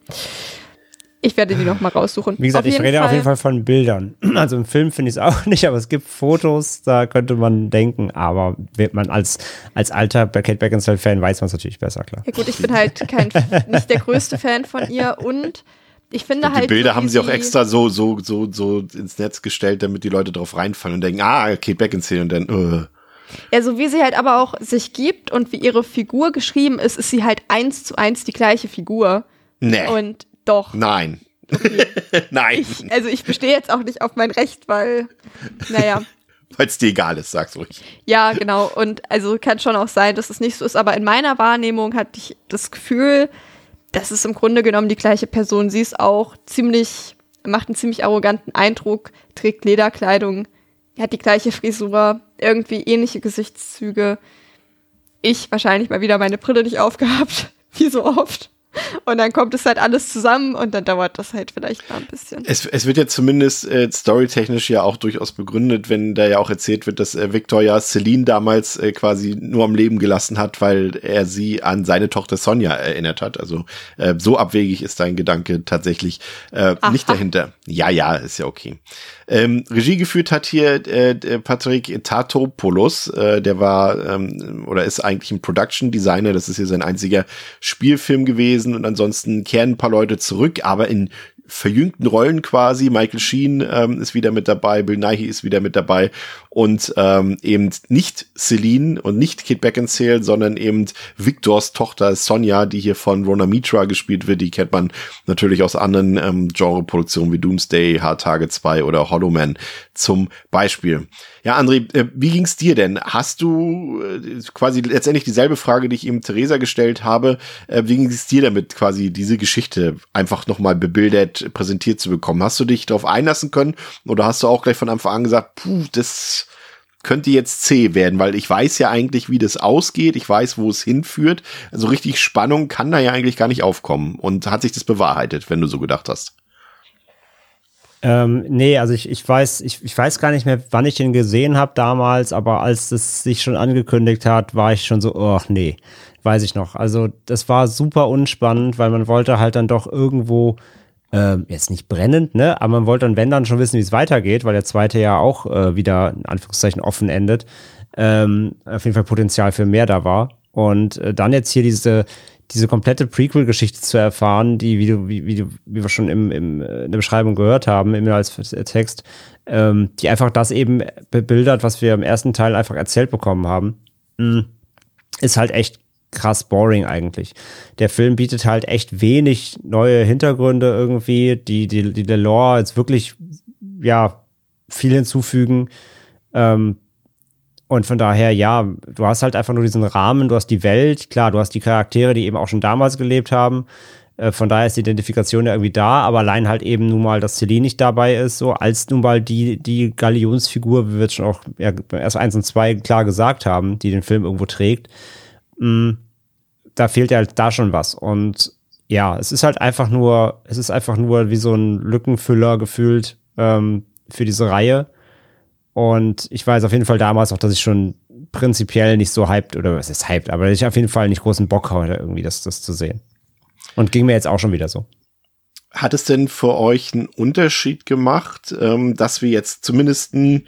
Ich werde die noch mal raussuchen. Wie gesagt, Auf ich rede auf jeden Fall von Bildern. Also im Film finde ich es auch nicht, aber es gibt Fotos, da könnte man denken, aber wird man als, als alter Kate Beckinsale-Fan weiß man es natürlich besser, klar. Ja gut, ich bin halt kein, nicht der größte Fan von ihr und ich finde Und halt. die Bilder so, haben sie auch extra so, so, so, so ins Netz gestellt, damit die Leute drauf reinfallen und denken, ah, Kate Beckinsale und dann, äh. Ja, so wie sie halt aber auch sich gibt und wie ihre Figur geschrieben ist, ist sie halt eins zu eins die gleiche Figur. Nee. Und doch. Nein. Nein. Ich, also ich bestehe jetzt auch nicht auf mein Recht, weil, naja. Weil es dir egal ist, sag's ruhig. Ja, genau. Und also kann schon auch sein, dass es nicht so ist. Aber in meiner Wahrnehmung hatte ich das Gefühl, das ist im Grunde genommen die gleiche Person. Sie ist auch ziemlich, macht einen ziemlich arroganten Eindruck, trägt Lederkleidung, hat die gleiche Frisur, irgendwie ähnliche Gesichtszüge. Ich wahrscheinlich mal wieder meine Brille nicht aufgehabt, wie so oft. Und dann kommt es halt alles zusammen und dann dauert das halt vielleicht mal ein bisschen. Es, es wird ja zumindest äh, storytechnisch ja auch durchaus begründet, wenn da ja auch erzählt wird, dass äh, Victor ja Celine damals äh, quasi nur am Leben gelassen hat, weil er sie an seine Tochter Sonja erinnert hat. Also äh, so abwegig ist dein Gedanke tatsächlich äh, nicht dahinter. Ja, ja, ist ja okay. Ähm, Regie geführt hat hier äh, der Patrick Tatopoulos, äh, der war ähm, oder ist eigentlich ein Production Designer, das ist hier sein einziger Spielfilm gewesen. Und ansonsten kehren ein paar Leute zurück, aber in verjüngten Rollen quasi. Michael Sheen ähm, ist wieder mit dabei, Bill Nighy ist wieder mit dabei und ähm, eben nicht Celine und nicht Kate Beckinsale, sondern eben Victors Tochter Sonja, die hier von Rona Mitra gespielt wird. Die kennt man natürlich aus anderen ähm, Genreproduktionen wie Doomsday, Hard Target 2 oder Hollow Man zum Beispiel. Ja, André, äh, wie ging's dir denn? Hast du äh, quasi letztendlich dieselbe Frage, die ich eben Theresa gestellt habe, äh, wie ging's dir damit, quasi diese Geschichte einfach nochmal bebildert präsentiert zu bekommen? Hast du dich darauf einlassen können oder hast du auch gleich von Anfang an gesagt, puh, das könnte jetzt zäh werden, weil ich weiß ja eigentlich, wie das ausgeht, ich weiß, wo es hinführt. Also richtig Spannung kann da ja eigentlich gar nicht aufkommen. Und hat sich das bewahrheitet, wenn du so gedacht hast? Ähm, nee, also ich, ich weiß, ich, ich weiß gar nicht mehr, wann ich den gesehen habe damals, aber als es sich schon angekündigt hat, war ich schon so, oh nee, weiß ich noch. Also das war super unspannend, weil man wollte halt dann doch irgendwo, ähm, jetzt nicht brennend, ne, aber man wollte dann, wenn dann schon wissen, wie es weitergeht, weil der zweite ja auch äh, wieder in Anführungszeichen offen endet. Ähm, auf jeden Fall Potenzial für mehr da war. Und äh, dann jetzt hier diese, diese komplette Prequel-Geschichte zu erfahren, die, wie du, wie, wie, du, wie wir schon im, im, äh, in der Beschreibung gehört haben, immer als Text, ähm, die einfach das eben bebildert, was wir im ersten Teil einfach erzählt bekommen haben, mh, ist halt echt krass boring eigentlich. Der Film bietet halt echt wenig neue Hintergründe irgendwie, die, die, die der Lore jetzt wirklich, ja, viel hinzufügen. Ähm, und von daher, ja, du hast halt einfach nur diesen Rahmen, du hast die Welt, klar, du hast die Charaktere, die eben auch schon damals gelebt haben. Äh, von daher ist die Identifikation ja irgendwie da, aber allein halt eben nun mal, dass Celine nicht dabei ist, so als nun mal die, die Galionsfigur, wie wir jetzt schon auch ja, erst eins und zwei klar gesagt haben, die den Film irgendwo trägt. Mh, da fehlt ja halt da schon was. Und ja, es ist halt einfach nur, es ist einfach nur wie so ein Lückenfüller gefühlt ähm, für diese Reihe. Und ich weiß auf jeden Fall damals auch, dass ich schon prinzipiell nicht so hyped, oder was ist hyped, aber dass ich auf jeden Fall nicht großen Bock hatte, irgendwie das, das zu sehen. Und ging mir jetzt auch schon wieder so. Hat es denn für euch einen Unterschied gemacht, ähm, dass wir jetzt zumindest ein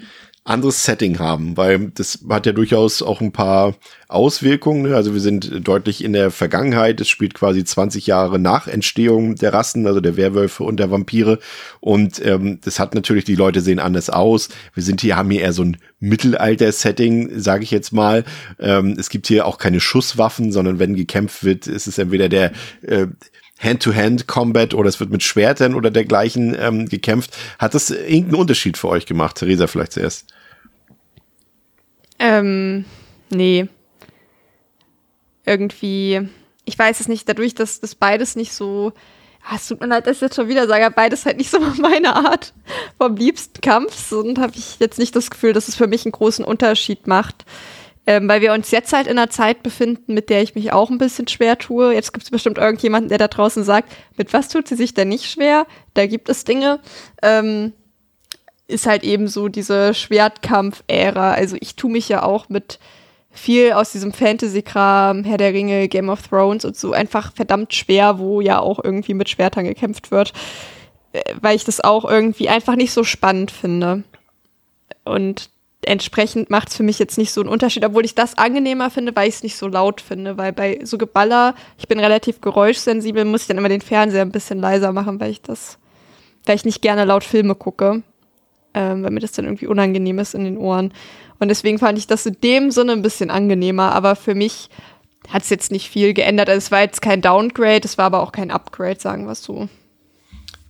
anderes Setting haben, weil das hat ja durchaus auch ein paar Auswirkungen. Ne? Also wir sind deutlich in der Vergangenheit. Es spielt quasi 20 Jahre nach Entstehung der Rassen, also der Werwölfe und der Vampire. Und ähm, das hat natürlich, die Leute sehen anders aus. Wir sind hier, haben hier eher so ein Mittelalter-Setting, sage ich jetzt mal. Ähm, es gibt hier auch keine Schusswaffen, sondern wenn gekämpft wird, ist es entweder der äh, Hand-to-Hand-Combat oder es wird mit Schwertern oder dergleichen ähm, gekämpft. Hat das irgendeinen Unterschied für euch gemacht? Theresa vielleicht zuerst. Ähm, nee. Irgendwie, ich weiß es nicht, dadurch, dass das beides nicht so, ah, es tut mir leid, dass ich jetzt schon wieder sage, beides halt nicht so meine Art vom liebsten Kampf und habe ich jetzt nicht das Gefühl, dass es für mich einen großen Unterschied macht. Ähm, weil wir uns jetzt halt in einer Zeit befinden, mit der ich mich auch ein bisschen schwer tue. Jetzt gibt es bestimmt irgendjemanden, der da draußen sagt, mit was tut sie sich denn nicht schwer? Da gibt es Dinge. Ähm, ist halt eben so diese Schwertkampf-Ära. Also ich tue mich ja auch mit viel aus diesem Fantasy-Kram, Herr der Ringe, Game of Thrones und so einfach verdammt schwer, wo ja auch irgendwie mit Schwertern gekämpft wird, äh, weil ich das auch irgendwie einfach nicht so spannend finde. Und entsprechend macht es für mich jetzt nicht so einen Unterschied, obwohl ich das angenehmer finde, weil ich es nicht so laut finde, weil bei so Geballer, ich bin relativ geräuschsensibel, muss ich dann immer den Fernseher ein bisschen leiser machen, weil ich das, weil ich nicht gerne laut Filme gucke ähm, weil mir das dann irgendwie unangenehm ist in den Ohren. Und deswegen fand ich das in dem Sinne ein bisschen angenehmer, aber für mich hat es jetzt nicht viel geändert. Also es war jetzt kein Downgrade, es war aber auch kein Upgrade, sagen wir es so.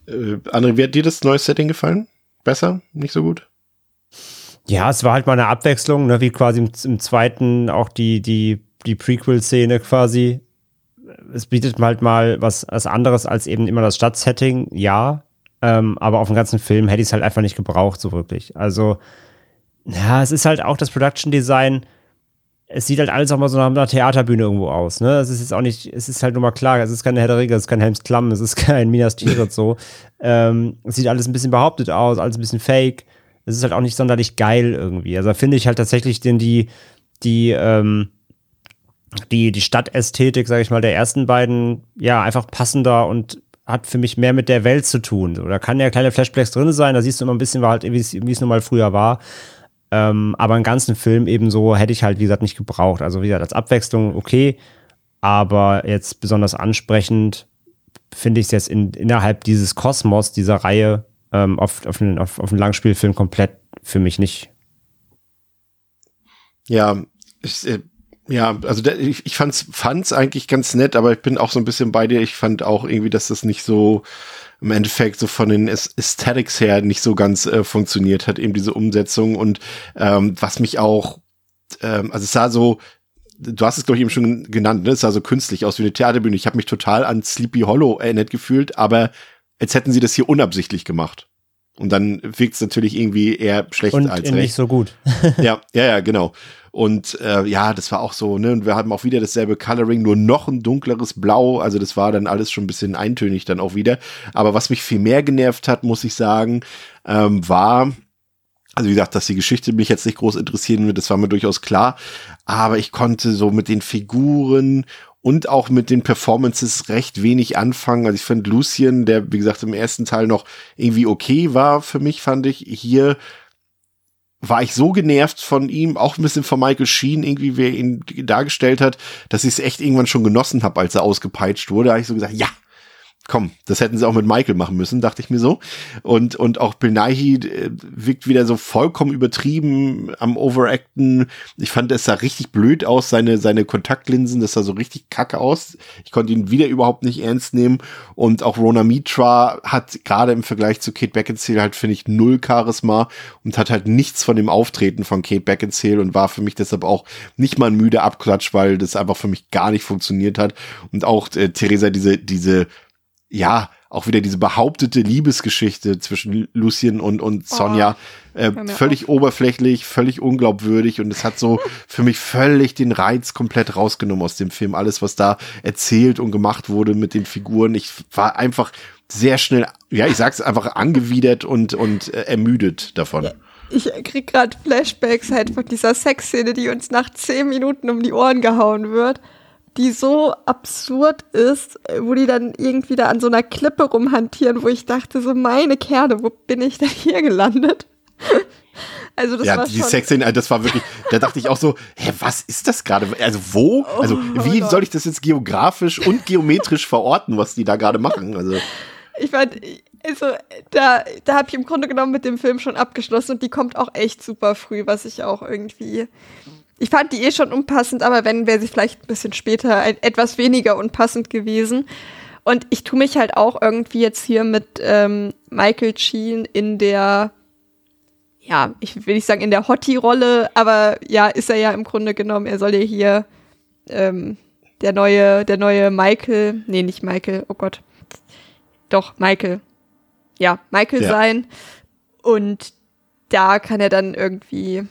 Äh, André, wie hat dir das neue Setting gefallen? Besser? Nicht so gut? Ja, es war halt mal eine Abwechslung, ne, wie quasi im, im zweiten auch die, die, die Prequel-Szene quasi. Es bietet halt mal was, was anderes als eben immer das Stadtsetting, ja. Ähm, aber auf dem ganzen Film hätte ich es halt einfach nicht gebraucht, so wirklich. Also, ja, es ist halt auch das Production Design. Es sieht halt alles auch mal so nach einer Theaterbühne irgendwo aus, ne? Es ist jetzt auch nicht, es ist halt nur mal klar, es ist keine Herr es ist kein Helms Klamm, es ist kein Minas Tirith so. Ähm, es sieht alles ein bisschen behauptet aus, alles ein bisschen fake. Es ist halt auch nicht sonderlich geil irgendwie. Also da finde ich halt tatsächlich den, die, die, ähm, die, die Stadtästhetik, sag ich mal, der ersten beiden, ja, einfach passender und hat für mich mehr mit der Welt zu tun. da kann ja kleine Flashbacks drin sein, da siehst du immer ein bisschen, halt, wie es nun mal früher war. Ähm, aber einen ganzen Film eben so hätte ich halt, wie gesagt, nicht gebraucht. Also, wie gesagt, als Abwechslung okay, aber jetzt besonders ansprechend finde ich es jetzt in, innerhalb dieses Kosmos, dieser Reihe, ähm, auf, auf, einen, auf, auf einen Langspielfilm komplett für mich nicht. Ja, ich, ja, also der, ich, ich fand's, fand's eigentlich ganz nett, aber ich bin auch so ein bisschen bei dir. Ich fand auch irgendwie, dass das nicht so im Endeffekt so von den Aesthetics her nicht so ganz äh, funktioniert hat, eben diese Umsetzung und ähm, was mich auch, ähm, also es sah so, du hast es glaube ich eben schon genannt, ne? es sah so künstlich aus wie eine Theaterbühne. Ich habe mich total an Sleepy Hollow erinnert gefühlt, aber als hätten sie das hier unabsichtlich gemacht. Und dann wirkt es natürlich irgendwie eher schlecht und als recht. nicht so gut. ja, ja, ja, genau. Und äh, ja, das war auch so, ne? Und wir haben auch wieder dasselbe Coloring, nur noch ein dunkleres Blau. Also das war dann alles schon ein bisschen eintönig dann auch wieder. Aber was mich viel mehr genervt hat, muss ich sagen, ähm, war, also wie gesagt, dass die Geschichte mich jetzt nicht groß interessieren wird, das war mir durchaus klar. Aber ich konnte so mit den Figuren und auch mit den Performances recht wenig anfangen. Also ich fand Lucien, der wie gesagt im ersten Teil noch irgendwie okay war für mich, fand ich hier war ich so genervt von ihm, auch ein bisschen von Michael Sheen, irgendwie, wer ihn dargestellt hat, dass ich es echt irgendwann schon genossen habe, als er ausgepeitscht wurde. Da habe ich so gesagt, ja, komm, das hätten sie auch mit Michael machen müssen, dachte ich mir so. Und, und auch Bill äh, wirkt wieder so vollkommen übertrieben am Overacten. Ich fand, es sah richtig blöd aus, seine, seine Kontaktlinsen, das sah so richtig kacke aus. Ich konnte ihn wieder überhaupt nicht ernst nehmen. Und auch Rona Mitra hat gerade im Vergleich zu Kate Beckinsale halt, finde ich, null Charisma und hat halt nichts von dem Auftreten von Kate Beckinsale und war für mich deshalb auch nicht mal ein müde Abklatsch, weil das einfach für mich gar nicht funktioniert hat. Und auch äh, Theresa, diese, diese ja, auch wieder diese behauptete Liebesgeschichte zwischen Lucien und, und oh, Sonja. Oh, äh, völlig auf. oberflächlich, völlig unglaubwürdig und es hat so für mich völlig den Reiz komplett rausgenommen aus dem Film. Alles, was da erzählt und gemacht wurde mit den Figuren. Ich war einfach sehr schnell, ja, ich sag's einfach angewidert und, und äh, ermüdet davon. Ja. Ich krieg gerade Flashbacks halt von dieser Sexszene, die uns nach zehn Minuten um die Ohren gehauen wird die so absurd ist, wo die dann irgendwie da an so einer Klippe rumhantieren, wo ich dachte, so meine Kerle, wo bin ich denn hier gelandet? Also das ja, war die Sexszene, das war wirklich, da dachte ich auch so, hä, was ist das gerade? Also wo? Also Oh wie Gott. soll ich das jetzt geografisch und geometrisch verorten, was die da gerade machen? Also ich fand, also da, da habe ich im Grunde genommen mit dem Film schon abgeschlossen und die kommt auch echt super früh, was ich auch irgendwie. Ich fand die eh schon unpassend, aber wenn, wäre sie vielleicht ein bisschen später ein, etwas weniger unpassend gewesen. Und ich tue mich halt auch irgendwie jetzt hier mit ähm, Michael Sheen in der, ja, ich will nicht sagen in der Hottie-Rolle, aber ja, ist er ja im Grunde genommen. Er soll ja hier ähm, der neue, der neue Michael, nee, nicht Michael, oh Gott. Doch, Michael. Ja, Michael Ja. sein. Und da kann er dann irgendwie,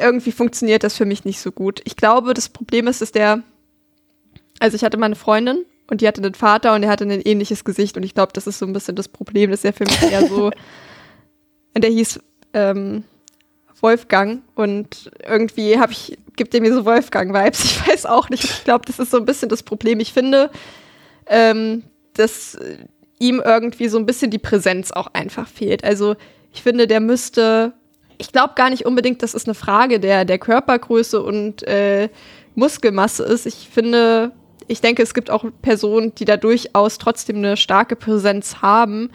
irgendwie funktioniert das für mich nicht so gut. Ich glaube, das Problem ist, dass der, also ich hatte mal eine Freundin und die hatte einen Vater und er hatte ein ähnliches Gesicht und ich glaube, das ist so ein bisschen das Problem, dass er für mich eher so, und der hieß ähm, Wolfgang und irgendwie habe ich, gibt er mir so Wolfgang-Vibes. Ich weiß auch nicht. Ich glaube, das ist so ein bisschen das Problem. Ich finde, ähm, dass äh, ihm irgendwie so ein bisschen die Präsenz auch einfach fehlt. Also ich finde, der müsste, ich glaube gar nicht unbedingt, dass es eine Frage der, der Körpergröße und äh, Muskelmasse ist. Ich finde, ich denke, es gibt auch Personen, die da durchaus trotzdem eine starke Präsenz haben.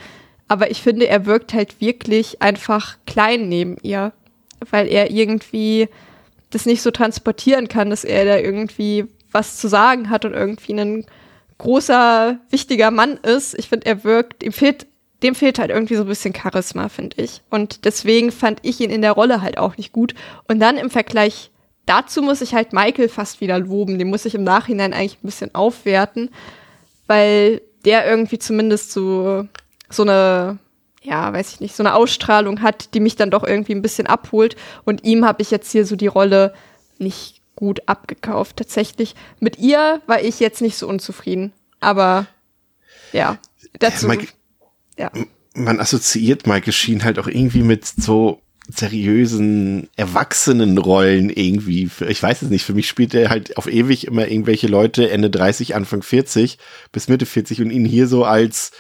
Aber ich finde, er wirkt halt wirklich einfach klein neben ihr, weil er irgendwie das nicht so transportieren kann, dass er da irgendwie was zu sagen hat und irgendwie ein großer, wichtiger Mann ist. Ich finde, er wirkt, ihm fehlt, dem fehlt halt irgendwie so ein bisschen Charisma, finde ich. Und deswegen fand ich ihn in der Rolle halt auch nicht gut. Und dann im Vergleich dazu muss ich halt Michael fast wieder loben. Den muss ich im Nachhinein eigentlich ein bisschen aufwerten, weil der irgendwie zumindest so, so eine, ja, weiß ich nicht, so eine Ausstrahlung hat, die mich dann doch irgendwie ein bisschen abholt. Und ihm habe ich jetzt hier so die Rolle nicht gut abgekauft. Tatsächlich. Mit ihr war ich jetzt nicht so unzufrieden. Aber ja, dazu. Mike- ja. man assoziiert Michael Sheen halt auch irgendwie mit so seriösen, erwachsenen Rollen irgendwie. Ich weiß es nicht, für mich spielt er halt auf ewig immer irgendwelche Leute Ende 30, Anfang 40 bis Mitte 40 und ihn hier so als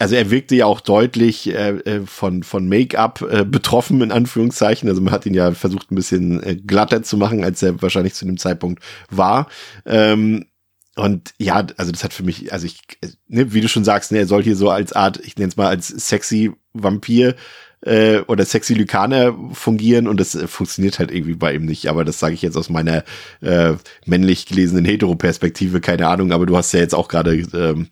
also er wirkte ja auch deutlich äh, äh, von, von Make-up äh, betroffen, in Anführungszeichen. Also man hat ihn ja versucht, ein bisschen äh, glatter zu machen, als er wahrscheinlich zu dem Zeitpunkt war. Ähm, und ja, also das hat für mich, also ich, ne, wie du schon sagst, ne, er soll hier so als Art, ich nenne es mal als sexy Vampir äh, oder sexy Lykaner fungieren und das äh, funktioniert halt irgendwie bei ihm nicht. Aber das sage ich jetzt aus meiner äh, männlich gelesenen Hetero-Perspektive, keine Ahnung, aber du hast ja jetzt auch gerade ähm,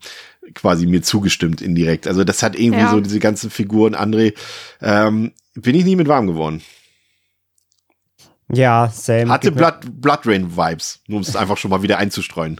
quasi mir zugestimmt indirekt. Also das hat irgendwie Ja. so diese ganzen Figuren, André, ähm, bin ich nie mit warm geworden. Ja, same. Hatte Blood, Blood Rain Vibes, nur um es einfach schon mal wieder einzustreuen.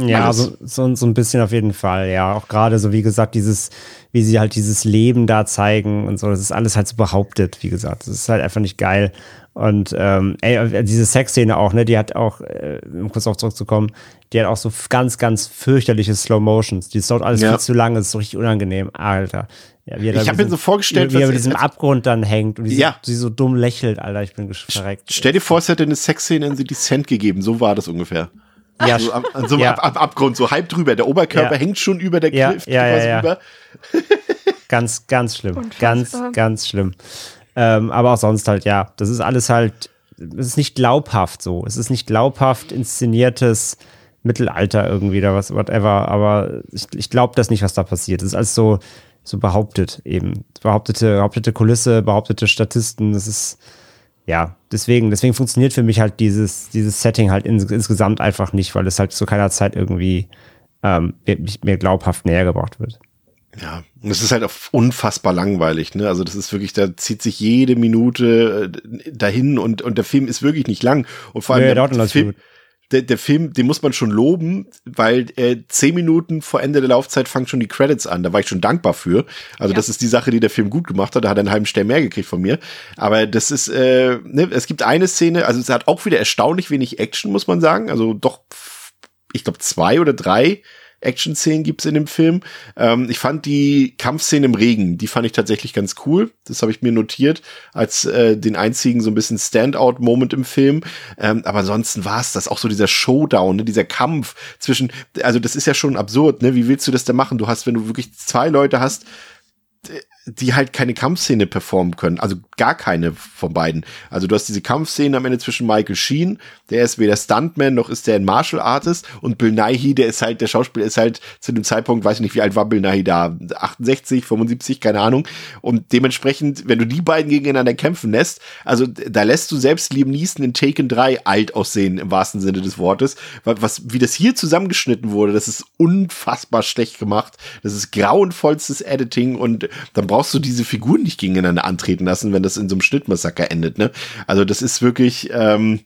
Ja, Alles. so, so, so ein bisschen auf jeden Fall, ja. Auch gerade so, wie gesagt, dieses, wie sie halt dieses Leben da zeigen und so, das ist alles halt so behauptet, wie gesagt. Das ist halt einfach nicht geil. Und ähm, ey, diese Sexszene auch, ne, die hat auch, äh, um kurz auch zurückzukommen, die hat auch so ganz, ganz fürchterliche Slow Motions. Die dauert alles Ja. viel zu lange, das ist so richtig unangenehm. Alter. Ja, wie er da Ich hab mit mir so vorgestellt, wie, wie er mit diesem Abgrund dann hängt und wie sie, Ja. sie so dumm lächelt, Alter, ich bin gesch- verreckt. Stell dir vor, es hätte eine Sexszene in The Descent gegeben, so war das ungefähr. Ja, So am, an so einem Ja. Ab Ab Abgrund, so halb drüber. Der Oberkörper Ja. hängt schon über der Ja, Cliff ja, ja, quasi ja. Ganz, ganz schlimm. Unfassbar. Ganz, ganz schlimm. Ähm, aber auch sonst halt, ja, das ist alles halt, es ist nicht glaubhaft so. Es ist nicht glaubhaft inszeniertes Mittelalter irgendwie oder was, whatever. Aber ich, ich glaube das nicht, was da passiert. Es ist alles so, so behauptet eben. Behauptete, behauptete Kulisse, behauptete Statisten. Das ist, ja, deswegen, deswegen funktioniert für mich halt dieses, dieses Setting halt ins, insgesamt einfach nicht, weil es halt zu keiner Zeit irgendwie ähm, mir, glaubhaft näher gebracht wird. Ja, und es ist halt auch unfassbar langweilig, ne? Also das ist wirklich, da zieht sich jede Minute äh, dahin und, und der Film ist wirklich nicht lang. Und vor allem Nee, der, der, Film. Der, der Film, den muss man schon loben, weil äh, zehn Minuten vor Ende der Laufzeit fangen schon die Credits an. Da war ich schon dankbar für. Also Ja. das ist die Sache, die der Film gut gemacht hat. Da hat er einen halben Stern mehr gekriegt von mir. Aber das ist, äh, ne, es gibt eine Szene, also es hat auch wieder erstaunlich wenig Action, muss man sagen. Also doch, ich glaube, zwei oder drei Action-Szenen gibt's in dem Film. Ähm, ich fand die Kampfszene im Regen, die fand ich tatsächlich ganz cool. Das habe ich mir notiert als äh, den einzigen so ein bisschen Standout-Moment im Film. Ähm, aber ansonsten war es das auch so dieser Showdown, ne? dieser Kampf zwischen, also das ist ja schon absurd, ne? Wie willst du das denn machen? Du hast, wenn du wirklich zwei Leute hast, die halt keine Kampfszene performen können. Also gar keine von beiden. Also du hast diese Kampfszene am Ende zwischen Michael Sheen, der ist weder Stuntman noch ist der ein Martial Artist und Bill Nighy, der ist halt, der Schauspieler ist halt zu dem Zeitpunkt, weiß ich nicht, wie alt war Bill Nighy da? 68, 75, keine Ahnung. Und dementsprechend, wenn du die beiden gegeneinander kämpfen lässt, also da lässt du selbst Liam Neeson in Taken 3 alt aussehen, im wahrsten Sinne des Wortes. Was, wie das hier zusammengeschnitten wurde, das ist unfassbar schlecht gemacht. Das ist grauenvollstes Editing und dann brauchst du diese Figuren nicht gegeneinander antreten lassen, wenn das in so einem Schnittmassaker endet, ne? Also das ist wirklich, ähm,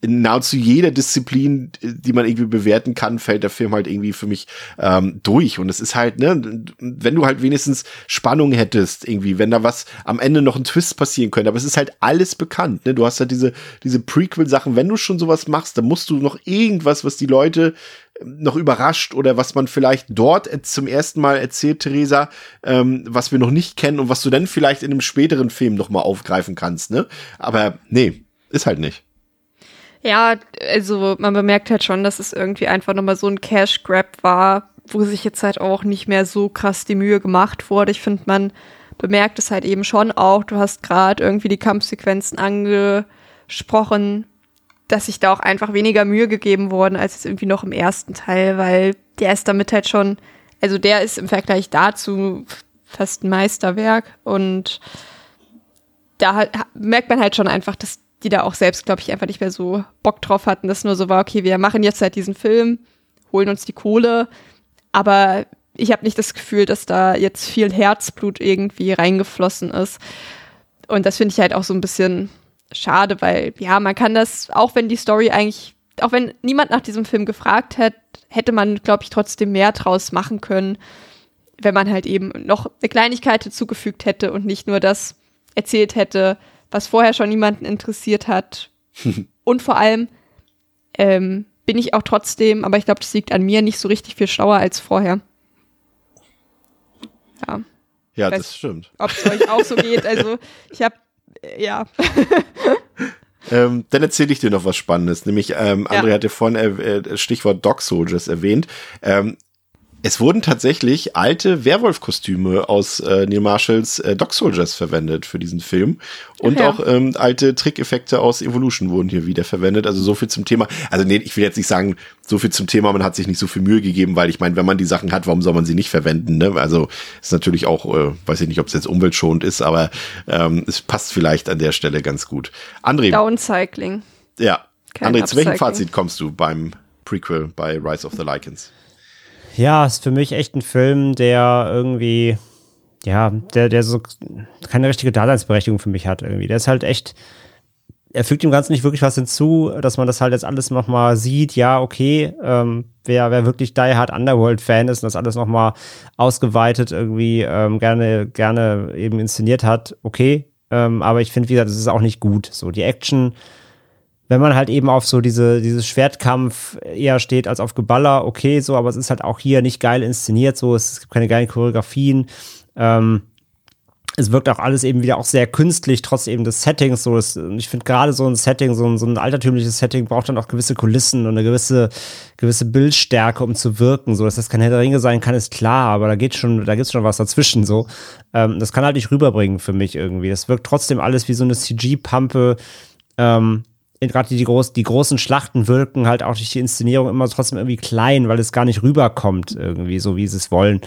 in nahezu jeder Disziplin, die man irgendwie bewerten kann, fällt der Film halt irgendwie für mich ähm, durch. Und es ist halt, ne, wenn du halt wenigstens Spannung hättest, irgendwie, wenn da was am Ende noch ein Twist passieren könnte, aber es ist halt alles bekannt, ne? Du hast halt diese, diese Prequel-Sachen, wenn du schon sowas machst, dann musst du noch irgendwas, was die Leute noch überrascht oder was man vielleicht dort zum ersten Mal erzählt, Theresa, ähm, was wir noch nicht kennen und was du dann vielleicht in einem späteren Film noch mal aufgreifen kannst, ne? Aber nee, ist halt nicht. Ja, also man bemerkt halt schon, dass es irgendwie einfach nochmal so ein Cash Grab war, wo sich jetzt halt auch nicht mehr so krass die Mühe gemacht wurde. Ich finde, man bemerkt es halt eben schon auch. Du hast gerade irgendwie die Kampfsequenzen angesprochen, dass sich da auch einfach weniger Mühe gegeben worden als jetzt irgendwie noch im ersten Teil, weil der ist damit halt schon, also der ist im Vergleich dazu fast ein Meisterwerk und da merkt man halt schon einfach, dass die da auch selbst, glaube ich, einfach nicht mehr so Bock drauf hatten, dass nur so war, okay, wir machen jetzt halt diesen Film, holen uns die Kohle, aber ich habe nicht das Gefühl, dass da jetzt viel Herzblut irgendwie reingeflossen ist. Und das finde ich halt auch so ein bisschen schade, weil ja, man kann das, auch wenn die Story eigentlich, auch wenn niemand nach diesem Film gefragt hätte, hätte man, glaube ich, trotzdem mehr draus machen können, wenn man halt eben noch eine Kleinigkeit hinzugefügt hätte und nicht nur das erzählt hätte, was vorher schon niemanden interessiert hat. und vor allem ähm, bin ich auch trotzdem, aber ich glaube, das liegt an mir, nicht so richtig viel schlauer als vorher. Ja. Ja, das stimmt. Ob es euch auch so geht. Also ich habe ja. Ähm, dann erzähle ich dir noch was Spannendes. Nämlich, ähm, André ja. hatte vorhin äh, Stichwort Dog Soldiers erwähnt. Ähm, es wurden tatsächlich alte Werwolf-Kostüme aus äh, Neil Marshalls äh, Dog Soldiers verwendet für diesen Film. Und ja. auch ähm, alte Trickeffekte aus Evolution wurden hier wieder verwendet. Also so viel zum Thema. Also nee, ich will jetzt nicht sagen, so viel zum Thema, man hat sich nicht so viel Mühe gegeben, weil ich meine, wenn man die Sachen hat, warum soll man sie nicht verwenden? Ne? Also ist natürlich auch, äh, weiß ich nicht, ob es jetzt umweltschonend ist, aber ähm, es passt vielleicht an der Stelle ganz gut. André. Downcycling. Ja. Kein André, zu welchem Fazit kommst du beim Prequel bei Rise of the Lycans? Ja, ist für mich echt ein Film, der irgendwie, ja, der, der so keine richtige Daseinsberechtigung für mich hat irgendwie. Der ist halt echt, er fügt dem Ganzen nicht wirklich was hinzu, dass man das halt jetzt alles nochmal sieht. Ja, okay, ähm, wer, wer wirklich Die Hard Underworld-Fan ist und das alles nochmal ausgeweitet irgendwie ähm, gerne, gerne eben inszeniert hat, okay. Ähm, aber ich finde, wie gesagt, das ist auch nicht gut. So, die Action wenn man halt eben auf so diese, dieses Schwertkampf eher steht als auf Geballer, okay, so, aber es ist halt auch hier nicht geil inszeniert, so, es gibt keine geilen Choreografien. Ähm, es wirkt auch alles eben wieder auch sehr künstlich, trotz eben des Settings. So, es, ich finde gerade so ein Setting, so ein, so ein altertümliches Setting braucht dann auch gewisse Kulissen und eine gewisse, gewisse Bildstärke, um zu wirken. So, dass das kein Ringe sein kann, ist klar, aber da geht schon, da gibt's schon was dazwischen. So, ähm, das kann halt nicht rüberbringen für mich irgendwie. Das wirkt trotzdem alles wie so eine CG-Pampe. Ähm, gerade die, groß, die großen Schlachten wirken halt auch durch die Inszenierung immer trotzdem irgendwie klein, weil es gar nicht rüberkommt irgendwie, so wie sie es wollen,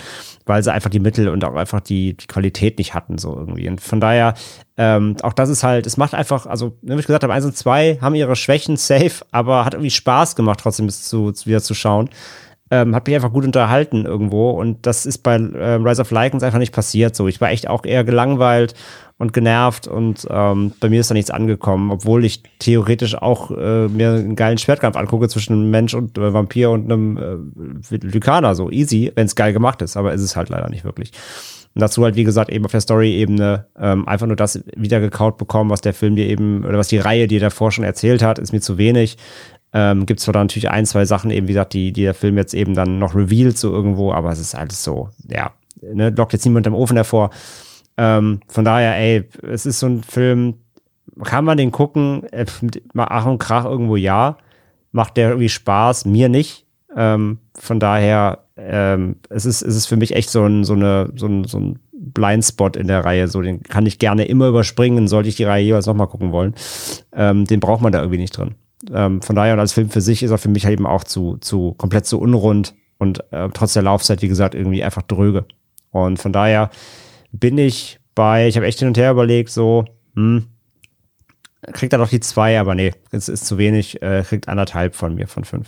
weil sie einfach die Mittel und auch einfach die, die Qualität nicht hatten, so irgendwie. Und von daher, ähm, auch das ist halt, es macht einfach, also, wie ich gesagt habe, eins und zwei haben ihre Schwächen safe, aber hat irgendwie Spaß gemacht, trotzdem bis zu, wieder zu schauen. Ähm, hat mich einfach gut unterhalten irgendwo und das ist bei äh, Rise of Lycans einfach nicht passiert so. Ich war echt auch eher gelangweilt und genervt und ähm, bei mir ist da nichts angekommen, obwohl ich theoretisch auch äh, mir einen geilen Schwertkampf angucke zwischen einem Mensch und äh, Vampir und einem äh, Lykaner, so easy, wenn es geil gemacht ist, aber ist es halt leider nicht wirklich. Und dazu halt, wie gesagt, eben auf der Story-Ebene ähm, einfach nur das wiedergekaut bekommen, was der Film dir eben, oder was die Reihe dir davor schon erzählt hat, ist mir zu wenig. Ähm, Gibt es zwar da natürlich ein, zwei Sachen, eben wie gesagt, die, die der Film jetzt eben dann noch revealed, so irgendwo, aber es ist alles so, ja, ne, lockt jetzt niemand im Ofen hervor. Ähm, von daher, ey, es ist so ein Film, kann man den gucken, äh, Ach und Krach irgendwo ja, macht der irgendwie Spaß, mir nicht. Ähm, von daher, ähm, es, ist, es ist für mich echt so ein, so eine, so ein, so ein Blindspot in der Reihe. So, den kann ich gerne immer überspringen, sollte ich die Reihe jeweils nochmal gucken wollen. Ähm, den braucht man da irgendwie nicht drin. Ähm, von daher, und als Film für sich ist er für mich halt eben auch zu, zu komplett zu unrund und äh, trotz der Laufzeit, wie gesagt, irgendwie einfach dröge. Und von daher bin ich bei, ich habe echt hin und her überlegt, so, hm, kriegt er doch die zwei, aber nee, es ist zu wenig, äh, kriegt anderthalb von mir von fünf.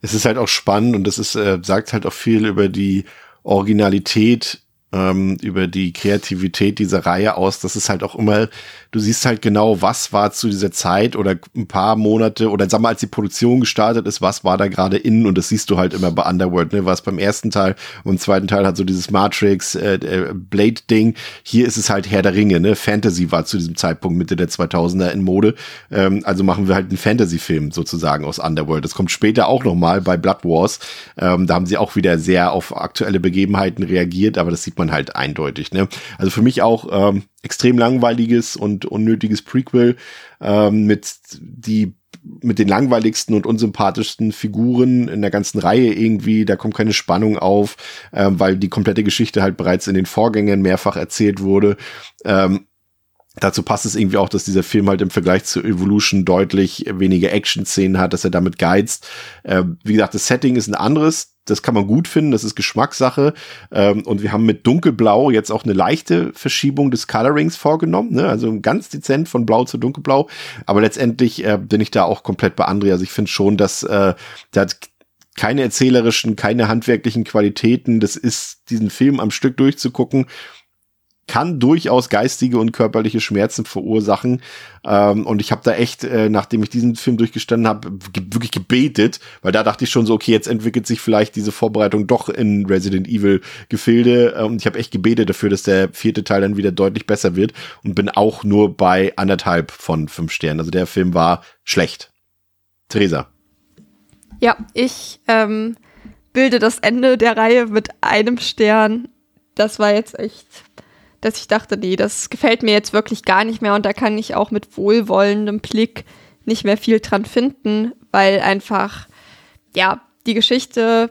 Es ist halt auch spannend und das ist, äh, sagt halt auch viel über die Originalität ähm, über die Kreativität dieser Reihe aus. Das ist halt auch immer, du siehst halt genau, was war zu dieser Zeit oder ein paar Monate oder sag mal, als die Produktion gestartet ist, was war da gerade innen und das siehst du halt immer bei Underworld, ne? Was beim ersten Teil und zweiten Teil hat so dieses Matrix, äh, äh, Blade-Ding. Hier ist es halt Herr der Ringe, ne? Fantasy war zu diesem Zeitpunkt Mitte der 2000er in Mode. Ähm, also machen wir halt einen Fantasy-Film sozusagen aus Underworld. Das kommt später auch nochmal bei Blood Wars. Ähm, da haben sie auch wieder sehr auf aktuelle Begebenheiten reagiert, aber das sieht man halt eindeutig. Ne? Also für mich auch ähm, extrem langweiliges und unnötiges Prequel ähm, mit die mit den langweiligsten und unsympathischsten Figuren in der ganzen Reihe irgendwie. Da kommt keine Spannung auf, ähm, weil die komplette Geschichte halt bereits in den Vorgängern mehrfach erzählt wurde. Ähm, Dazu passt es irgendwie auch, dass dieser Film halt im Vergleich zu Evolution deutlich weniger Action-Szenen hat, dass er damit geizt. Äh, wie gesagt, das Setting ist ein anderes. Das kann man gut finden, das ist Geschmackssache. Ähm, und wir haben mit Dunkelblau jetzt auch eine leichte Verschiebung des Colorings vorgenommen. Ne? Also ganz dezent von Blau zu Dunkelblau. Aber letztendlich äh, bin ich da auch komplett bei André. Also ich finde schon, dass äh, hat keine erzählerischen, keine handwerklichen Qualitäten. Das ist, diesen Film am Stück durchzugucken kann durchaus geistige und körperliche Schmerzen verursachen. Ähm, und ich habe da echt, äh, nachdem ich diesen Film durchgestanden habe, ge wirklich gebetet, weil da dachte ich schon so, okay, jetzt entwickelt sich vielleicht diese Vorbereitung doch in Resident Evil Gefilde. Äh, und ich habe echt gebetet dafür, dass der vierte Teil dann wieder deutlich besser wird und bin auch nur bei anderthalb von fünf Sternen. Also der Film war schlecht. Theresa. Ja, ich ähm, bilde das Ende der Reihe mit einem Stern. Das war jetzt echt dass ich dachte, nee, das gefällt mir jetzt wirklich gar nicht mehr und da kann ich auch mit wohlwollendem Blick nicht mehr viel dran finden, weil einfach, ja, die Geschichte,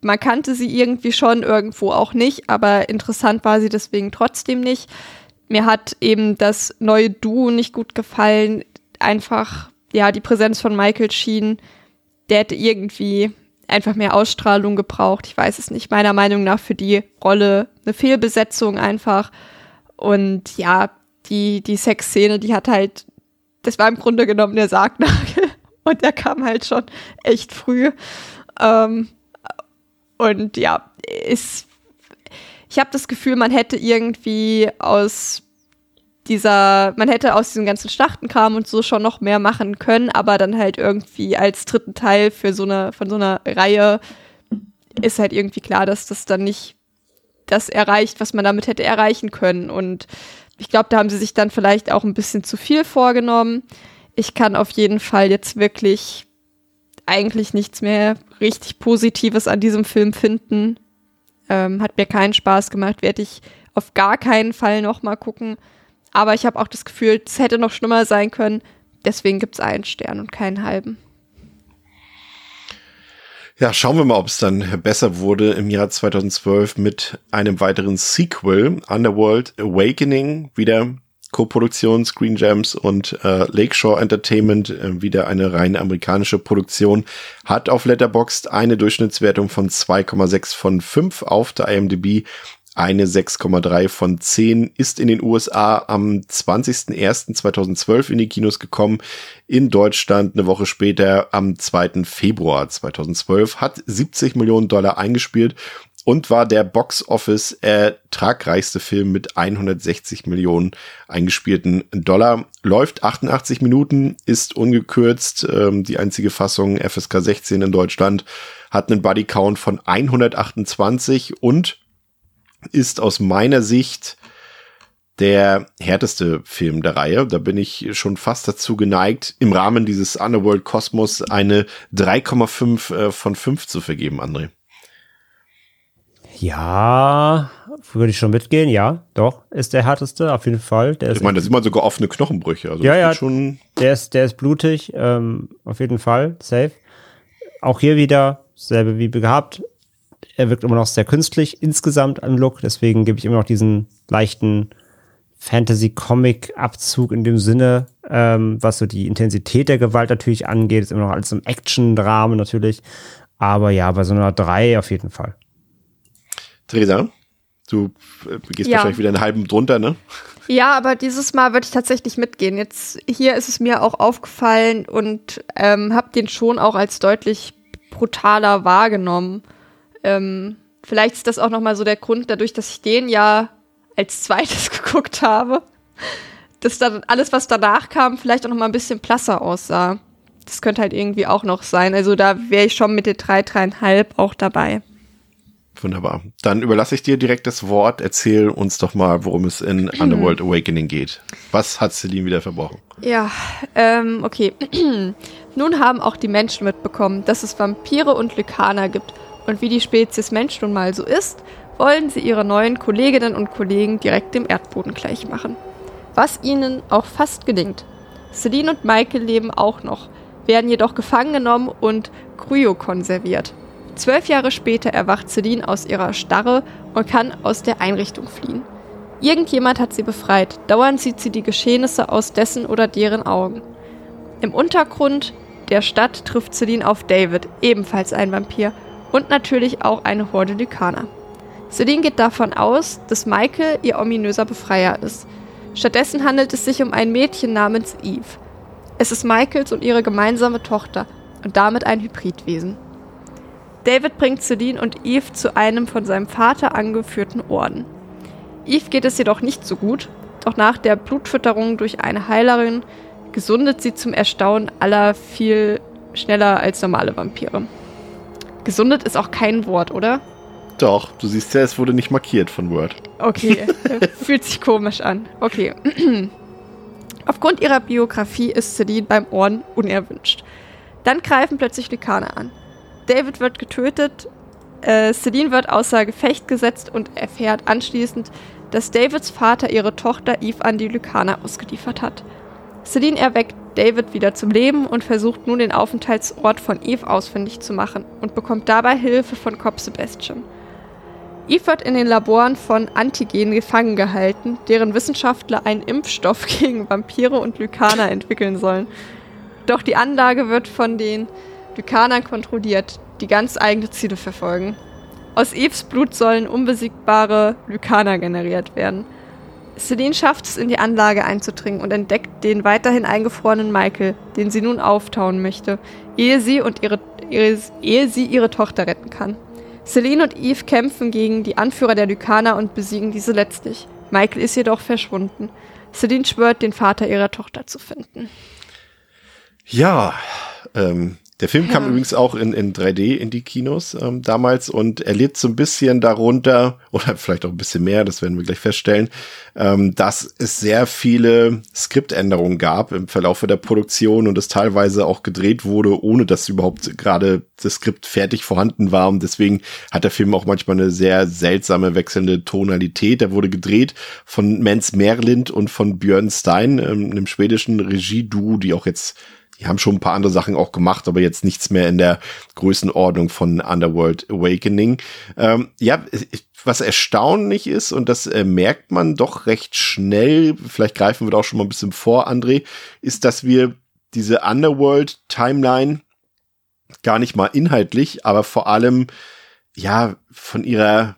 man kannte sie irgendwie schon, irgendwo auch nicht, aber interessant war sie deswegen trotzdem nicht. Mir hat eben das neue Duo nicht gut gefallen, einfach, ja, die Präsenz von Michael Sheen, der hätte irgendwie einfach mehr Ausstrahlung gebraucht. Ich weiß es nicht. Meiner Meinung nach für die Rolle eine Fehlbesetzung einfach. Und ja, die, die Sexszene, die hat halt, das war im Grunde genommen der Sargnagel. Und der kam halt schon echt früh. Ähm, und ja, ist, ich habe das Gefühl, man hätte irgendwie aus dieser, man hätte aus diesem ganzen Schlachtenkram und so schon noch mehr machen können, aber dann halt irgendwie als dritten Teil für so eine, von so einer Reihe ist halt irgendwie klar, dass das dann nicht das erreicht, was man damit hätte erreichen können. Und ich glaube, da haben sie sich dann vielleicht auch ein bisschen zu viel vorgenommen. Ich kann auf jeden Fall jetzt wirklich eigentlich nichts mehr richtig Positives an diesem Film finden. Ähm, hat mir keinen Spaß gemacht, werde ich auf gar keinen Fall nochmal gucken. Aber ich habe auch das Gefühl, es hätte noch schlimmer sein können. Deswegen gibt es einen Stern und keinen halben. Ja, schauen wir mal, ob es dann besser wurde im Jahr 2012 mit einem weiteren Sequel, Underworld Awakening, wieder Co-Produktion Screen Gems und äh, Lakeshore Entertainment, äh, wieder eine rein amerikanische Produktion, hat auf Letterboxd eine Durchschnittswertung von 2,6 von 5 auf der IMDb, eine 6,3 von 10 ist in den USA am 20.01.2012 in die Kinos gekommen. In Deutschland eine Woche später am 2. Februar 2012 hat 70 Millionen Dollar eingespielt und war der Box Office ertragreichste Film mit 160 Millionen eingespielten Dollar. Läuft 88 Minuten, ist ungekürzt. Ähm, die einzige Fassung FSK 16 in Deutschland hat einen Body Count von 128 und ist aus meiner Sicht der härteste Film der Reihe. Da bin ich schon fast dazu geneigt, im Rahmen dieses Underworld Kosmos eine 3,5 äh, von 5 zu vergeben, André. Ja, würde ich schon mitgehen, ja, doch, ist der härteste, auf jeden Fall. Der ich meine, da sieht man sogar offene Knochenbrüche. Also ja, ja, schon der ist, der ist blutig, ähm, auf jeden Fall, safe. Auch hier wieder, selbe wie gehabt, er wirkt immer noch sehr künstlich insgesamt an Look, deswegen gebe ich immer noch diesen leichten Fantasy-Comic-Abzug in dem Sinne, ähm, was so die Intensität der Gewalt natürlich angeht. Ist immer noch alles im Action-Drama natürlich. Aber ja, bei so einer 3 auf jeden Fall. Theresa, du äh, gehst ja. wahrscheinlich wieder einen halben drunter, ne? Ja, aber dieses Mal würde ich tatsächlich mitgehen. Jetzt hier ist es mir auch aufgefallen und ähm, habe den schon auch als deutlich brutaler wahrgenommen. Ähm, vielleicht ist das auch noch mal so der Grund, dadurch, dass ich den ja als zweites geguckt habe, dass dann alles, was danach kam, vielleicht auch noch mal ein bisschen blasser aussah. Das könnte halt irgendwie auch noch sein. Also da wäre ich schon mit den drei, dreieinhalb auch dabei. Wunderbar. Dann überlasse ich dir direkt das Wort. Erzähl uns doch mal, worum es in Underworld Awakening geht. Was hat Celine wieder verbrochen? Ja, ähm, okay. Nun haben auch die Menschen mitbekommen, dass es Vampire und Lykaner gibt. Und wie die Spezies Mensch nun mal so ist, wollen sie ihre neuen Kolleginnen und Kollegen direkt dem Erdboden gleich machen. Was ihnen auch fast gelingt. Celine und Michael leben auch noch, werden jedoch gefangen genommen und kryokonserviert. Zwölf Jahre später erwacht Celine aus ihrer Starre und kann aus der Einrichtung fliehen. Irgendjemand hat sie befreit, dauernd sieht sie die Geschehnisse aus dessen oder deren Augen. Im Untergrund der Stadt trifft Celine auf David, ebenfalls ein Vampir, und natürlich auch eine Horde Lykaner. Celine geht davon aus, dass Michael ihr ominöser Befreier ist. Stattdessen handelt es sich um ein Mädchen namens Eve. Es ist Michaels und ihre gemeinsame Tochter und damit ein Hybridwesen. David bringt Celine und Eve zu einem von seinem Vater angeführten Orden. Eve geht es jedoch nicht so gut, doch nach der Blutfütterung durch eine Heilerin gesundet sie zum Erstaunen aller viel schneller als normale Vampire. Gesundet ist auch kein Wort, oder? Doch, du siehst ja, es wurde nicht markiert von Word. Okay, fühlt sich komisch an. Okay. Aufgrund ihrer Biografie ist Celine beim Orden unerwünscht. Dann greifen plötzlich Lykaner an. David wird getötet, äh, Celine wird außer Gefecht gesetzt und erfährt anschließend, dass Davids Vater ihre Tochter Eve an die Lykaner ausgeliefert hat. Celine erweckt David wieder zum Leben und versucht nun den Aufenthaltsort von Eve ausfindig zu machen und bekommt dabei Hilfe von Cop Sebastian. Eve wird in den Laboren von Antigen gefangen gehalten, deren Wissenschaftler einen Impfstoff gegen Vampire und Lykaner entwickeln sollen. Doch die Anlage wird von den Lykanern kontrolliert, die ganz eigene Ziele verfolgen. Aus Eves Blut sollen unbesiegbare Lykaner generiert werden. Celine schafft es, in die Anlage einzudringen und entdeckt den weiterhin eingefrorenen Michael, den sie nun auftauen möchte, ehe sie, und ihre, ehe, ehe sie ihre Tochter retten kann. Celine und Eve kämpfen gegen die Anführer der Lykaner und besiegen diese letztlich. Michael ist jedoch verschwunden. Celine schwört, den Vater ihrer Tochter zu finden. Ja, ähm, der Film ja. kam übrigens auch in, in 3D in die Kinos ähm, damals und er lebt so ein bisschen darunter, oder vielleicht auch ein bisschen mehr, das werden wir gleich feststellen, ähm, dass es sehr viele Skriptänderungen gab im Verlaufe der Produktion und es teilweise auch gedreht wurde, ohne dass überhaupt gerade das Skript fertig vorhanden war. Und deswegen hat der Film auch manchmal eine sehr seltsame wechselnde Tonalität. Er wurde gedreht von Mens Merlind und von Björn Stein, ähm, einem schwedischen Regie-Duo, die auch jetzt die haben schon ein paar andere Sachen auch gemacht, aber jetzt nichts mehr in der Größenordnung von Underworld Awakening. Ähm, ja, was erstaunlich ist, und das äh, merkt man doch recht schnell, vielleicht greifen wir da auch schon mal ein bisschen vor, André, ist, dass wir diese Underworld-Timeline gar nicht mal inhaltlich, aber vor allem ja von ihrer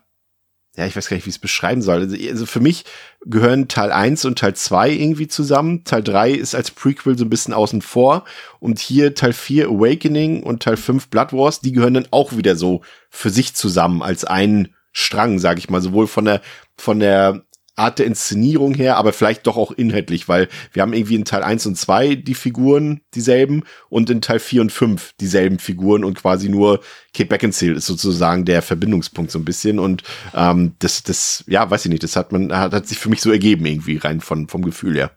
ja, ich weiß gar nicht, wie ich es beschreiben soll. Also, also für mich gehören Teil 1 und Teil 2 irgendwie zusammen. Teil 3 ist als Prequel so ein bisschen außen vor. Und hier Teil 4 Awakening und Teil 5 Blood Wars, die gehören dann auch wieder so für sich zusammen als einen Strang, sag ich mal, sowohl von der, von der Art der Inszenierung her, aber vielleicht doch auch inhaltlich, weil wir haben irgendwie in Teil 1 und 2 die Figuren dieselben und in Teil 4 und 5 dieselben Figuren und quasi nur Kate Beckinsale ist sozusagen der Verbindungspunkt so ein bisschen und ähm, das, das, ja, weiß ich nicht, das hat man, hat, hat sich für mich so ergeben irgendwie rein von, vom Gefühl her.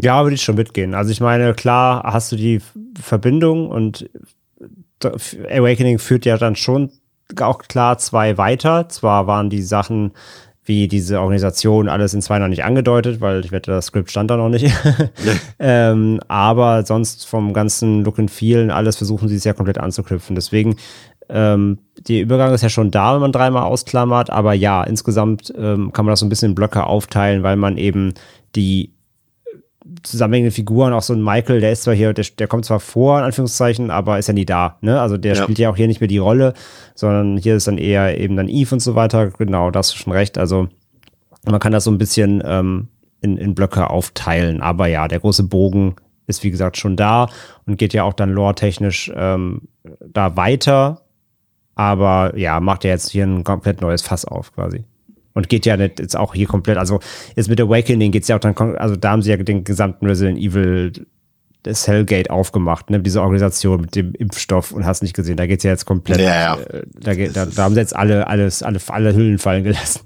Ja, würde ich schon mitgehen. Also ich meine, klar hast du die Verbindung und Awakening führt ja dann schon auch klar zwei weiter. Zwar waren die Sachen wie diese Organisation alles in zwei noch nicht angedeutet, weil ich wette, das Skript stand da noch nicht. ähm, aber sonst vom ganzen Look and Feel alles versuchen sie es ja komplett anzuknüpfen. Deswegen, ähm, der Übergang ist ja schon da, wenn man dreimal ausklammert, aber ja, insgesamt ähm, kann man das so ein bisschen in Blöcke aufteilen, weil man eben die zusammenhängende Figuren, auch so ein Michael, der ist zwar hier, der, der kommt zwar vor, in Anführungszeichen, aber ist ja nie da. Ne? Also der ja. spielt ja auch hier nicht mehr die Rolle, sondern hier ist dann eher eben dann Eve und so weiter. Genau, da hast du schon recht. Also man kann das so ein bisschen ähm, in, in Blöcke aufteilen. Aber ja, der große Bogen ist wie gesagt schon da und geht ja auch dann lore-technisch ähm, da weiter. Aber ja, macht ja jetzt hier ein komplett neues Fass auf quasi. Und geht ja nicht jetzt auch hier komplett, also jetzt mit Awakening geht es ja auch dann, also da haben sie ja den gesamten Resident Evil das Hellgate aufgemacht, ne? diese Organisation mit dem Impfstoff und hast nicht gesehen, da geht es ja jetzt komplett, ja, ja. Äh, da, da, da, haben sie jetzt alle, alles, alle, alle Hüllen fallen gelassen.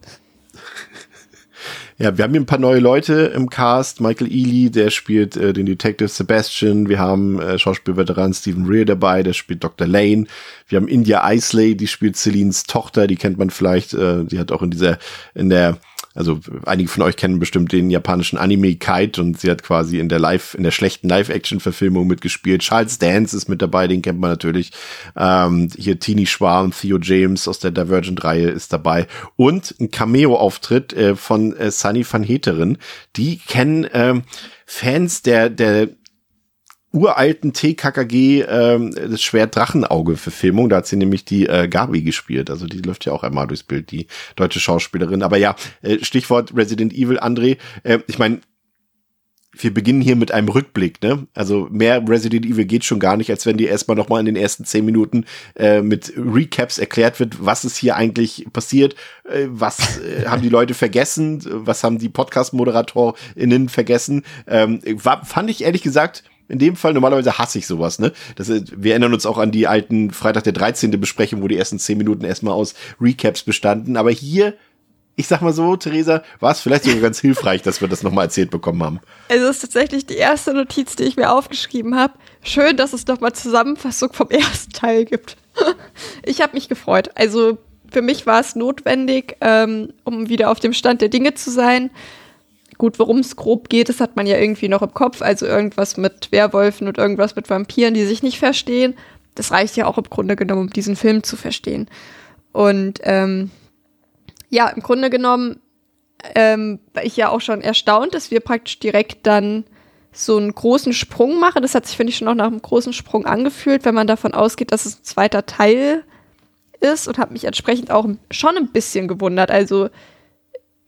Ja, wir haben hier ein paar neue Leute im Cast. Michael Ealy, der spielt äh, den Detective Sebastian. Wir haben äh, Schauspielveteran Stephen Rear dabei, der spielt Dr. Lane. Wir haben India Isley, die spielt Celines Tochter, die kennt man vielleicht. Äh, die hat auch in dieser, in der also einige von euch kennen bestimmt den japanischen Anime Kite und sie hat quasi in der Live, in der schlechten Live-Action-Verfilmung mitgespielt. Charles Dance ist mit dabei, den kennt man natürlich. Ähm, hier Teeny Schwarm, Theo James aus der Divergent-Reihe ist dabei. Und ein Cameo-Auftritt äh, von äh, Sunny van Heteren. Die kennen ähm, Fans der, der uralten TKKG ähm, das Schwert Drachenauge Verfilmung. Da hat sie nämlich die äh, Gabi gespielt. Also die läuft ja auch einmal durchs Bild, die deutsche Schauspielerin. Aber ja, äh, Stichwort Resident Evil, André. Äh, ich meine, wir beginnen hier mit einem Rückblick, ne? Also mehr Resident Evil geht schon gar nicht, als wenn dir erstmal nochmal in den ersten zehn Minuten äh, mit Recaps erklärt wird, was ist hier eigentlich passiert, äh, was äh, haben die Leute vergessen, was haben die Podcast-ModeratorInnen vergessen. Ähm, war, fand ich ehrlich gesagt in dem Fall. Normalerweise hasse ich sowas, ne? Das, wir erinnern uns auch an die alten Freitag der 13. Besprechung, wo die ersten 10 Minuten erstmal aus Recaps bestanden. Aber hier, ich sag mal so, Theresa, war es vielleicht sogar ganz hilfreich, dass wir das nochmal erzählt bekommen haben. Also es ist tatsächlich die erste Notiz, die ich mir aufgeschrieben habe. Schön, dass es nochmal Zusammenfassung vom ersten Teil gibt. ich habe mich gefreut. Also für mich war es notwendig, ähm, um wieder auf dem Stand der Dinge zu sein. Gut, worum es grob geht, das hat man ja irgendwie noch im Kopf. Also irgendwas mit Werwölfen und irgendwas mit Vampiren, die sich nicht verstehen. Das reicht ja auch im Grunde genommen, um diesen Film zu verstehen. Und ähm, ja, im Grunde genommen ähm, war ich ja auch schon erstaunt, dass wir praktisch direkt dann so einen großen Sprung machen. Das hat sich, finde ich, schon noch nach einem großen Sprung angefühlt, wenn man davon ausgeht, dass es ein zweiter Teil ist und habe mich entsprechend auch schon ein bisschen gewundert. Also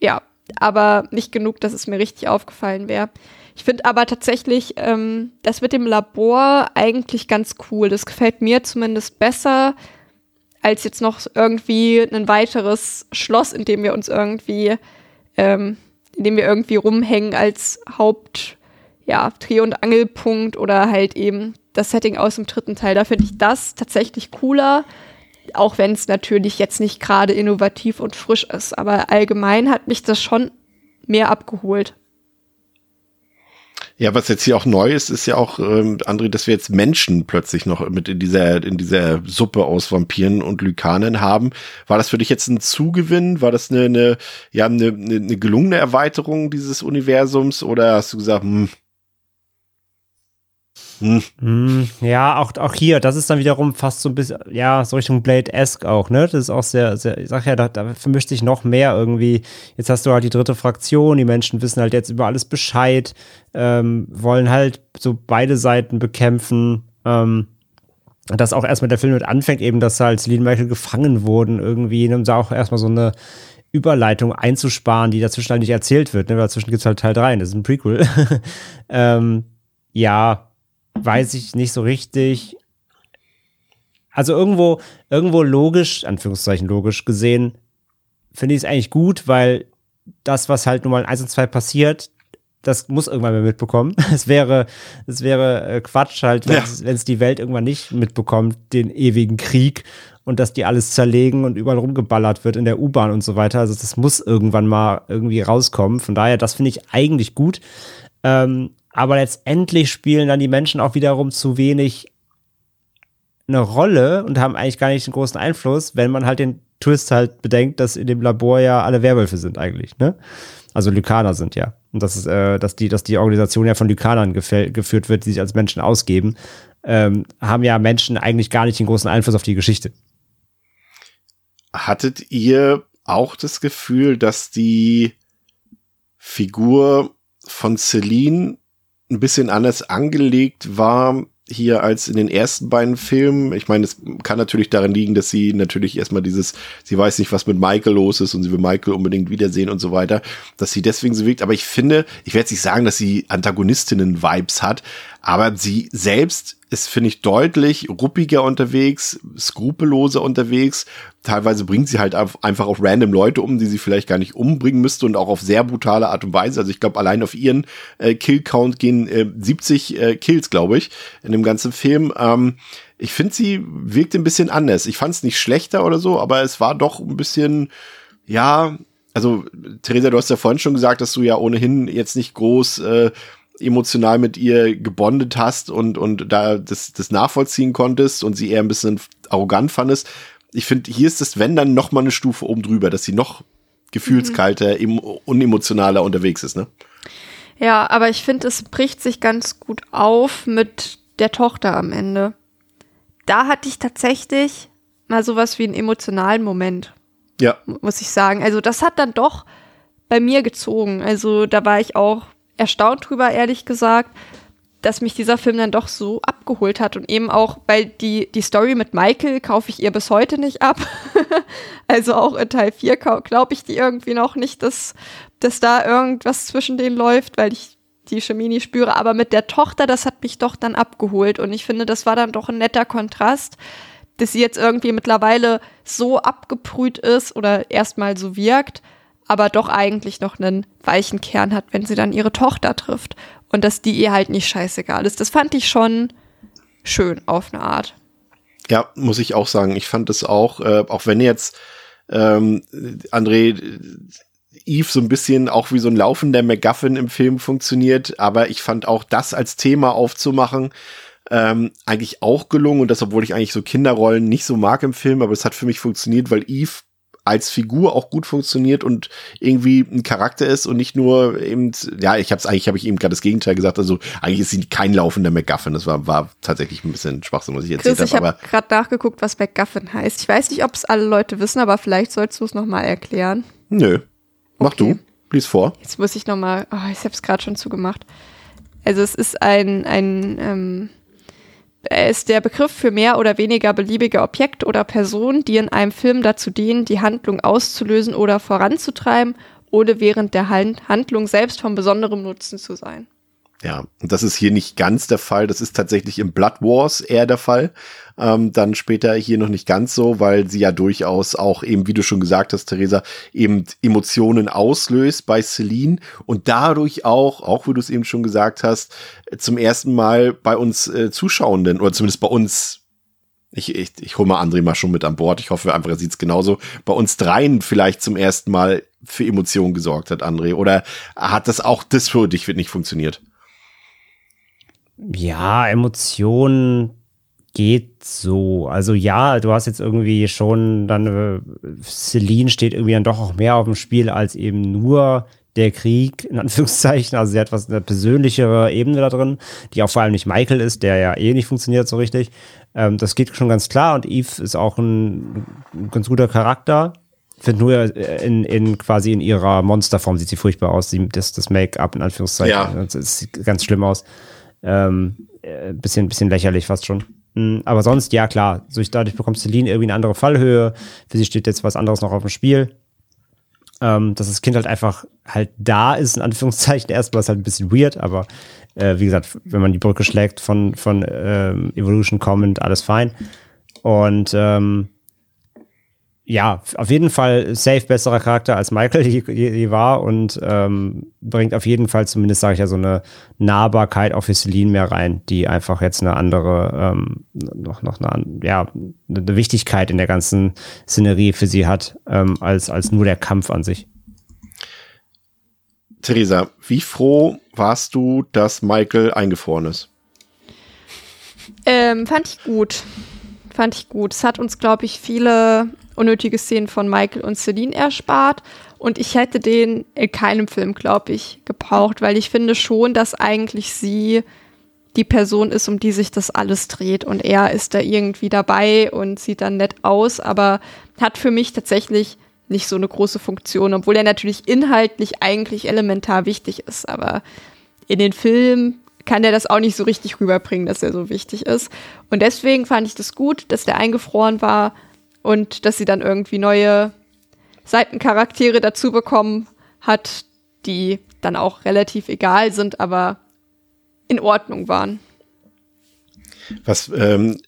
ja, aber nicht genug, dass es mir richtig aufgefallen wäre. Ich finde aber tatsächlich ähm, das mit dem Labor eigentlich ganz cool. Das gefällt mir zumindest besser als jetzt noch irgendwie ein weiteres Schloss, in dem wir uns irgendwie, ähm, in dem wir irgendwie rumhängen als Haupt, ja, Dreh- und Angelpunkt oder halt eben das Setting aus dem dritten Teil. Da finde ich das tatsächlich cooler auch wenn es natürlich jetzt nicht gerade innovativ und frisch ist. Aber allgemein hat mich das schon mehr abgeholt. Ja, was jetzt hier auch neu ist, ist ja auch, ähm, André, dass wir jetzt Menschen plötzlich noch mit in dieser, in dieser Suppe aus Vampiren und Lykanen haben. War das für dich jetzt ein Zugewinn? War das eine, eine ja, eine, eine gelungene Erweiterung dieses Universums? Oder hast du gesagt, hm, hm. Ja, auch, auch hier, das ist dann wiederum fast so ein bisschen, ja, so Richtung Blade-esque auch, ne? Das ist auch sehr, sehr, ich sag ja, da, da vermischt sich noch mehr irgendwie. Jetzt hast du halt die dritte Fraktion, die Menschen wissen halt jetzt über alles Bescheid, ähm, wollen halt so beide Seiten bekämpfen. Ähm, dass auch erstmal der Film mit anfängt, eben, dass halt Celine Michael gefangen wurden irgendwie, um da auch erstmal so eine Überleitung einzusparen, die dazwischen halt nicht erzählt wird, ne? Weil dazwischen gibt es halt Teil 3, das ist ein Prequel. ähm, ja, weiß ich nicht so richtig. Also irgendwo, irgendwo logisch, Anführungszeichen logisch gesehen, finde ich es eigentlich gut, weil das, was halt nun mal in 1 und 2 passiert, das muss irgendwann mal mitbekommen. Es wäre, es wäre äh, Quatsch halt, wenn Ja. es die Welt irgendwann nicht mitbekommt, den ewigen Krieg und dass die alles zerlegen und überall rumgeballert wird in der U-Bahn und so weiter. Also das muss irgendwann mal irgendwie rauskommen. Von daher, das finde ich eigentlich gut. Ähm, aber letztendlich spielen dann die Menschen auch wiederum zu wenig eine Rolle und haben eigentlich gar nicht einen großen Einfluss, wenn man halt den Twist halt bedenkt, dass in dem Labor ja alle Werwölfe sind eigentlich, ne? Also Lykaner sind ja. Und das ist, äh, dass die, dass die Organisation ja von Lykanern geführt wird, die sich als Menschen ausgeben, ähm, haben ja Menschen eigentlich gar nicht den großen Einfluss auf die Geschichte. Hattet ihr auch das Gefühl, dass die Figur von Celine ein bisschen anders angelegt war hier als in den ersten beiden Filmen? Ich meine, es kann natürlich daran liegen, dass sie natürlich erstmal dieses, sie weiß nicht, was mit Michael los ist und sie will Michael unbedingt wiedersehen und so weiter, dass sie deswegen so wirkt. Aber ich finde, ich werde jetzt nicht sagen, dass sie Antagonistinnen-Vibes hat, aber sie selbst ist, finde ich, deutlich ruppiger unterwegs, skrupelloser unterwegs. Teilweise bringt sie halt einfach auf random Leute um, die sie vielleicht gar nicht umbringen müsste und auch auf sehr brutale Art und Weise. Also ich glaube, allein auf ihren äh, Kill-Count gehen äh, 70 äh, Kills, glaube ich, in dem ganzen Film. Ähm, ich finde, sie wirkt ein bisschen anders. Ich fand es nicht schlechter oder so, aber es war doch ein bisschen, ja, also Theresa, du hast ja vorhin schon gesagt, dass du ja ohnehin jetzt nicht groß äh, emotional mit ihr gebondet hast und, und da das, das nachvollziehen konntest und sie eher ein bisschen arrogant fandest. Ich finde, hier ist das, wenn dann noch mal eine Stufe oben drüber, dass sie noch gefühlskalter, mhm. unemotionaler unterwegs ist, ne? Ja, aber ich finde, es bricht sich ganz gut auf mit der Tochter am Ende. Da hatte ich tatsächlich mal sowas wie einen emotionalen Moment. Ja. Muss ich sagen. Also, das hat dann doch bei mir gezogen. Also, da war ich auch erstaunt drüber, ehrlich gesagt, dass mich dieser Film dann doch so abgeholt hat und eben auch, weil die, die Story mit Michael kaufe ich ihr bis heute nicht ab. also auch in Teil 4 glaube ich die irgendwie noch nicht, dass, dass da irgendwas zwischen denen läuft, weil ich die Chemie nicht spüre. Aber mit der Tochter, das hat mich doch dann abgeholt und ich finde, das war dann doch ein netter Kontrast, dass sie jetzt irgendwie mittlerweile so abgebrüht ist oder erstmal so wirkt, aber doch eigentlich noch einen weichen Kern hat, wenn sie dann ihre Tochter trifft. Und dass die ihr halt nicht scheißegal ist. Das fand ich schon schön auf eine Art. Ja, muss ich auch sagen. Ich fand es auch, äh, auch wenn jetzt ähm, André Eve so ein bisschen auch wie so ein laufender MacGuffin im Film funktioniert, aber ich fand auch das als Thema aufzumachen, ähm, eigentlich auch gelungen und das, obwohl ich eigentlich so Kinderrollen nicht so mag im Film, aber es hat für mich funktioniert, weil Eve als Figur auch gut funktioniert und irgendwie ein Charakter ist und nicht nur eben, ja, ich habe es eigentlich, habe ich eben gerade das Gegenteil gesagt, also eigentlich ist sie kein laufender MacGuffin, das war, war tatsächlich ein bisschen Schwachsinn, was ich erzählt habe. Ich habe gerade nachgeguckt, was MacGuffin heißt. Ich weiß nicht, ob es alle Leute wissen, aber vielleicht sollst du es nochmal erklären. Nö, mach Okay. du, lies vor. Jetzt muss ich nochmal, oh, ich habe es gerade schon zugemacht. Also es ist ein, ein ähm, ist der Begriff für mehr oder weniger beliebige Objekte oder Personen, die in einem Film dazu dienen, die Handlung auszulösen oder voranzutreiben, ohne während der Han- Handlung selbst von besonderem Nutzen zu sein. Ja, und das ist hier nicht ganz der Fall. Das ist tatsächlich im Blood Wars eher der Fall. Ähm, dann später hier noch nicht ganz so, weil sie ja durchaus auch eben, wie du schon gesagt hast, Theresa, eben Emotionen auslöst bei Celine und dadurch auch, auch wie du es eben schon gesagt hast, zum ersten Mal bei uns äh, Zuschauenden oder zumindest bei uns ich, ich, ich hole mal André mal schon mit an Bord. Ich hoffe einfach, er sieht es genauso. Bei uns dreien vielleicht zum ersten Mal für Emotionen gesorgt hat, André. Oder hat das auch das für dich nicht funktioniert? Ja, Emotionen geht so. Also ja, du hast jetzt irgendwie schon dann, äh, Celine steht irgendwie dann doch auch mehr auf dem Spiel als eben nur der Krieg, in Anführungszeichen. Also sie hat was eine persönlichere Ebene da drin, die auch vor allem nicht Michael ist, der ja eh nicht funktioniert so richtig. Ähm, das geht schon ganz klar und Eve ist auch ein, ein ganz guter Charakter. Finde nur äh, in, in quasi in ihrer Monsterform sieht sie furchtbar aus. Sie, das, das Make-up in Anführungszeichen. Ja. Das sieht ganz schlimm aus. Ähm, äh, bisschen, bisschen lächerlich fast schon. Mm, Aber sonst, ja klar, durch, dadurch bekommt Celine irgendwie eine andere Fallhöhe. Für sie steht jetzt was anderes noch auf dem Spiel. Ähm, dass das Kind halt einfach halt da ist, in Anführungszeichen, erstmal ist halt ein bisschen weird, aber äh, wie gesagt, wenn man die Brücke schlägt von, von ähm, Evolution kommend, alles fein. Und ähm, ja, auf jeden Fall safe besserer Charakter als Michael je, je, je war und ähm, bringt auf jeden Fall zumindest, sage ich ja, so eine Nahbarkeit auch für Celine mehr rein, die einfach jetzt eine andere, ähm, noch, noch eine, ja, eine Wichtigkeit in der ganzen Szenerie für sie hat, ähm, als, als nur der Kampf an sich. Theresa, wie froh warst du, dass Michael eingefroren ist? Ähm, fand ich gut. Fand ich gut. Es hat uns, glaube ich, viele unnötige Szenen von Michael und Celine erspart. Und ich hätte den in keinem Film, glaube ich, gebraucht, weil ich finde schon, dass eigentlich sie die Person ist, um die sich das alles dreht. Und er ist da irgendwie dabei und sieht dann nett aus, aber hat für mich tatsächlich nicht so eine große Funktion, obwohl er natürlich inhaltlich eigentlich elementar wichtig ist. Aber in den Filmen kann er das auch nicht so richtig rüberbringen, dass er so wichtig ist. Und deswegen fand ich das gut, dass der eingefroren war und dass sie dann irgendwie neue Seitencharaktere dazu bekommen hat, die dann auch relativ egal sind, aber in Ordnung waren. Was, ähm,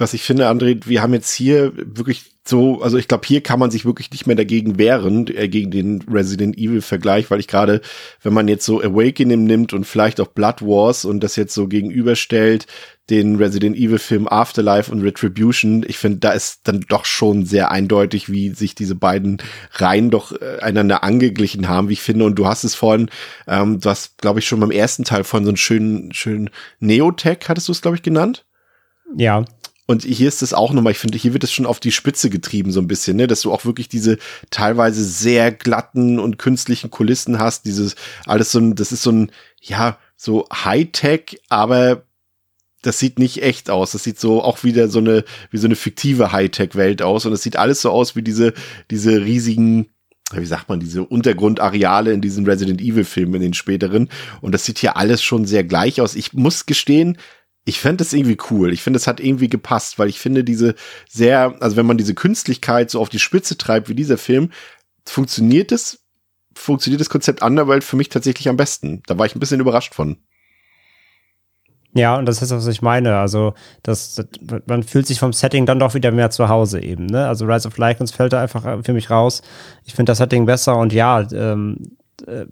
was ich finde, André, wir haben jetzt hier wirklich so, also ich glaube, hier kann man sich wirklich nicht mehr dagegen wehren, äh, gegen den Resident Evil Vergleich, weil ich gerade, wenn man jetzt so Awakening nimmt und vielleicht auch Blood Wars und das jetzt so gegenüberstellt, den Resident Evil Film Afterlife und Retribution, ich finde, da ist dann doch schon sehr eindeutig, wie sich diese beiden Reihen doch äh, einander angeglichen haben, wie ich finde. Und du hast es vorhin, ähm, du hast, glaube ich, schon beim ersten Teil von so einem schönen, schönen Neotech, hattest du es, glaube ich, genannt? Ja. Und hier ist es auch nochmal, ich finde, hier wird es schon auf die Spitze getrieben, so ein bisschen, ne, dass du auch wirklich diese teilweise sehr glatten und künstlichen Kulissen hast, dieses, alles so ein, das ist so ein, ja, so Hightech, aber das sieht nicht echt aus. Das sieht so auch wieder so eine, wie so eine fiktive Hightech-Welt aus. Und es sieht alles so aus wie diese, diese riesigen, wie sagt man, diese Untergrundareale in diesen Resident Evil Filmen in den späteren. Und das sieht hier alles schon sehr gleich aus. Ich muss gestehen, ich fände es irgendwie cool. Ich finde, es hat irgendwie gepasst, weil ich finde diese sehr, also wenn man diese Künstlichkeit so auf die Spitze treibt wie dieser Film, funktioniert es, funktioniert das Konzept Underworld für mich tatsächlich am besten. Da war ich ein bisschen überrascht von. Ja, und das ist, was ich meine. Also, das, das, man fühlt sich vom Setting dann doch wieder mehr zu Hause eben. Ne? Also, Rise of Lycans fällt da einfach für mich raus. Ich finde das Setting besser und ja, ähm, äh,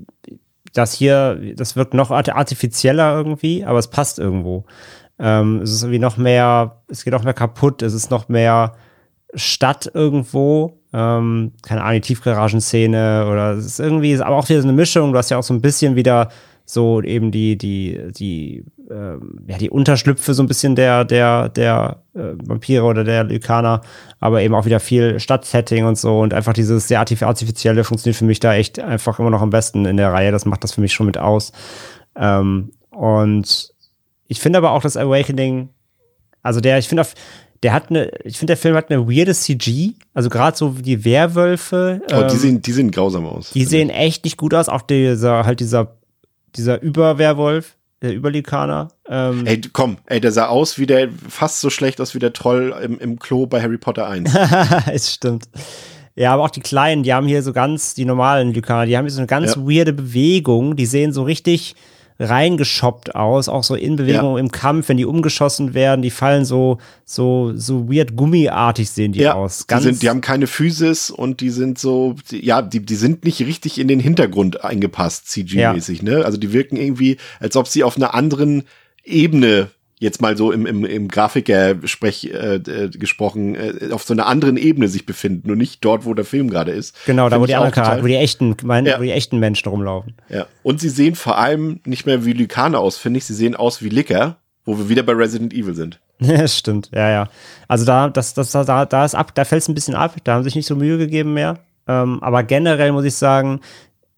das hier, das wirkt noch artifizieller irgendwie, aber es passt irgendwo. Ähm, es ist irgendwie noch mehr, es geht noch mehr kaputt, es ist noch mehr Stadt irgendwo. Ähm, keine Ahnung, die Tiefgaragenszene oder es ist irgendwie, aber auch wieder so eine Mischung. Du hast ja auch so ein bisschen wieder so eben die, die, die, ähm, ja, die Unterschlüpfe so ein bisschen der, der, der äh, Vampire oder der Lykaner, aber eben auch wieder viel Stadtsetting und so und einfach dieses sehr artifizielle funktioniert für mich da echt einfach immer noch am besten in der Reihe. Das macht das für mich schon mit aus. Ähm, und ich finde aber auch das Awakening, also der, ich finde auf, der hat eine, ich finde der Film hat eine weirde CG, also gerade so die Werwölfe. Oh, die ähm, sehen, die sehen grausam aus. Die sehen echt nicht gut aus, auch dieser, halt dieser dieser Überwerwolf, der Überlikaner. Ähm. Ey, komm, ey, der sah aus wie der, fast so schlecht aus wie der Troll im, im Klo bei Harry Potter 1. es stimmt. Ja, aber auch die Kleinen, die haben hier so ganz, die normalen Lykaner, die haben hier so eine ganz ja. weirde Bewegung, die sehen so richtig, reingeschoppt aus, auch so in Bewegung ja. im Kampf, wenn die umgeschossen werden, die fallen so, so, so weird gummiartig sehen die ja, aus. Ganz die, sind, die haben keine Physis und die sind so, die, ja, die, die sind nicht richtig in den Hintergrund eingepasst, CG-mäßig, ja. ne? Also die wirken irgendwie, als ob sie auf einer anderen Ebene jetzt mal so im, im, im Grafiker-Sprech äh, äh, gesprochen, äh, auf so einer anderen Ebene sich befinden und nicht dort, wo der Film gerade ist. Genau, da wo die Charakter, wo die echten, mein, ja. wo die echten Menschen rumlaufen. Ja. Und sie sehen vor allem nicht mehr wie Lykaner aus, finde ich. Sie sehen aus wie Licker, wo wir wieder bei Resident Evil sind. Ja, stimmt. Ja, ja. Also da, das, das, da, da ist ab, da fällt es ein bisschen ab. Da haben sich nicht so Mühe gegeben mehr. Ähm, aber generell muss ich sagen,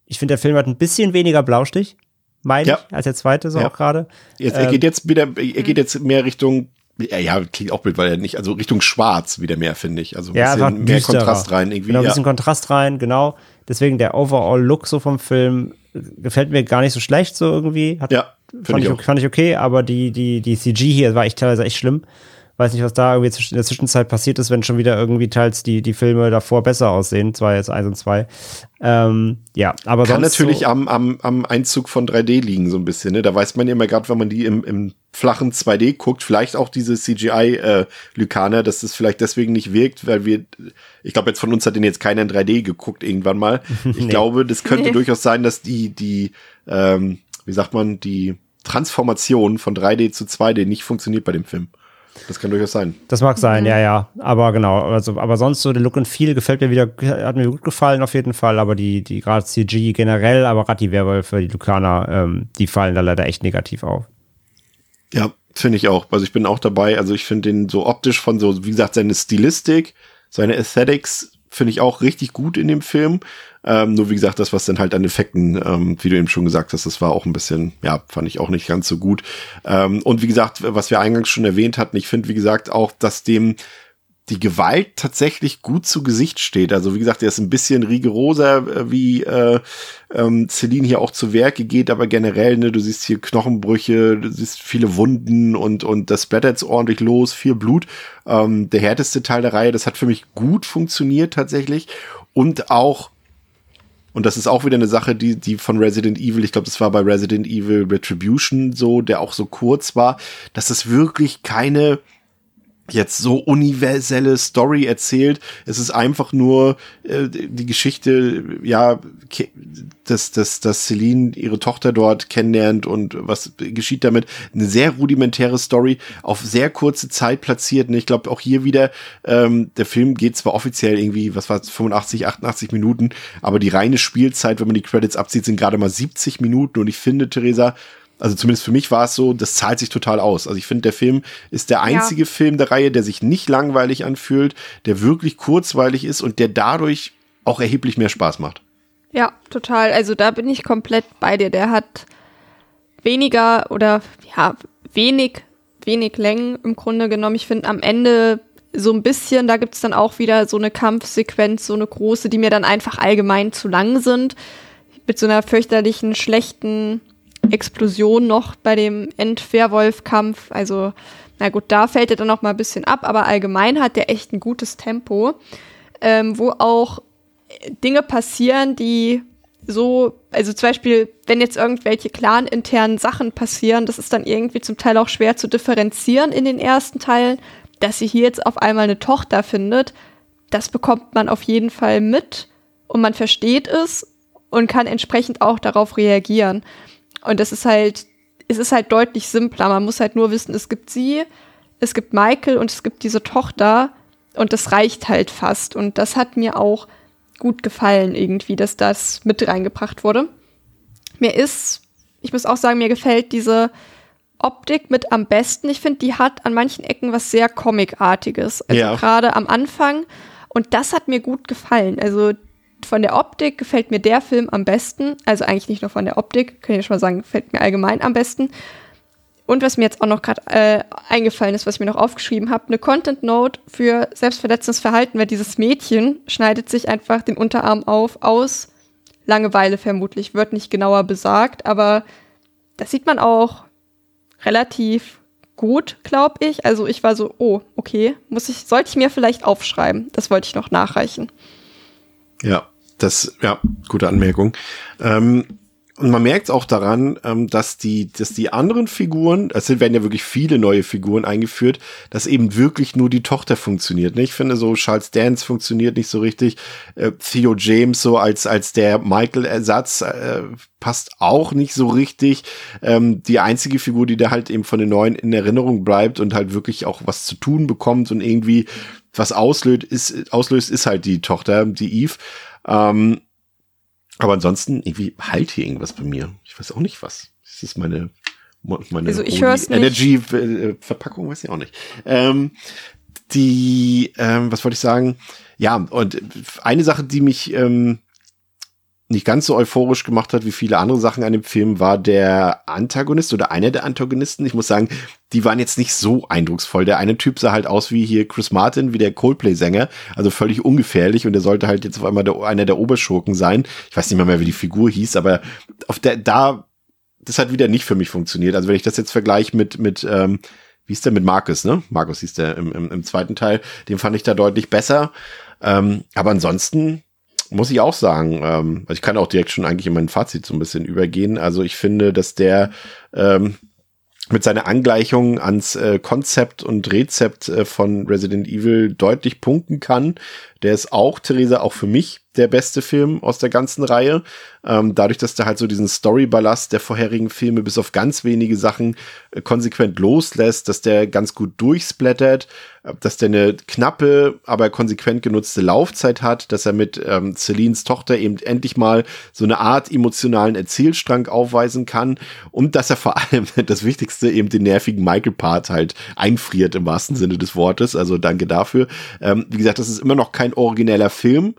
ich finde, der Film hat ein bisschen weniger Blaustich meine ja. ich, als der zweite so ja. auch gerade. Jetzt, er ähm, geht jetzt wieder, er geht jetzt mehr Richtung, ja, klingt auch blöd, weil er nicht, also Richtung Schwarz wieder mehr, finde ich. Also ein ja, bisschen mehr Kontrast rein irgendwie. Genau, ein bisschen Kontrast rein, genau. Deswegen der Overall-Look so vom Film gefällt mir gar nicht so schlecht, so irgendwie. Hat, ja, fand ich, ich fand ich okay, aber die, die, die CG hier war echt teilweise echt schlimm Weiß nicht, was da irgendwie in der Zwischenzeit passiert ist, wenn schon wieder irgendwie teils die, die Filme davor besser aussehen, zwar jetzt eins und zwei. Ähm, ja, aber Kann sonst natürlich so, am, am, am Einzug von 3D liegen, so ein bisschen. Ne? Da weiß man ja immer gerade, wenn man die im, im flachen 2D guckt, vielleicht auch diese CGI-Lykaner, äh, dass das vielleicht deswegen nicht wirkt, weil wir, ich glaube, jetzt von uns hat den jetzt keiner in 3D geguckt irgendwann mal. Ich Nee. glaube, das könnte Nee. durchaus sein, dass die, die, ähm, wie sagt man, die Transformation von 3D zu 2D nicht funktioniert bei dem Film. Das kann durchaus sein. Das mag sein, ja, ja. Aber genau, also, aber sonst so der Look and Feel gefällt mir wieder, hat mir gut gefallen auf jeden Fall, aber die, die gerade CG generell, aber gerade die Werwölfe, die Lukaner, ähm, die fallen da leider echt negativ auf. Ja, finde ich auch. Also ich bin auch dabei. Also ich finde den so optisch von so, wie gesagt, seine Stilistik, seine Aesthetics finde ich auch richtig gut in dem Film. Ähm, nur wie gesagt, das, was dann halt an Effekten, ähm, wie du eben schon gesagt hast, das war auch ein bisschen, ja, fand ich auch nicht ganz so gut. Ähm, und wie gesagt, was wir eingangs schon erwähnt hatten, ich finde, wie gesagt, auch, dass dem die Gewalt tatsächlich gut zu Gesicht steht. Also wie gesagt, der ist ein bisschen rigoroser, äh, wie äh, ähm, Celine hier auch zu Werke geht, aber generell, ne, du siehst hier Knochenbrüche, du siehst viele Wunden und, und das blättert ordentlich los, viel Blut. Ähm, der härteste Teil der Reihe, das hat für mich gut funktioniert tatsächlich. Und auch und das ist auch wieder eine Sache, die, die von Resident Evil, ich glaube, das war bei Resident Evil Retribution so, der auch so kurz war, dass es wirklich keine jetzt so universelle Story erzählt. Es ist einfach nur äh, die Geschichte, ja, dass, dass, dass Celine ihre Tochter dort kennenlernt und was geschieht damit. Eine sehr rudimentäre Story, auf sehr kurze Zeit platziert. Und ich glaube auch hier wieder, ähm, der Film geht zwar offiziell irgendwie, was war 85, 88 Minuten, aber die reine Spielzeit, wenn man die Credits abzieht, sind gerade mal 70 Minuten. Und ich finde, Theresa, also zumindest für mich war es so, das zahlt sich total aus. Also ich finde, der Film ist der einzige Film der Reihe, der sich nicht langweilig anfühlt, der wirklich kurzweilig ist und der dadurch auch erheblich mehr Spaß macht. Ja, total. Also da bin ich komplett bei dir. Der hat weniger oder ja, wenig, wenig Längen im Grunde genommen. Ich finde am Ende so ein bisschen, da gibt's dann auch wieder so eine Kampfsequenz, so eine große, die mir dann einfach allgemein zu lang sind. Mit so einer fürchterlichen, schlechten Explosion noch bei dem Endwehrwolf-Kampf. Also, na gut, da fällt er dann noch mal ein bisschen ab, aber allgemein hat der echt ein gutes Tempo, ähm, wo auch Dinge passieren, die so, also zum Beispiel, wenn jetzt irgendwelche clan-internen Sachen passieren, das ist dann irgendwie zum Teil auch schwer zu differenzieren in den ersten Teilen, dass sie hier jetzt auf einmal eine Tochter findet, das bekommt man auf jeden Fall mit und man versteht es und kann entsprechend auch darauf reagieren. Und das ist halt, es ist halt deutlich simpler. Man muss halt nur wissen, es gibt sie, es gibt Michael und es gibt diese Tochter und das reicht halt fast. Und das hat mir auch gut gefallen irgendwie, dass das mit reingebracht wurde. Mir ist, ich muss auch sagen, mir gefällt diese Optik mit am besten. Ich finde, die hat an manchen Ecken was sehr Comicartiges. Also Ja. gerade am Anfang. Und das hat mir gut gefallen. Also von der Optik gefällt mir der Film am besten. Also eigentlich nicht nur von der Optik, kann ich schon mal sagen, gefällt mir allgemein am besten. Und was mir jetzt auch noch gerade äh, eingefallen ist, was ich mir noch aufgeschrieben habe, eine Content Note für selbstverletzendes Verhalten, weil dieses Mädchen schneidet sich einfach den Unterarm auf aus Langeweile vermutlich, wird nicht genauer besagt, aber das sieht man auch relativ gut, glaube ich. Also ich war so, oh, okay, muss ich, sollte ich mir vielleicht aufschreiben. Das wollte ich noch nachreichen. Ja, das, ja, gute Anmerkung. Ähm, und man merkt auch daran, ähm, dass die, dass die anderen Figuren, es werden ja wirklich viele neue Figuren eingeführt, dass eben wirklich nur die Tochter funktioniert. Ne? Ich finde so Charles Dance funktioniert nicht so richtig. Äh, Theo James so als als der Michael-Ersatz äh, passt auch nicht so richtig. Ähm, die einzige Figur, die da halt eben von den neuen in Erinnerung bleibt und halt wirklich auch was zu tun bekommt und irgendwie was auslöst, ist, auslöst, ist halt die Tochter, die Eve. Ähm, aber ansonsten irgendwie halt hier irgendwas bei mir. Ich weiß auch nicht was. Das ist meine meine Also ich Holy hör's nicht. Energy äh, Verpackung, weiß ich auch nicht. Ähm, die, ähm, was wollte ich sagen? Ja, und eine Sache, die mich ähm, nicht ganz so euphorisch gemacht hat wie viele andere Sachen an dem Film, war der Antagonist oder einer der Antagonisten. Ich muss sagen, die waren jetzt nicht so eindrucksvoll. Der eine Typ sah halt aus wie hier Chris Martin, wie der Coldplay-Sänger, also völlig ungefährlich und der sollte halt jetzt auf einmal der, einer der Oberschurken sein. Ich weiß nicht mehr, mehr, wie die Figur hieß, aber auf der, da, das hat wieder nicht für mich funktioniert. Also wenn ich das jetzt vergleiche mit, mit, ähm, wie ist der mit Markus, ne? Markus hieß der im, im, im zweiten Teil. Den fand ich da deutlich besser. Ähm, aber ansonsten muss ich auch sagen, ähm, also ich kann auch direkt schon eigentlich in mein Fazit so ein bisschen übergehen. Also ich finde, dass der ähm, mit seiner Angleichung ans äh, Konzept und Rezept äh, von Resident Evil deutlich punkten kann. Der ist auch, Theresa, auch für mich der beste Film aus der ganzen Reihe. Ähm, dadurch, dass der halt so diesen Storyballast der vorherigen Filme bis auf ganz wenige Sachen äh, konsequent loslässt, dass der ganz gut durchsplattert, äh, dass der eine knappe, aber konsequent genutzte Laufzeit hat, dass er mit ähm, Celines Tochter eben endlich mal so eine Art emotionalen Erzählstrang aufweisen kann und dass er vor allem das Wichtigste eben den nervigen Michael Part halt einfriert im wahrsten Sinne des Wortes. Also danke dafür. Ähm, wie gesagt, das ist immer noch kein origineller Film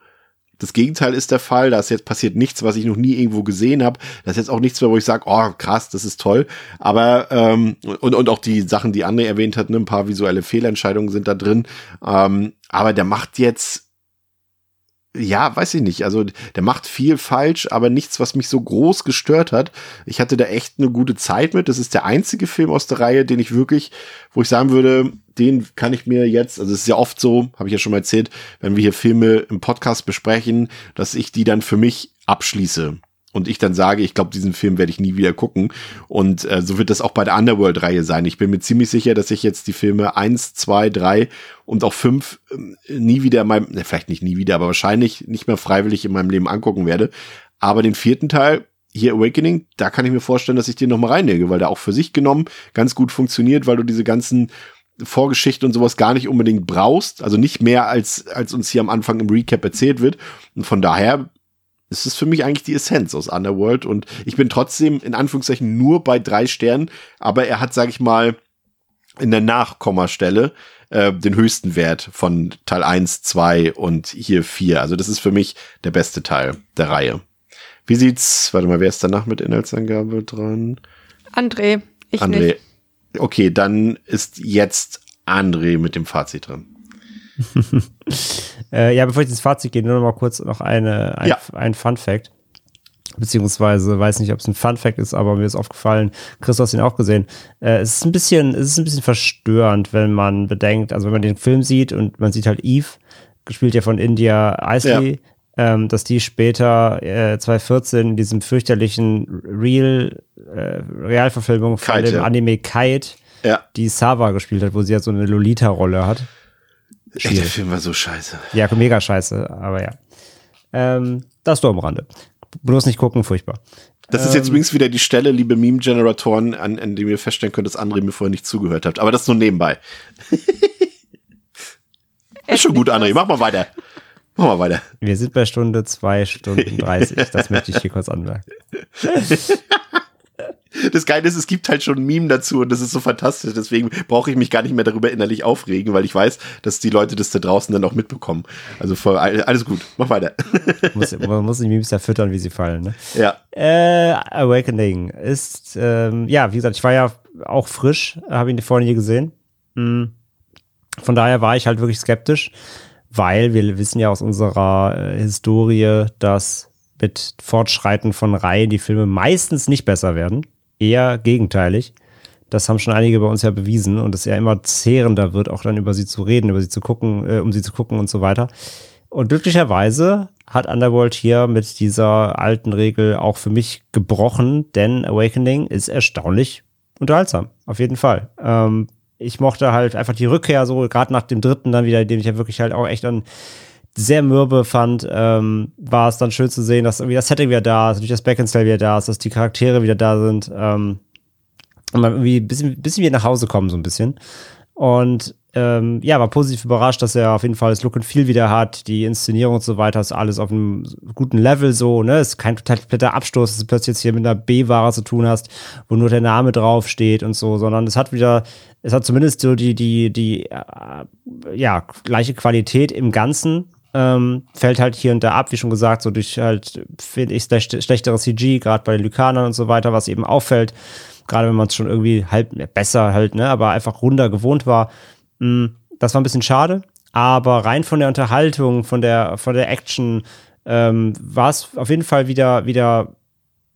das Gegenteil ist der Fall. Da ist jetzt passiert nichts, was ich noch nie irgendwo gesehen habe. Das ist jetzt auch nichts mehr, wo ich sage, oh krass, das ist toll. Aber ähm, und, und auch die Sachen, die André erwähnt hat, ne, ein paar visuelle Fehlentscheidungen sind da drin. Ähm, aber der macht jetzt ja, weiß ich nicht. Also der macht viel falsch, aber nichts, was mich so groß gestört hat. Ich hatte da echt eine gute Zeit mit. Das ist der einzige Film aus der Reihe, den ich wirklich, wo ich sagen würde, den kann ich mir jetzt, also es ist ja oft so, habe ich ja schon mal erzählt, wenn wir hier Filme im Podcast besprechen, dass ich die dann für mich abschließe und ich dann sage, ich glaube, diesen Film werde ich nie wieder gucken. Und äh, so wird das auch bei der Underworld-Reihe sein. Ich bin mir ziemlich sicher, dass ich jetzt die Filme eins, zwei, drei und auch fünf äh, nie wieder in meinem, ne, vielleicht nicht nie wieder, aber wahrscheinlich nicht mehr freiwillig in meinem Leben angucken werde. Aber den vierten Teil, hier Awakening, da kann ich mir vorstellen, dass ich den nochmal reinlege, weil der auch für sich genommen ganz gut funktioniert, weil du diese ganzen Vorgeschichte und sowas gar nicht unbedingt brauchst. Also nicht mehr als, als uns hier am Anfang im Recap erzählt wird. Und von daher es ist für mich eigentlich die Essenz aus Underworld und ich bin trotzdem in Anführungszeichen nur bei drei Sternen, aber er hat, sag ich mal, in der Nachkommastelle äh, den höchsten Wert von Teil 1, 2 und hier 4. Also das ist für mich der beste Teil der Reihe. Wie sieht's, warte mal, wer ist danach mit Inhaltsangabe dran? André, ich André. nicht. Okay, dann ist jetzt André mit dem Fazit drin. äh, ja, bevor ich ins Fazit gehe, nur noch mal kurz noch eine, ein, Ja. ein Fun Fact. Beziehungsweise weiß nicht, ob es ein Fun Fact ist, aber mir ist aufgefallen, Chris, du hast ihn auch gesehen. Äh, es ist ein bisschen, es ist ein bisschen verstörend, wenn man bedenkt, also wenn man den Film sieht und man sieht halt Eve, gespielt ja von India Isley, ähm, dass die später äh, 2014 in diesem fürchterlichen Real, äh, Realverfilmung von Kite, dem ja. Anime Kite, Ja. die Sava gespielt hat, wo sie ja so eine Lolita-Rolle hat. Ey, der Film war so scheiße. Ja, mega scheiße, aber ja. Ähm, das nur am Rande. Bloß nicht gucken, furchtbar. Das ist jetzt übrigens wieder die Stelle, liebe Meme-Generatoren, an, an dem ihr feststellen könnt, dass André mir vorher nicht zugehört habt. Aber das nur nebenbei. ist schon gut, André. Mach mal weiter. Mach mal weiter. Wir sind bei Stunde 2 Stunden 30. Das möchte ich hier kurz anmerken. Das Geile ist, es gibt halt schon ein Meme dazu und das ist so fantastisch. Deswegen brauche ich mich gar nicht mehr darüber innerlich aufregen, weil ich weiß, dass die Leute das da draußen dann auch mitbekommen. Also voll, alles gut. Mach weiter. Muss, man muss die Memes ja füttern, wie sie fallen. Ne? ja. Äh, Awakening ist, ähm, ja, wie gesagt, ich war ja auch frisch, habe ihn vorhin nie gesehen. Hm. Von daher war ich halt wirklich skeptisch, weil wir wissen ja aus unserer äh, Historie, dass mit Fortschreiten von Reihen die Filme meistens nicht besser werden. Eher gegenteilig. Das haben schon einige bei uns ja bewiesen und es ja immer zehrender wird, auch dann über sie zu reden, über sie zu gucken, äh, um sie zu gucken und so weiter. Und glücklicherweise hat Underworld hier mit dieser alten Regel auch für mich gebrochen, denn Awakening ist erstaunlich unterhaltsam. Auf jeden Fall. Ähm, ich mochte halt einfach die Rückkehr so, gerade nach dem dritten dann wieder, den ich ja wirklich halt auch echt dann sehr mürbe fand, ähm, war es dann schön zu sehen, dass irgendwie das Setting wieder da ist, natürlich das Beckinsale wieder da ist, dass die Charaktere wieder da sind ähm, und man irgendwie ein bisschen, bisschen wieder nach Hause kommen, so ein bisschen. Und ähm, ja, war positiv überrascht, dass er auf jeden Fall das Look and Feel wieder hat, die Inszenierung und so weiter, ist alles auf einem guten Level so, ne? Ist kein total kompletter Abstoß, dass du plötzlich jetzt hier mit einer B-Ware zu tun hast, wo nur der Name drauf steht und so, sondern es hat wieder, es hat zumindest so die, die, die, äh, ja, gleiche Qualität im Ganzen. Ähm, fällt halt hier und da ab, wie schon gesagt, so durch halt, finde ich, schlecht- schlechtere CG, gerade bei den Lykanern und so weiter, was eben auffällt, gerade wenn man es schon irgendwie halb besser halt, ne, aber einfach runder gewohnt war. Mm, Das war ein bisschen schade, aber rein von der Unterhaltung, von der, von der Action, ähm, war es auf jeden Fall wieder, wieder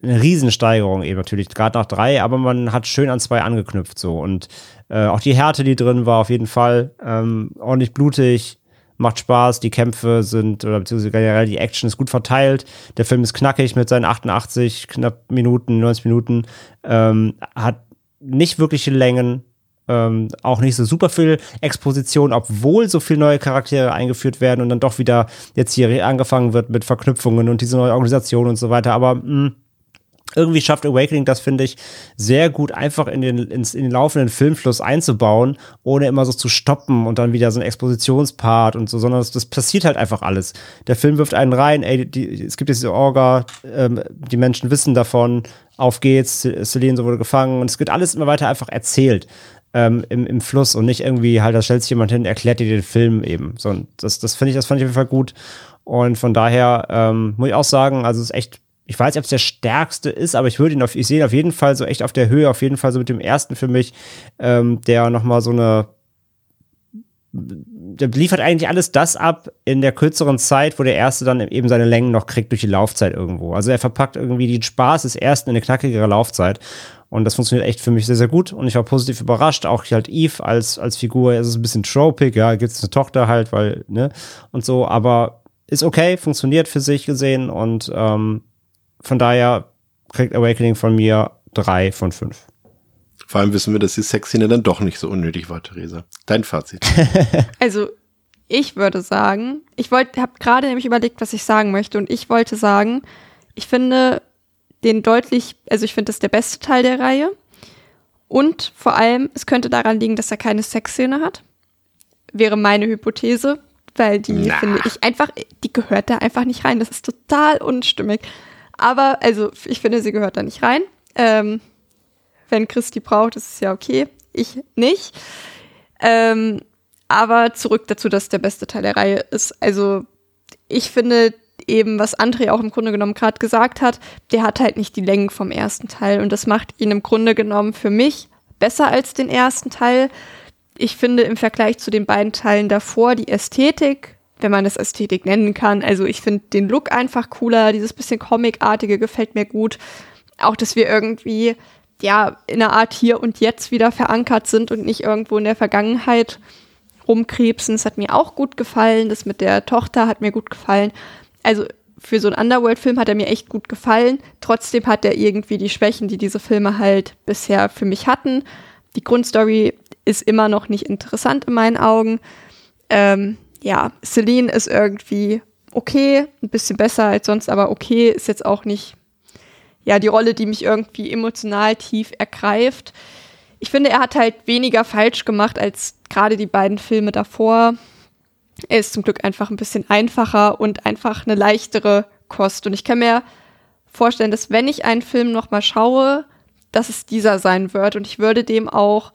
eine Riesensteigerung eben natürlich, gerade nach drei, aber man hat schön an zwei angeknüpft so. Und äh, auch die Härte, die drin war, auf jeden Fall ähm, ordentlich blutig, macht Spaß, die Kämpfe sind, oder beziehungsweise generell die Action ist gut verteilt, der Film ist knackig mit seinen 88 knapp Minuten, 90 Minuten, ähm, hat nicht wirkliche Längen, ähm, auch nicht so super viel Exposition, obwohl so viele neue Charaktere eingeführt werden und dann doch wieder jetzt hier angefangen wird mit Verknüpfungen und diese neue Organisation und so weiter. Aber mh, irgendwie schafft Awakening das, finde ich, sehr gut einfach in den, ins, in den laufenden Filmfluss einzubauen, ohne immer so zu stoppen und dann wieder so ein Expositionspart und so, sondern das, das passiert halt einfach alles. Der Film wirft einen rein, ey, die, es gibt diese Orga, ähm, die Menschen wissen davon, auf geht's, Celine so wurde gefangen und es wird alles immer weiter einfach erzählt ähm, im, im Fluss und nicht irgendwie halt, da stellt sich jemand hin, erklärt dir den Film eben. So, das, das finde ich, das fand ich auf jeden Fall gut. Und von daher ähm, muss ich auch sagen, also es ist echt, ich weiß nicht, ob es der stärkste ist, aber ich würde ihn auf, ich sehe ihn auf jeden Fall so echt auf der Höhe, auf jeden Fall so mit dem ersten für mich, ähm, der nochmal so eine der liefert eigentlich alles das ab in der kürzeren Zeit, wo der erste dann eben seine Längen noch kriegt durch die Laufzeit irgendwo. Also er verpackt irgendwie den Spaß des ersten in eine knackigere Laufzeit. Und das funktioniert echt für mich sehr, sehr gut. Und ich war positiv überrascht. Auch halt Eve als, als Figur ist ein bisschen tropic. Ja, gibt es eine Tochter halt, weil, ne, und so. Aber ist okay, funktioniert für sich gesehen. Und ähm, von daher kriegt Awakening von mir drei von fünf. Vor allem wissen wir, dass die Sexszene dann doch nicht so unnötig war, Theresa. Dein Fazit. also, ich würde sagen, ich wollte, habe gerade nämlich überlegt, was ich sagen möchte. Und ich wollte sagen, ich finde, den deutlich, also ich finde das der beste Teil der Reihe. Und vor allem, es könnte daran liegen, dass er keine Sexszene hat. Wäre meine Hypothese, weil die Na. finde ich einfach, die gehört da einfach nicht rein. Das ist total unstimmig. Aber, also, ich finde, sie gehört da nicht rein. Ähm, wenn die braucht, ist es ja okay. Ich nicht. Ähm, aber zurück dazu, dass der beste Teil der Reihe ist. Also, ich finde, eben, was André auch im Grunde genommen gerade gesagt hat, der hat halt nicht die Längen vom ersten Teil. Und das macht ihn im Grunde genommen für mich besser als den ersten Teil. Ich finde im Vergleich zu den beiden Teilen davor die Ästhetik, wenn man das Ästhetik nennen kann, also ich finde den Look einfach cooler, dieses bisschen Comicartige gefällt mir gut. Auch, dass wir irgendwie, ja, in einer Art hier und jetzt wieder verankert sind und nicht irgendwo in der Vergangenheit rumkrebsen. Das hat mir auch gut gefallen. Das mit der Tochter hat mir gut gefallen also für so einen Underworld-Film hat er mir echt gut gefallen. Trotzdem hat er irgendwie die Schwächen, die diese Filme halt bisher für mich hatten. Die Grundstory ist immer noch nicht interessant in meinen Augen. Ähm, ja, Celine ist irgendwie okay, ein bisschen besser als sonst, aber okay, ist jetzt auch nicht, ja, die Rolle, die mich irgendwie emotional tief ergreift. Ich finde, er hat halt weniger falsch gemacht als gerade die beiden Filme davor. Er ist zum Glück einfach ein bisschen einfacher und einfach eine leichtere Kost. Und ich kann mir vorstellen, dass wenn ich einen Film nochmal schaue, dass es dieser sein wird. Und ich würde dem auch,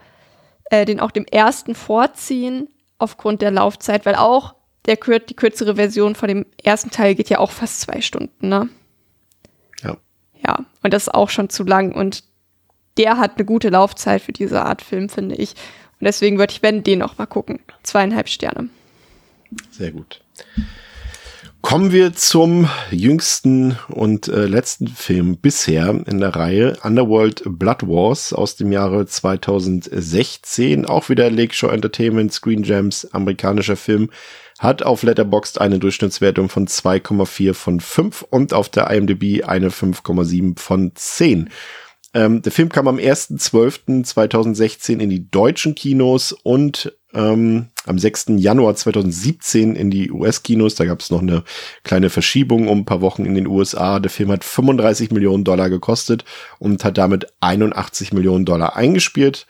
äh, den auch dem ersten vorziehen, aufgrund der Laufzeit, weil auch der, die kürzere Version von dem ersten Teil geht ja auch fast zwei Stunden, ne? Ja. Ja, und das ist auch schon zu lang. Und der hat eine gute Laufzeit für diese Art Film, finde ich. Und deswegen würde ich, wenn, den noch mal gucken. Zweieinhalb Sterne. Sehr gut. Kommen wir zum jüngsten und äh, letzten Film bisher in der Reihe Underworld Blood Wars aus dem Jahre 2016. Auch wieder Lakeshore Entertainment, Screen Gems, amerikanischer Film. Hat auf Letterboxd eine Durchschnittswertung von 2,4 von 5 und auf der IMDb eine 5,7 von 10. Ähm, der Film kam am 1.12.2016 in die deutschen Kinos und ähm, am 6. Januar 2017 in die US-Kinos. Da gab es noch eine kleine Verschiebung um ein paar Wochen in den USA. Der Film hat 35 Millionen Dollar gekostet und hat damit 81 Millionen Dollar eingespielt.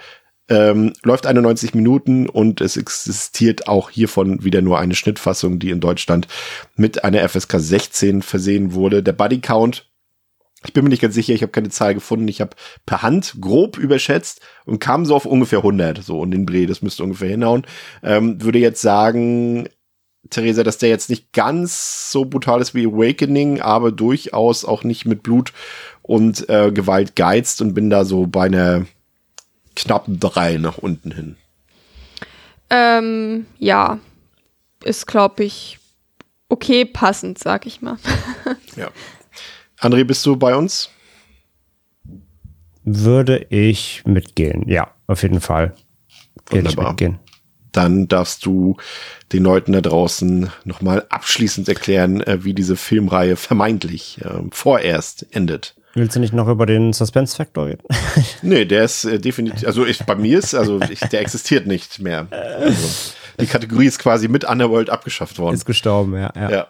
Ähm, läuft 91 Minuten und es existiert auch hiervon wieder nur eine Schnittfassung, die in Deutschland mit einer FSK 16 versehen wurde. Der Buddy Count ich bin mir nicht ganz sicher, ich habe keine Zahl gefunden. Ich habe per Hand grob überschätzt und kam so auf ungefähr 100, so und den Dreh, das müsste ungefähr hinhauen. Ähm, würde jetzt sagen, Theresa, dass der jetzt nicht ganz so brutal ist wie Awakening, aber durchaus auch nicht mit Blut und äh, Gewalt geizt und bin da so bei einer knappen drei nach unten hin. Ähm, ja, ist, glaube ich, okay passend, sag ich mal. ja. André, bist du bei uns? Würde ich mitgehen. Ja, auf jeden Fall. Würde ich mitgehen. Dann darfst du den Leuten da draußen nochmal abschließend erklären, äh, wie diese Filmreihe vermeintlich äh, vorerst endet. Willst du nicht noch über den Suspense-Faktor reden? Nee, der ist äh, definitiv, also ich, bei mir ist, also ich, der existiert nicht mehr. Also, die Kategorie ist quasi mit Underworld abgeschafft worden. Ist gestorben, ja. Ja, Ja.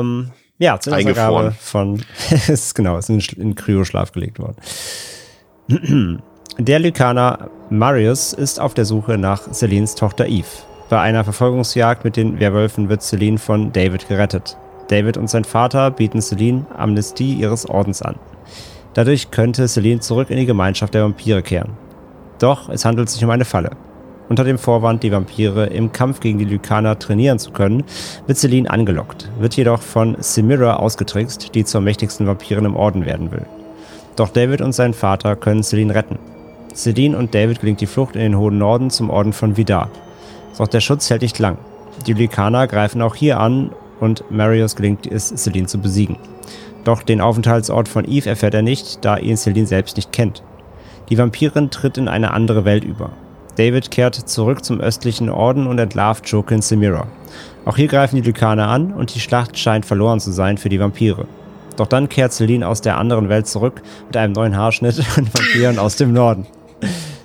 ähm, ja Eingefroren. Zinsergabe von, ist genau, ist in, in Kryoschlaf gelegt worden. Der Lykaner Marius ist auf der Suche nach Celines Tochter Eve. Bei einer Verfolgungsjagd mit den Werwölfen wird Celine von David gerettet. David und sein Vater bieten Celine Amnestie ihres Ordens an. Dadurch könnte Celine zurück in die Gemeinschaft der Vampire kehren. Doch es handelt sich um eine Falle. Unter dem Vorwand, die Vampire im Kampf gegen die Lykaner trainieren zu können, wird Celine angelockt, wird jedoch von Semira ausgetrickst, die zur mächtigsten Vampirin im Orden werden will. Doch David und sein Vater können Celine retten. Celine und David gelingt die Flucht in den hohen Norden zum Orden von Vidar. Doch der Schutz hält nicht lang. Die Lykaner greifen auch hier an und Marius gelingt es, Celine zu besiegen. Doch den Aufenthaltsort von Eve erfährt er nicht, da ihn Celine selbst nicht kennt. Die Vampirin tritt in eine andere Welt über. David kehrt zurück zum östlichen Orden und entlarvt Jokin Semira. Auch hier greifen die Lykaner an und die Schlacht scheint verloren zu sein für die Vampire. Doch dann kehrt Celine aus der anderen Welt zurück mit einem neuen Haarschnitt und Vampiren aus dem Norden.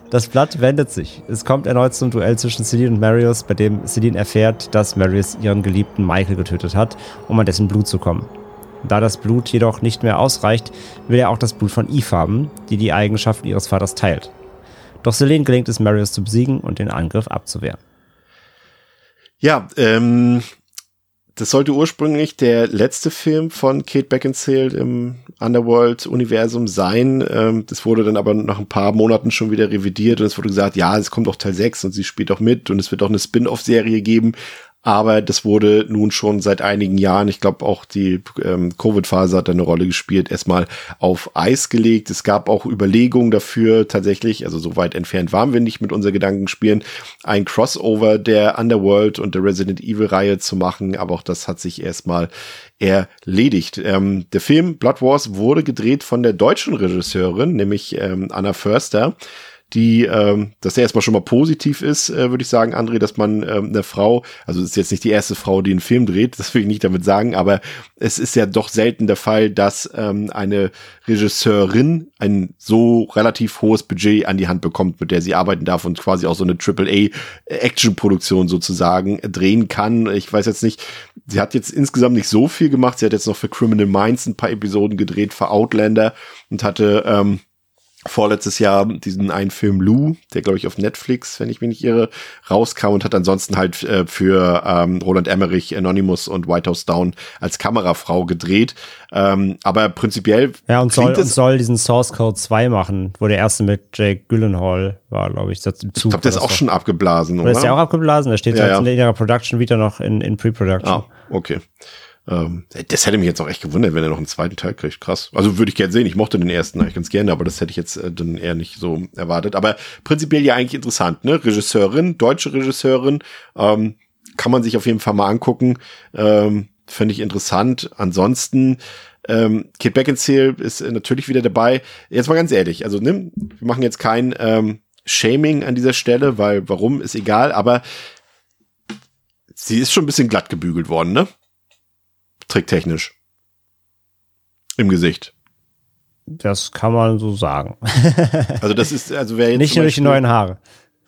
Das Blatt wendet sich. Es kommt erneut zum Duell zwischen Celine und Marius, bei dem Celine erfährt, dass Marius ihren geliebten Michael getötet hat, um an dessen Blut zu kommen. Da das Blut jedoch nicht mehr ausreicht, will er auch das Blut von Eve haben, die die Eigenschaften ihres Vaters teilt. Doch Celine gelingt es, Marius zu besiegen und den Angriff abzuwehren. Ja, ähm, das sollte ursprünglich der letzte Film von Kate Beckinsale im Underworld-Universum sein. Ähm, das wurde dann aber nach ein paar Monaten schon wieder revidiert und es wurde gesagt, ja, es kommt auch Teil 6 und sie spielt auch mit und es wird auch eine Spin-off-Serie geben. Aber das wurde nun schon seit einigen Jahren, ich glaube auch die ähm, Covid-Phase hat eine Rolle gespielt, erstmal auf Eis gelegt. Es gab auch Überlegungen dafür tatsächlich, also so weit entfernt waren wir nicht mit unseren Gedankenspielen, ein Crossover der Underworld und der Resident Evil-Reihe zu machen, aber auch das hat sich erstmal erledigt. Ähm, der Film Blood Wars wurde gedreht von der deutschen Regisseurin, nämlich ähm, Anna Förster die, ähm, dass der erstmal schon mal positiv ist, äh, würde ich sagen, André, dass man ähm, eine Frau, also ist jetzt nicht die erste Frau, die einen Film dreht, das will ich nicht damit sagen, aber es ist ja doch selten der Fall, dass ähm, eine Regisseurin ein so relativ hohes Budget an die Hand bekommt, mit der sie arbeiten darf und quasi auch so eine AAA-Action-Produktion sozusagen drehen kann. Ich weiß jetzt nicht, sie hat jetzt insgesamt nicht so viel gemacht, sie hat jetzt noch für Criminal Minds ein paar Episoden gedreht, für Outlander und hatte ähm, vorletztes Jahr diesen einen Film Lou, der glaube ich auf Netflix, wenn ich mich nicht irre, rauskam und hat ansonsten halt äh, für ähm, Roland Emmerich, Anonymous und White House Down als Kamerafrau gedreht. Ähm, aber prinzipiell Ja, und soll, und soll diesen Source Code 2 machen, wo der erste mit Jake Gyllenhaal war, glaube ich. Das im ich glaube, der ist auch schon abgeblasen, Oder oder? ist der auch abgeblasen? Der steht Ja, halt ja. in ihrer Production wieder noch in, in Pre-Production. Ah, okay. Ähm, das hätte mich jetzt auch echt gewundert, wenn er noch einen zweiten Teil kriegt. Krass. Also würde ich gerne sehen. Ich mochte den ersten eigentlich ganz gerne, aber das hätte ich jetzt äh, dann eher nicht so erwartet. Aber prinzipiell ja eigentlich interessant, ne? Regisseurin, deutsche Regisseurin, ähm, kann man sich auf jeden Fall mal angucken. Ähm, Finde ich interessant. Ansonsten, ähm, Kate Beckinsale ist äh, natürlich wieder dabei. Jetzt mal ganz ehrlich, also ne, wir machen jetzt kein ähm, Shaming an dieser Stelle, weil warum ist egal, aber sie ist schon ein bisschen glatt gebügelt worden, ne? Tricktechnisch. Im Gesicht. Das kann man so sagen. Also das ist, also wer jetzt Nicht nur durch die neuen Haare.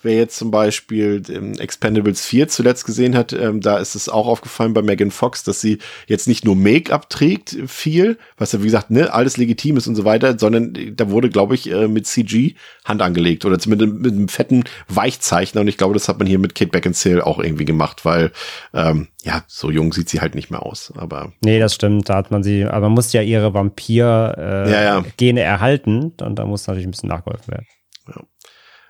Wer jetzt zum Beispiel ähm, Expendables 4 zuletzt gesehen hat, ähm, da ist es auch aufgefallen bei Megan Fox, dass sie jetzt nicht nur Make-up trägt viel, was ja wie gesagt, ne, alles legitim ist und so weiter, sondern äh, da wurde, glaube ich, äh, mit CG Hand angelegt oder zumindest mit einem fetten Weichzeichner und ich glaube, das hat man hier mit Kate Beckinsale auch irgendwie gemacht, weil ähm, ja, so jung sieht sie halt nicht mehr aus, aber Nee, das stimmt. Da hat man sie, aber man muss ja ihre Vampir-Gene äh, Ja, ja. Gene erhalten und da muss natürlich ein bisschen nachgeholfen werden.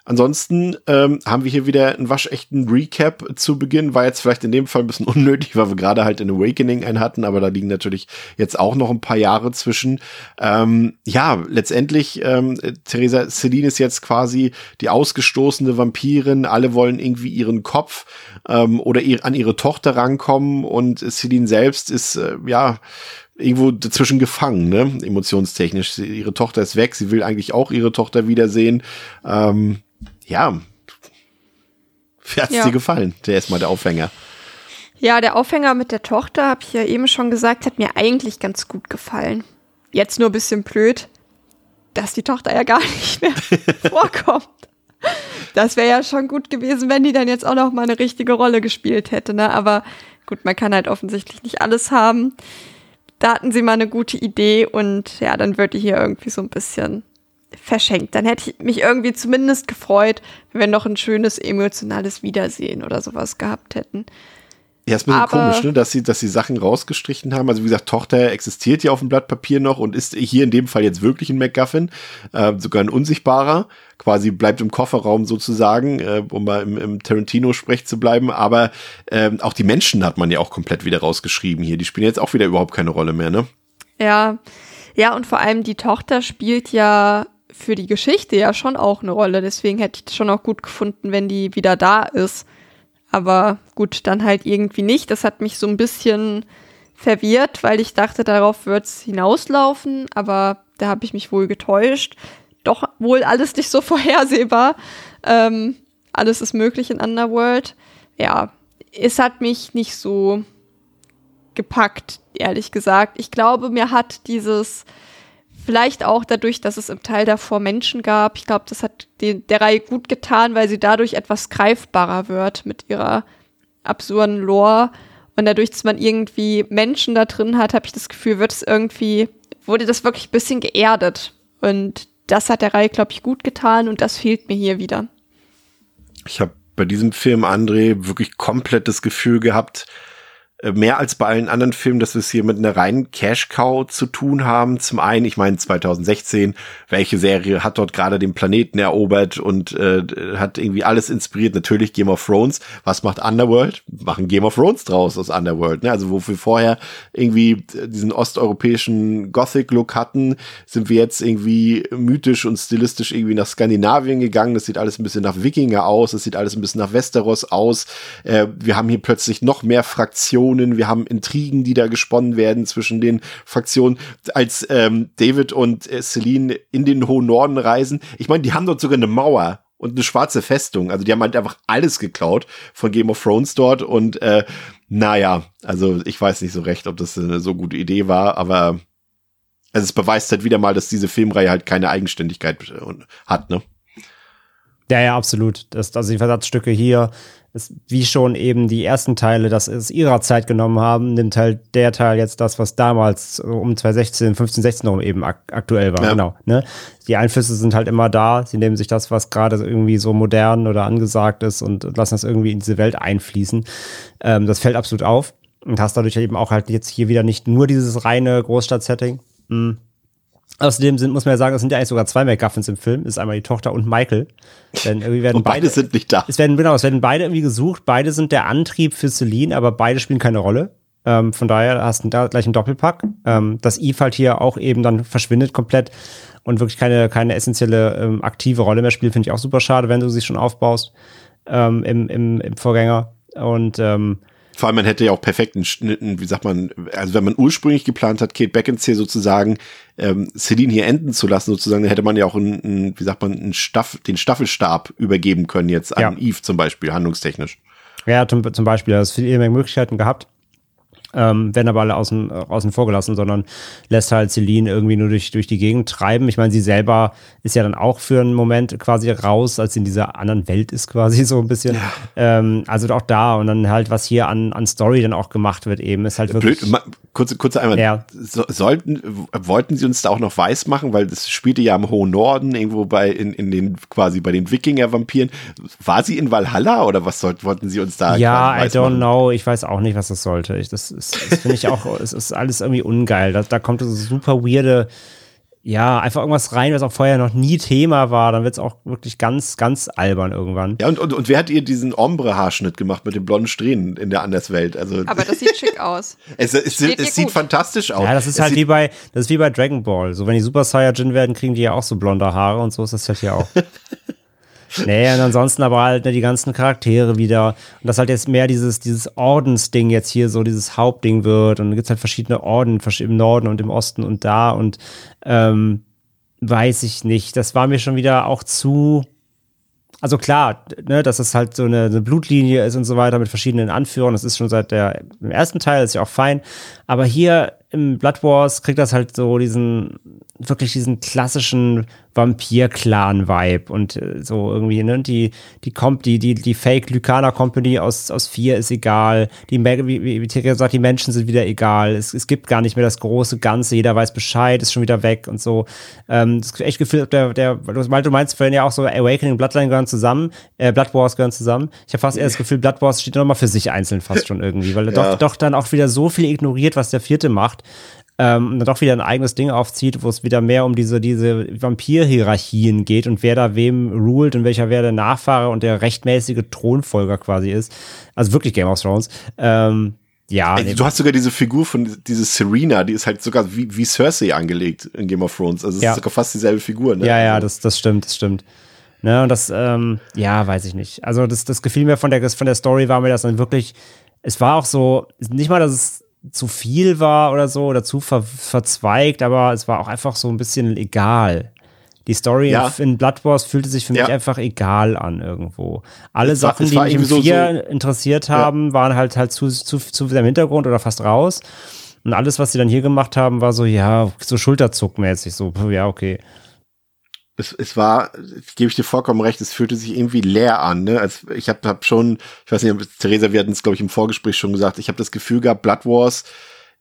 Ansonsten ähm, haben wir hier wieder einen waschechten Recap zu Beginn. War jetzt vielleicht in dem Fall ein bisschen unnötig, weil wir gerade halt in Awakening einen hatten, aber da liegen natürlich jetzt auch noch ein paar Jahre zwischen. Ähm, ja, letztendlich, ähm, Theresa Celine ist jetzt quasi die ausgestoßene Vampirin. Alle wollen irgendwie ihren Kopf ähm, oder ihr, an ihre Tochter rankommen und Celine selbst ist, äh, ja, irgendwo dazwischen gefangen, ne? Emotionstechnisch. Sie, ihre Tochter ist weg, sie will eigentlich auch ihre Tochter wiedersehen. Ähm, ja. Hat's Ja. dir gefallen? Der ist mal der Aufhänger. Ja, der Aufhänger mit der Tochter, habe ich ja eben schon gesagt, hat mir eigentlich ganz gut gefallen. Jetzt nur ein bisschen blöd, dass die Tochter ja gar nicht mehr vorkommt. Das wäre ja schon gut gewesen, wenn die dann jetzt auch noch mal eine richtige Rolle gespielt hätte, ne? Aber gut, man kann halt offensichtlich nicht alles haben. Da hatten sie mal eine gute Idee und ja, dann wird die hier irgendwie so ein bisschen verschenkt. Dann hätte ich mich irgendwie zumindest gefreut, wenn wir noch ein schönes emotionales Wiedersehen oder sowas gehabt hätten. Ja, ist ein bisschen Aber- komisch, ne, dass sie, dass sie Sachen rausgestrichen haben. Also wie gesagt, Tochter existiert ja auf dem Blatt Papier noch und ist hier in dem Fall jetzt wirklich ein MacGuffin, äh, sogar ein unsichtbarer, quasi bleibt im Kofferraum sozusagen, äh, um mal im, im Tarantino-Sprech zu bleiben. Aber ähm, auch die Menschen hat man ja auch komplett wieder rausgeschrieben hier. Die spielen jetzt auch wieder überhaupt keine Rolle mehr, ne? Ja, ja, und vor allem die Tochter spielt ja für die Geschichte ja schon auch eine Rolle. Deswegen hätte ich es schon auch gut gefunden, wenn die wieder da ist. Aber gut, dann halt irgendwie nicht. Das hat mich so ein bisschen verwirrt, weil ich dachte, darauf wird es hinauslaufen. Aber da habe ich mich wohl getäuscht. Doch wohl alles nicht so vorhersehbar. Ähm, alles ist möglich in Underworld. Ja, es hat mich nicht so gepackt, ehrlich gesagt. Ich glaube, mir hat dieses vielleicht auch dadurch, dass es im Teil davor Menschen gab, ich glaube, das hat den, der Reihe gut getan, weil sie dadurch etwas greifbarer wird mit ihrer absurden Lore. Und dadurch, dass man irgendwie Menschen da drin hat, habe ich das Gefühl, wird es irgendwie, wurde das wirklich ein bisschen geerdet. Und das hat der Reihe, glaube ich, gut getan und das fehlt mir hier wieder. Ich habe bei diesem Film, André, wirklich komplett das Gefühl gehabt, mehr als bei allen anderen Filmen, dass wir es hier mit einer reinen Cash-Cow zu tun haben. Zum einen, ich meine 2016, welche Serie hat dort gerade den Planeten erobert und äh, hat irgendwie alles inspiriert? Natürlich Game of Thrones. Was macht Underworld? Machen Game of Thrones draus aus Underworld. Ne? Also wo wir vorher irgendwie diesen osteuropäischen Gothic-Look hatten, sind wir jetzt irgendwie mythisch und stilistisch irgendwie nach Skandinavien gegangen. Das sieht alles ein bisschen nach Wikinger aus, das sieht alles ein bisschen nach Westeros aus. Äh, wir haben hier plötzlich noch mehr Fraktionen, wir haben Intrigen, die da gesponnen werden zwischen den Fraktionen. Als ähm, David und äh, Celine in den hohen Norden reisen, ich meine, die haben dort sogar eine Mauer und eine schwarze Festung. Also die haben halt einfach alles geklaut von Game of Thrones dort und äh, naja, also ich weiß nicht so recht, ob das eine so gute Idee war, aber also es beweist halt wieder mal, dass diese Filmreihe halt keine Eigenständigkeit äh, hat, ne? Ja, ja, absolut. Das, also die Versatzstücke hier, ist, wie schon eben die ersten Teile das aus ihrer Zeit genommen haben, nimmt halt der Teil jetzt das, was damals so um 2016, 15, 16 rum eben ak aktuell war. Ja. Genau. Ne? Die Einflüsse sind halt immer da. Sie nehmen sich das, was gerade irgendwie so modern oder angesagt ist und lassen das irgendwie in diese Welt einfließen. Ähm, das fällt absolut auf. Und hast dadurch eben auch halt jetzt hier wieder nicht nur dieses reine Großstadt-Setting. Mm. Außerdem sind, muss man ja sagen, es sind ja eigentlich sogar zwei McGuffins im Film. Es ist einmal die Tochter und Michael. Denn irgendwie werden Und beide sind nicht da. es werden, genau, es werden beide irgendwie gesucht. Beide sind der Antrieb für Celine, aber beide spielen keine Rolle. Ähm, von daher hast du da gleich einen Doppelpack. Ähm, dass Eve halt hier auch eben dann verschwindet komplett und wirklich keine, keine essentielle ähm, aktive Rolle mehr spielt, finde ich auch super schade, wenn du sie schon aufbaust ähm, im, im, im Vorgänger. Und ähm, Vor allem, man hätte ja auch perfekten Schnitten, wie sagt man, also wenn man ursprünglich geplant hat, Kate Beckinsale sozusagen ähm, Celine hier enden zu lassen, sozusagen, dann hätte man ja auch einen, einen wie sagt man, einen Staff, den Staffelstab übergeben können jetzt an Ja. Eve zum Beispiel, handlungstechnisch. Ja, zum, zum Beispiel, das viele Möglichkeiten gehabt. Ähm, werden aber alle außen, außen vor gelassen, sondern lässt halt Celine irgendwie nur durch, durch die Gegend treiben. Ich meine, sie selber ist ja dann auch für einen Moment quasi raus, als sie in dieser anderen Welt ist, quasi so ein bisschen. Ähm, also auch da und dann halt, was hier an, an Story dann auch gemacht wird, eben, ist halt wirklich. Blöd, kurze, kurze einmal. Ja. So, sollten, wollten sie uns da auch noch weiß machen, weil das spielte ja im hohen Norden, irgendwo bei, in, in den, quasi bei den Wikinger-Vampiren. War sie in Valhalla oder was sollten, wollten sie uns da Ja, I don't machen? know. Ich weiß auch nicht, was das sollte. Ich, das ist, das finde ich auch, es ist alles irgendwie ungeil. Da, da kommt so super weirde, ja, einfach irgendwas rein, was auch vorher noch nie Thema war. Dann wird es auch wirklich ganz, ganz albern irgendwann. Ja, und, und, und wer hat ihr diesen Ombre-Haarschnitt gemacht mit den blonden Strähnen in der Anderswelt? Also, Aber das sieht schick aus. es, es, es sieht fantastisch aus. Ja, das ist es halt wie bei, das ist wie bei Dragon Ball. So, wenn die Super Saiyajin werden, kriegen die ja auch so blonde Haare und so ist das halt hier auch. Nee, und ansonsten aber halt ne, die ganzen Charaktere wieder. Und das halt jetzt mehr dieses, dieses Ordensding jetzt hier so dieses Hauptding wird. Und dann gibt es halt verschiedene Orden im Norden und im Osten und da. Und ähm, weiß ich nicht. Das war mir schon wieder auch zu also klar, ne, dass es halt so eine, eine, Blutlinie ist und so weiter mit verschiedenen Anführern, das ist schon seit der im ersten Teil, ist ja auch fein. Aber hier im Blood Wars kriegt das halt so diesen, wirklich diesen klassischen Vampir-Clan-Vibe und äh, so irgendwie, ne, die, die kommt, die, die, die Fake Lycana Company aus, aus vier ist egal, die, wie, wie sagt, die Menschen sind wieder egal, es, es gibt gar nicht mehr das große Ganze, jeder weiß Bescheid, ist schon wieder weg und so. Ähm, das ist echt Gefühl, der, der, weil du meinst vorhin ja auch so, Awakening und Bloodline gehören zusammen, äh, Blood Wars gehören zusammen. Ich habe fast eher das Gefühl, Blood Wars steht nochmal für sich einzeln fast schon irgendwie, weil er ja. doch, doch dann auch wieder so viel ignoriert, was der vierte macht ähm, dann doch wieder ein eigenes Ding aufzieht, wo es wieder mehr um diese, diese Vampir-Hierarchien geht und wer da wem ruled und welcher wer der Nachfahre und der rechtmäßige Thronfolger quasi ist. Also wirklich Game of Thrones. Ähm, ja. Ey, du hast sogar diese Figur von diese Serena, die ist halt sogar wie, wie Cersei angelegt in Game of Thrones. Also es ja. ist sogar fast dieselbe Figur, ne? Ja, ja, das, das stimmt, das stimmt. Ne, und das, ähm, ja, weiß ich nicht. Also das, das gefiel mir von der, von der Story war mir das dann wirklich, es war auch so, nicht mal, dass es zu viel war oder so oder zu ver verzweigt, aber es war auch einfach so ein bisschen egal. Die Story ja. in Blood Wars fühlte sich für mich einfach egal an irgendwo. Alle es Sachen, war, die mich im Vier so, interessiert haben, ja. waren halt halt zu, zu, zu sehr im Hintergrund oder fast raus. Und alles, was sie dann hier gemacht haben, war so, ja, so schulterzuckmäßig, so, ja, okay es, es war, gebe ich dir vollkommen recht, es fühlte sich irgendwie leer an. Ne? Als, ich habe hab schon, ich weiß nicht, Theresa, wir hatten es, glaube ich, im Vorgespräch schon gesagt, ich habe das Gefühl gehabt, Blood Wars,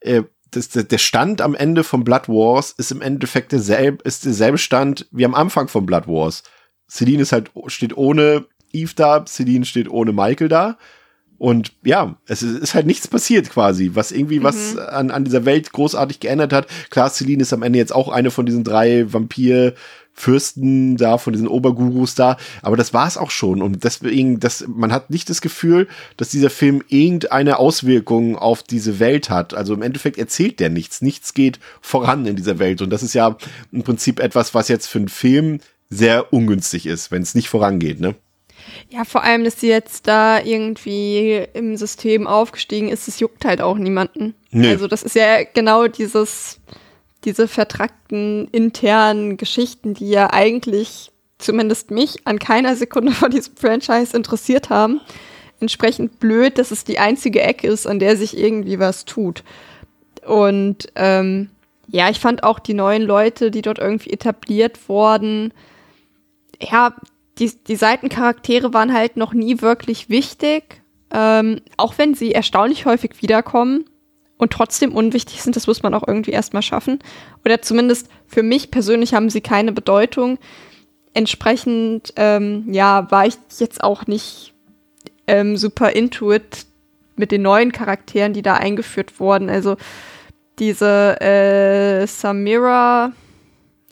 äh, das, der Stand am Ende von Blood Wars ist im Endeffekt derselbe, ist derselbe Stand wie am Anfang von Blood Wars. Celine ist halt, steht ohne Eve da, Celine steht ohne Michael da. Und ja, es ist halt nichts passiert quasi, was irgendwie mhm. was an, an dieser Welt großartig geändert hat. Klar, Celine ist am Ende jetzt auch eine von diesen drei Vampir- Fürsten da, von diesen Obergurus da. Aber das war es auch schon. Und deswegen, das, man hat nicht das Gefühl, dass dieser Film irgendeine Auswirkung auf diese Welt hat. Also im Endeffekt erzählt der nichts. Nichts geht voran in dieser Welt. Und das ist ja im Prinzip etwas, was jetzt für einen Film sehr ungünstig ist, wenn es nicht vorangeht, ne? Ja, vor allem, dass sie jetzt da irgendwie im System aufgestiegen ist, das juckt halt auch niemanden. Nee. Also das ist ja genau dieses, diese vertrackten internen Geschichten, die ja eigentlich zumindest mich an keiner Sekunde von diesem Franchise interessiert haben. Entsprechend blöd, dass es die einzige Ecke ist, an der sich irgendwie was tut. Und ähm, ja, ich fand auch die neuen Leute, die dort irgendwie etabliert wurden, ja, die, die Seitencharaktere waren halt noch nie wirklich wichtig, ähm, auch wenn sie erstaunlich häufig wiederkommen und trotzdem unwichtig sind, das muss man auch irgendwie erstmal schaffen. Oder zumindest für mich persönlich haben sie keine Bedeutung. Entsprechend, ähm, ja, war ich jetzt auch nicht ähm, super intuit mit den neuen Charakteren, die da eingeführt wurden. Also diese äh, Samira,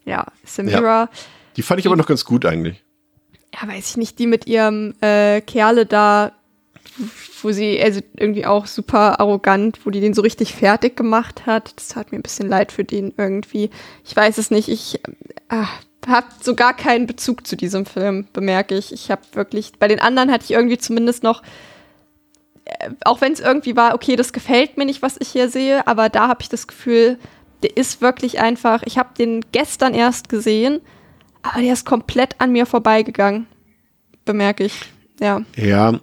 ja, Samira. Ja. Die fand ich aber noch ganz gut eigentlich. Ja, weiß ich nicht, die mit ihrem äh, Kerle da wo sie also irgendwie auch super arrogant, wo die den so richtig fertig gemacht hat. Das tat mir ein bisschen leid für den irgendwie. Ich weiß es nicht. Ich äh, habe so gar keinen Bezug zu diesem Film, bemerke ich. Ich habe wirklich, bei den anderen hatte ich irgendwie zumindest noch, äh, auch wenn es irgendwie war, okay, das gefällt mir nicht, was ich hier sehe, aber da habe ich das Gefühl, der ist wirklich einfach, ich habe den gestern erst gesehen, aber der ist komplett an mir vorbeigegangen, bemerke ich. Ja. Ja,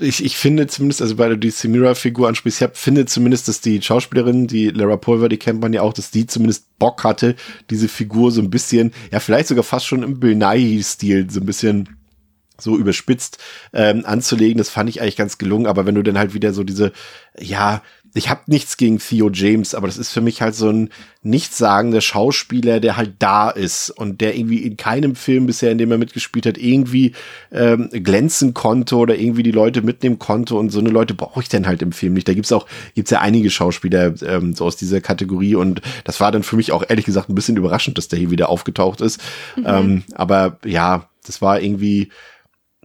ich, ich finde zumindest, also weil du die Samira-Figur ansprichst, ich hab, finde zumindest, dass die Schauspielerin, die Lara Pulver, die kennt man ja auch, dass die zumindest Bock hatte, diese Figur so ein bisschen, ja, vielleicht sogar fast schon im Nighy-Stil, so ein bisschen so überspitzt ähm, anzulegen. Das fand ich eigentlich ganz gelungen, aber wenn du dann halt wieder so diese, ja, ich habe nichts gegen Theo James, aber das ist für mich halt so ein nichtssagender Schauspieler, der halt da ist und der irgendwie in keinem Film bisher, in dem er mitgespielt hat, irgendwie ähm, glänzen konnte oder irgendwie die Leute mitnehmen konnte und so eine Leute brauche ich denn halt im Film nicht. Da gibt's auch gibt's ja einige Schauspieler ähm, so aus dieser Kategorie und das war dann für mich auch ehrlich gesagt ein bisschen überraschend, dass der hier wieder aufgetaucht ist. Mhm. Ähm, aber ja, das war irgendwie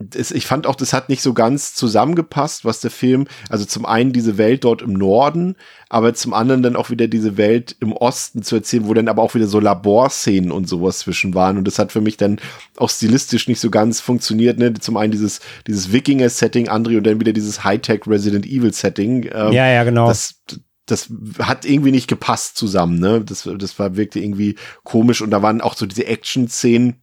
das, ich fand auch, das hat nicht so ganz zusammengepasst, was der Film, also zum einen diese Welt dort im Norden, aber zum anderen dann auch wieder diese Welt im Osten zu erzählen, wo dann aber auch wieder so Laborszenen und sowas zwischen waren. Und das hat für mich dann auch stilistisch nicht so ganz funktioniert. Ne? Zum einen dieses, dieses Wikinger-Setting, André, und dann wieder dieses Hightech Resident Evil-Setting. Ähm, ja, ja, genau. Das, das hat irgendwie nicht gepasst zusammen, ne? Das, das war, wirkte irgendwie komisch und da waren auch so diese Action-Szenen,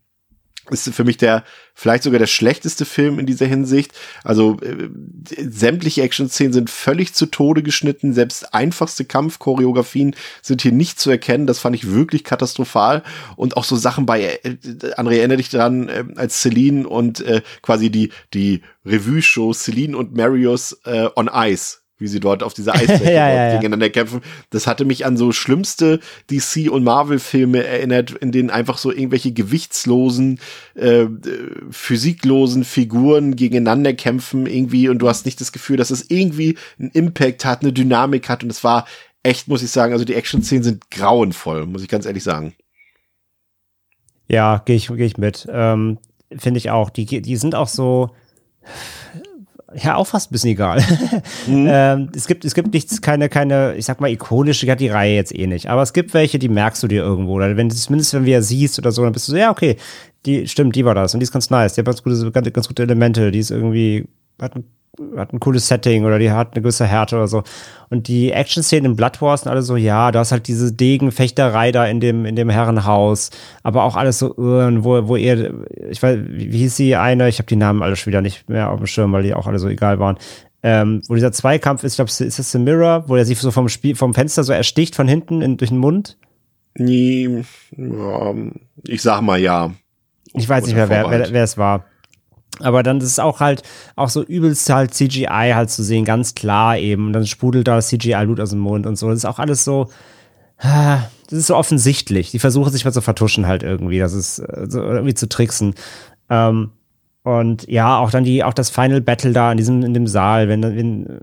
ist für mich der vielleicht sogar der schlechteste Film in dieser Hinsicht. Also äh, sämtliche Action-Szenen sind völlig zu Tode geschnitten. Selbst einfachste Kampfchoreografien sind hier nicht zu erkennen. Das fand ich wirklich katastrophal. Und auch so Sachen bei äh, André, erinnere dich daran, äh, als Celine und äh, quasi die die Revue-Show Celine und Marius äh, on Ice wie sie dort auf dieser Eisfläche ja, ja, ja. gegeneinander kämpfen. Das hatte mich an so schlimmste DC- und Marvel-Filme erinnert, in denen einfach so irgendwelche gewichtslosen, äh, physiklosen Figuren gegeneinander kämpfen irgendwie und du hast nicht das Gefühl, dass es irgendwie einen Impact hat, eine Dynamik hat und es war echt, muss ich sagen, also die Action-Szenen sind grauenvoll, muss ich ganz ehrlich sagen. Ja, gehe ich, geh ich mit. Ähm, Finde ich auch. Die, die sind auch so ja auch fast ein bisschen egal. Mhm. ähm, es gibt, es gibt nichts, keine, keine, ich sag mal, ikonische, hat die Reihe jetzt eh nicht. Aber es gibt welche, die merkst du dir irgendwo. Oder wenn zumindest wenn du ja siehst oder so, dann bist du so, ja, okay, die stimmt, die war das und die ist ganz nice, die hat ganz gute, ganz, ganz gute Elemente, die ist irgendwie, hat ein hat ein cooles Setting oder die hat eine gewisse Härte oder so. Und die Action-Szenen in Blood Wars sind alle so, ja, du hast halt diese Degenfechterei da in dem, in dem Herrenhaus, aber auch alles so, wo, wo ihr, ich weiß, wie hieß sie eine, ich habe die Namen alle schon wieder nicht mehr auf dem Schirm, weil die auch alle so egal waren. Ähm, wo dieser Zweikampf ist, ich glaube, ist das The Mirror, wo er sich so vom Spiel, vom Fenster so ersticht von hinten in, durch den Mund? Nee, ich sag mal ja. Ich weiß nicht mehr, wer, wer, wer es war. Aber dann ist es auch halt auch so übelst halt CGI halt zu sehen, ganz klar eben. Und dann sprudelt da CGI-Blut aus dem Mund und so. Das ist auch alles so, ah, das ist so offensichtlich. Die versuchen sich mal zu vertuschen halt irgendwie. Das ist äh, so irgendwie zu tricksen. Ähm, und ja, auch dann die, auch das Final Battle da in diesem, in dem Saal, wenn, wenn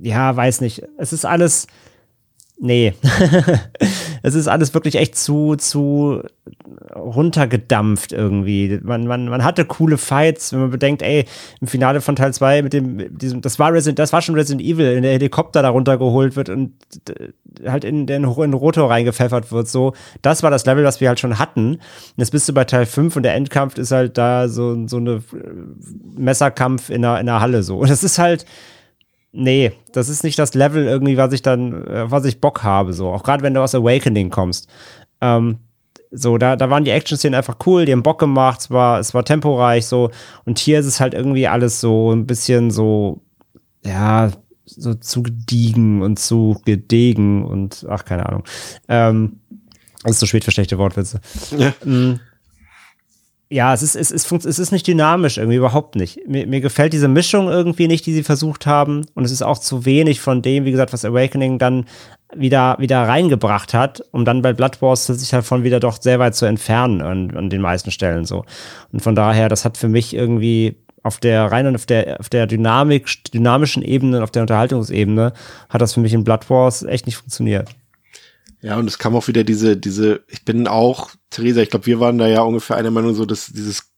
ja, weiß nicht. Es ist alles, nee. es ist alles wirklich echt zu, zu runtergedampft irgendwie. Man, man, man hatte coole Fights, wenn man bedenkt, ey, im Finale von Teil 2 mit dem, diesem, das war Resident, das war schon Resident Evil, in der Helikopter da runtergeholt wird und halt in den, in Rotor reingepfeffert wird, so. Das war das Level, was wir halt schon hatten. Jetzt bist du bei Teil 5 und der Endkampf ist halt da so, so eine Messerkampf in einer, in einer Halle, so. Und das ist halt, nee, das ist nicht das Level irgendwie, was ich dann, äh, was ich Bock habe, so. Auch gerade wenn du aus Awakening kommst. Ähm, so, da, da waren die Action-Szenen einfach cool, die haben Bock gemacht, es war, es war temporeich, so. Und hier ist es halt irgendwie alles so ein bisschen so, ja, so zu gediegen und zu gedegen und, ach, keine Ahnung. Ähm, das ist so spät für schlechte Wortwitze. Ja. Ja, es ist, es, ist, es ist nicht dynamisch, irgendwie überhaupt nicht. Mir, mir gefällt diese Mischung irgendwie nicht, die sie versucht haben. Und es ist auch zu wenig von dem, wie gesagt, was Awakening dann wieder, wieder reingebracht hat, um dann bei Blood Wars sich davon wieder doch sehr weit zu entfernen an, an den meisten Stellen so. Und von daher, das hat für mich irgendwie auf der reinen, auf der, auf der Dynamik, dynamischen Ebene, auf der Unterhaltungsebene, hat das für mich in Blood Wars echt nicht funktioniert. Ja, und es kam auch wieder diese, diese, ich bin auch, Theresa, ich glaube, wir waren da ja ungefähr einer Meinung, so dass dieses,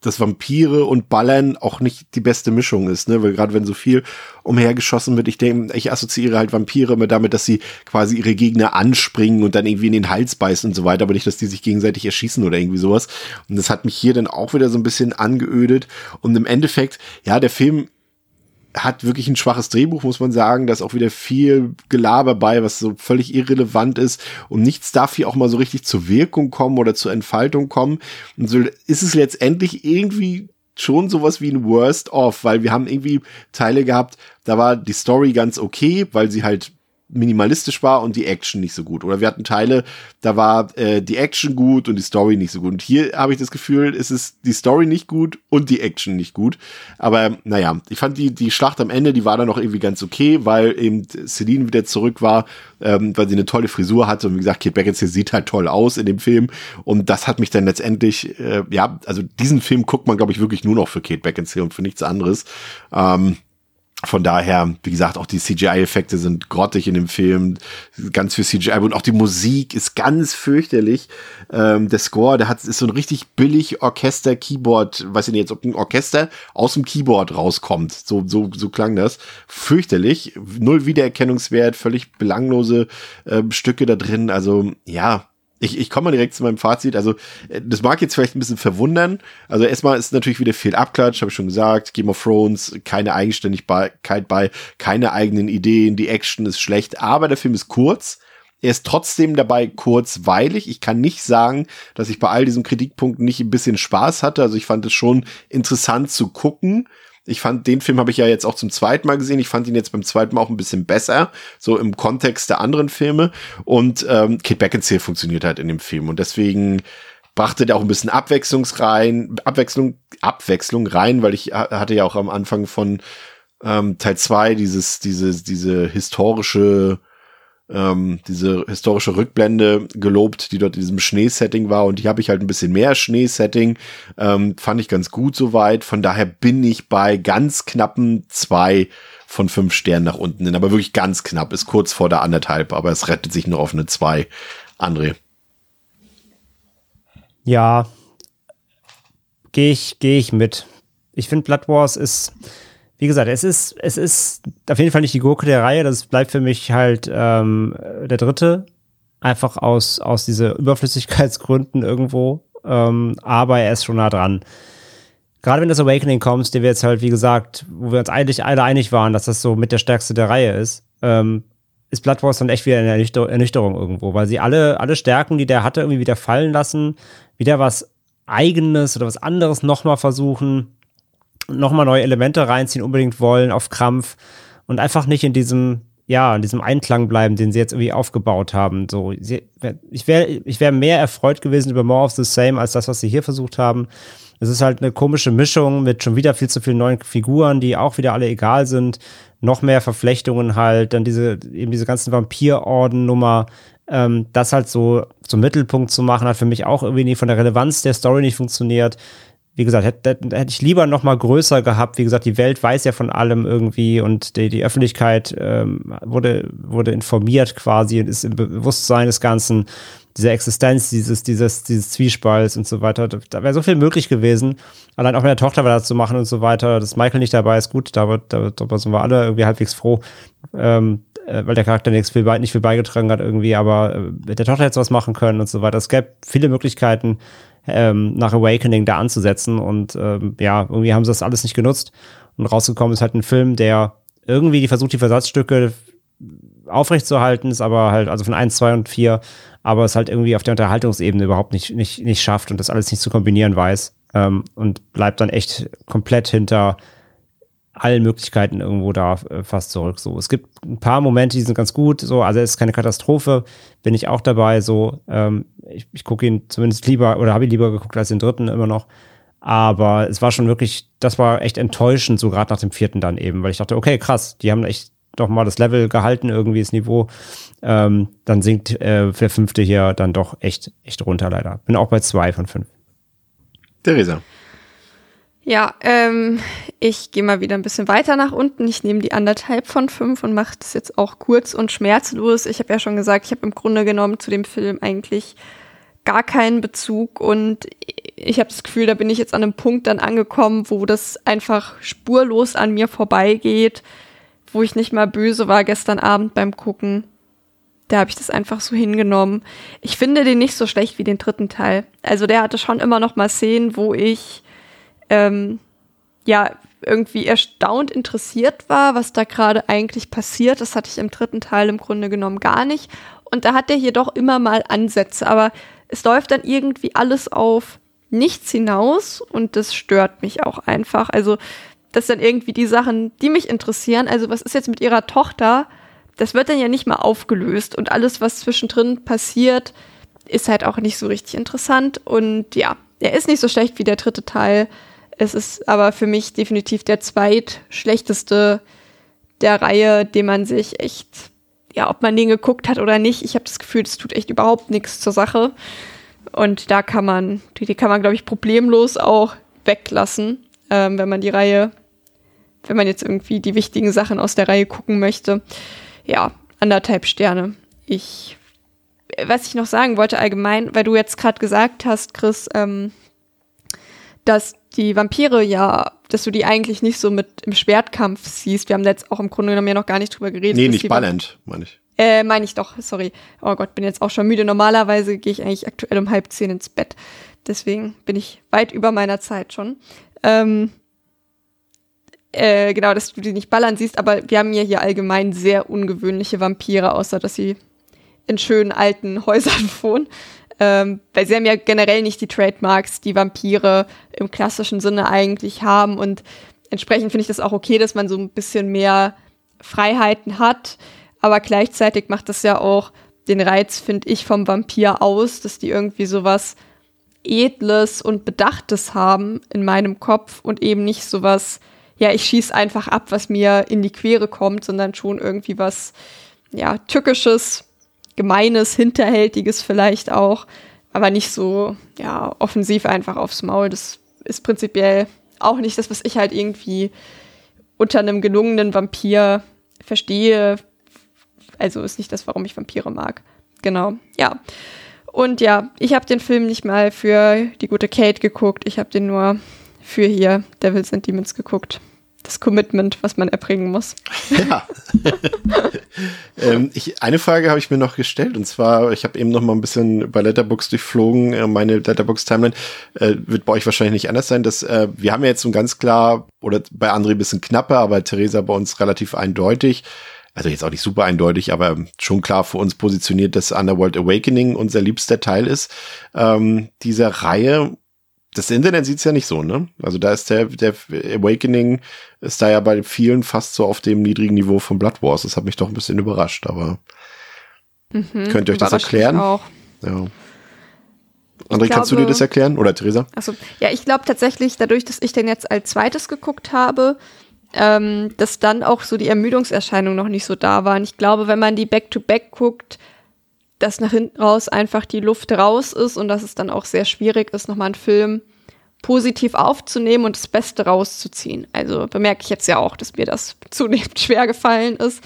dass Vampire und Ballern auch nicht die beste Mischung ist, ne? Weil gerade wenn so viel umhergeschossen wird, ich denke, ich assoziiere halt Vampire immer damit, dass sie quasi ihre Gegner anspringen und dann irgendwie in den Hals beißen und so weiter, aber nicht, dass die sich gegenseitig erschießen oder irgendwie sowas. Und das hat mich hier dann auch wieder so ein bisschen angeödet. Und im Endeffekt, ja, der Film hat wirklich ein schwaches Drehbuch, muss man sagen. Da ist auch wieder viel Gelaber bei, was so völlig irrelevant ist. Und nichts darf hier auch mal so richtig zur Wirkung kommen oder zur Entfaltung kommen. Und so ist es letztendlich irgendwie schon sowas wie ein Worst of, weil wir haben irgendwie Teile gehabt, da war die Story ganz okay, weil sie halt minimalistisch war und die Action nicht so gut. Oder wir hatten Teile, da war äh, die Action gut und die Story nicht so gut. Und hier habe ich das Gefühl, es ist die Story nicht gut und die Action nicht gut. Aber naja, ich fand die, die Schlacht am Ende, die war dann noch irgendwie ganz okay, weil eben Celine wieder zurück war, ähm, weil sie eine tolle Frisur hatte. Und wie gesagt, Kate Beckinsale sieht halt toll aus in dem Film. Und das hat mich dann letztendlich, äh, ja, also diesen Film guckt man, glaube ich, wirklich nur noch für Kate Beckinsale und für nichts anderes. Ähm, von daher, wie gesagt, auch die CGI-Effekte sind grottig in dem Film, ganz viel CGI und auch die Musik ist ganz fürchterlich. Ähm, der Score, der hat ist so ein richtig billig Orchester-Keyboard, weiß ich nicht jetzt, ob ein Orchester aus dem Keyboard rauskommt. So so so klang das. Fürchterlich, null Wiedererkennungswert, völlig belanglose äh, Stücke da drin. Also ja, ich, ich komme mal direkt zu meinem Fazit. Also, äh, das mag jetzt vielleicht ein bisschen verwundern. Also, erstmal ist natürlich wieder viel Abklatsch, habe ich schon gesagt. Game of Thrones, keine Eigenständigkeit bei, keine eigenen Ideen, die Action ist schlecht, aber der Film ist kurz. Er ist trotzdem dabei kurzweilig. Ich kann nicht sagen, dass ich bei all diesen Kritikpunkten nicht ein bisschen Spaß hatte. Also ich fand es schon interessant zu gucken. Ich fand, den Film habe ich ja jetzt auch zum zweiten Mal gesehen. Ich fand ihn jetzt beim zweiten Mal auch ein bisschen besser, so im Kontext der anderen Filme. Und ähm, Kate Beckinsale funktioniert halt in dem Film. Und deswegen brachte der auch ein bisschen Abwechslung rein, Abwechslung, Abwechslung rein, weil ich hatte ja auch am Anfang von ähm, Teil zwei dieses, diese, diese historische ähm, diese historische Rückblende gelobt, die dort in diesem Schneesetting war. Und hier habe ich halt ein bisschen mehr Schneesetting. Ähm, fand ich ganz gut soweit. Von daher bin ich bei ganz knappen zwei von fünf Sternen nach unten. Aber wirklich ganz knapp. Ist kurz vor der anderthalb, aber es rettet sich nur auf eine zwei. André. Ja, gehe ich, geh ich mit. Ich finde, Blood Wars ist wie gesagt, es ist, es ist auf jeden Fall nicht die Gurke der Reihe. Das bleibt für mich halt ähm, der dritte. Einfach aus, aus diese Überflüssigkeitsgründen irgendwo. Ähm, aber er ist schon nah dran. Gerade wenn das Awakening kommt, den wir jetzt halt, wie gesagt, wo wir uns eigentlich alle einig waren, dass das so mit der stärkste der Reihe ist, ähm, ist Blood Wars dann echt wieder eine Ernüchter Ernüchterung irgendwo, weil sie alle, alle Stärken, die der hatte, irgendwie wieder fallen lassen, wieder was Eigenes oder was anderes nochmal versuchen nochmal neue Elemente reinziehen, unbedingt wollen, auf Krampf und einfach nicht in diesem, ja, in diesem Einklang bleiben, den sie jetzt irgendwie aufgebaut haben. So, sie, ich wäre ich wär mehr erfreut gewesen über More of the Same als das, was sie hier versucht haben. Es ist halt eine komische Mischung mit schon wieder viel zu vielen neuen Figuren, die auch wieder alle egal sind. Noch mehr Verflechtungen halt, dann diese, eben diese ganzen Vampirorden-Nummer. Ähm, das halt so zum Mittelpunkt zu machen, hat für mich auch irgendwie nie von der Relevanz der Story nicht funktioniert wie gesagt, hätte, hätte ich lieber noch mal größer gehabt. Wie gesagt, die Welt weiß ja von allem irgendwie und die, die Öffentlichkeit ähm, wurde, wurde informiert quasi und ist im Bewusstsein des Ganzen, dieser Existenz dieses, dieses, dieses Zwiespalts und so weiter. Da wäre so viel möglich gewesen. Allein auch mit der Tochter weiter zu machen und so weiter. Dass Michael nicht dabei ist, gut, da, da, da sind wir alle irgendwie halbwegs froh. Ähm, äh, weil der Charakter nichts viel, nicht viel beigetragen hat irgendwie, aber äh, mit der Tochter hätte was machen können und so weiter. Es gäbe viele Möglichkeiten, ähm, nach Awakening da anzusetzen. Und ähm, ja, irgendwie haben sie das alles nicht genutzt. Und rausgekommen ist halt ein Film, der irgendwie die versucht, die Versatzstücke aufrechtzuerhalten, ist aber halt, also von 1, 2 und 4, aber es halt irgendwie auf der Unterhaltungsebene überhaupt nicht, nicht, nicht schafft und das alles nicht zu kombinieren weiß. Ähm, und bleibt dann echt komplett hinter allen Möglichkeiten irgendwo da äh, fast zurück. So, es gibt ein paar Momente, die sind ganz gut. So, also es ist keine Katastrophe, bin ich auch dabei. So, ähm, ich, ich gucke ihn zumindest lieber oder habe ihn lieber geguckt als den dritten immer noch. Aber es war schon wirklich, das war echt enttäuschend, so gerade nach dem vierten dann eben, weil ich dachte, okay, krass, die haben echt doch mal das Level gehalten, irgendwie das Niveau. Ähm, dann sinkt äh, der fünfte hier dann doch echt, echt runter leider. Bin auch bei zwei von fünf. Theresa. Ja, ähm, ich gehe mal wieder ein bisschen weiter nach unten. Ich nehme die anderthalb von fünf und mache das jetzt auch kurz und schmerzlos. Ich habe ja schon gesagt, ich habe im Grunde genommen zu dem Film eigentlich gar keinen Bezug und ich habe das Gefühl, da bin ich jetzt an einem Punkt dann angekommen, wo das einfach spurlos an mir vorbeigeht, wo ich nicht mal böse war gestern Abend beim Gucken. Da habe ich das einfach so hingenommen. Ich finde den nicht so schlecht wie den dritten Teil. Also der hatte schon immer noch mal Szenen, wo ich ähm, ja irgendwie erstaunt interessiert war, was da gerade eigentlich passiert. Das hatte ich im dritten Teil im Grunde genommen gar nicht. Und da hat er hier doch immer mal Ansätze, aber es läuft dann irgendwie alles auf nichts hinaus und das stört mich auch einfach. Also das sind irgendwie die Sachen, die mich interessieren. Also was ist jetzt mit ihrer Tochter? Das wird dann ja nicht mal aufgelöst und alles, was zwischendrin passiert, ist halt auch nicht so richtig interessant. Und ja, er ist nicht so schlecht wie der dritte Teil. Es ist aber für mich definitiv der zweitschlechteste der Reihe, den man sich echt, ja, ob man den geguckt hat oder nicht, ich habe das Gefühl, es tut echt überhaupt nichts zur Sache. Und da kann man, die, die kann man, glaube ich, problemlos auch weglassen, ähm, wenn man die Reihe wenn man jetzt irgendwie die wichtigen Sachen aus der Reihe gucken möchte. Ja, anderthalb Sterne. Ich, was ich noch sagen wollte allgemein, weil du jetzt gerade gesagt hast, Chris, ähm, dass die Vampire ja, dass du die eigentlich nicht so mit im Schwertkampf siehst. Wir haben jetzt auch im Grunde genommen ja noch gar nicht drüber geredet. Nee, nicht ballend, meine ich. Äh, meine ich doch, sorry. Oh Gott, bin jetzt auch schon müde. Normalerweise gehe ich eigentlich aktuell um halb zehn ins Bett. Deswegen bin ich weit über meiner Zeit schon. Ähm, äh, genau, dass du die nicht ballern siehst, aber wir haben ja hier allgemein sehr ungewöhnliche Vampire, außer dass sie in schönen alten Häusern wohnen. Ähm, weil sie haben ja generell nicht die Trademarks, die Vampire im klassischen Sinne eigentlich haben. Und entsprechend finde ich das auch okay, dass man so ein bisschen mehr Freiheiten hat. Aber gleichzeitig macht das ja auch den Reiz, finde ich, vom Vampir aus, dass die irgendwie sowas Edles und Bedachtes haben in meinem Kopf und eben nicht sowas, ja, ich schieß einfach ab, was mir in die Quere kommt, sondern schon irgendwie was, ja, Tückisches, Gemeines, Hinterhältiges vielleicht auch, aber nicht so, ja, offensiv einfach aufs Maul. Das ist prinzipiell auch nicht das, was ich halt irgendwie unter einem gelungenen Vampir verstehe. Also ist nicht das, warum ich Vampire mag. Genau, ja. Und ja, ich habe den Film nicht mal für die gute Kate geguckt. Ich habe den nur für hier Devils and Demons geguckt. Das Commitment, was man erbringen muss. Ja. ähm, ich, eine Frage habe ich mir noch gestellt und zwar, ich habe eben noch mal ein bisschen bei Letterbox durchflogen, äh, meine Letterbox Timeline äh, wird bei euch wahrscheinlich nicht anders sein. Dass, äh, wir haben ja jetzt so ganz klar, oder bei André ein bisschen knapper, aber Theresa bei uns relativ eindeutig, also jetzt auch nicht super eindeutig, aber schon klar für uns positioniert, dass Underworld Awakening unser liebster Teil ist ähm, dieser Reihe. Das Internet sieht's ja nicht so, ne? Also da ist der, der Awakening ist da ja bei vielen fast so auf dem niedrigen Niveau von Blood Wars. Das hat mich doch ein bisschen überrascht, aber Mhm, könnt ihr euch das erklären? Auch. Ja. André, kannst du dir glaube- das erklären? Oder Theresa? Also, ja, ich glaube tatsächlich, dadurch, dass ich den jetzt als zweites geguckt habe, ähm, dass dann auch so die Ermüdungserscheinungen noch nicht so da waren. Ich glaube, wenn man die Back-to-Back guckt, dass nach hinten raus einfach die Luft raus ist und dass es dann auch sehr schwierig ist, nochmal einen Film positiv aufzunehmen und das Beste rauszuziehen. Also bemerke ich jetzt ja auch, dass mir das zunehmend schwer gefallen ist.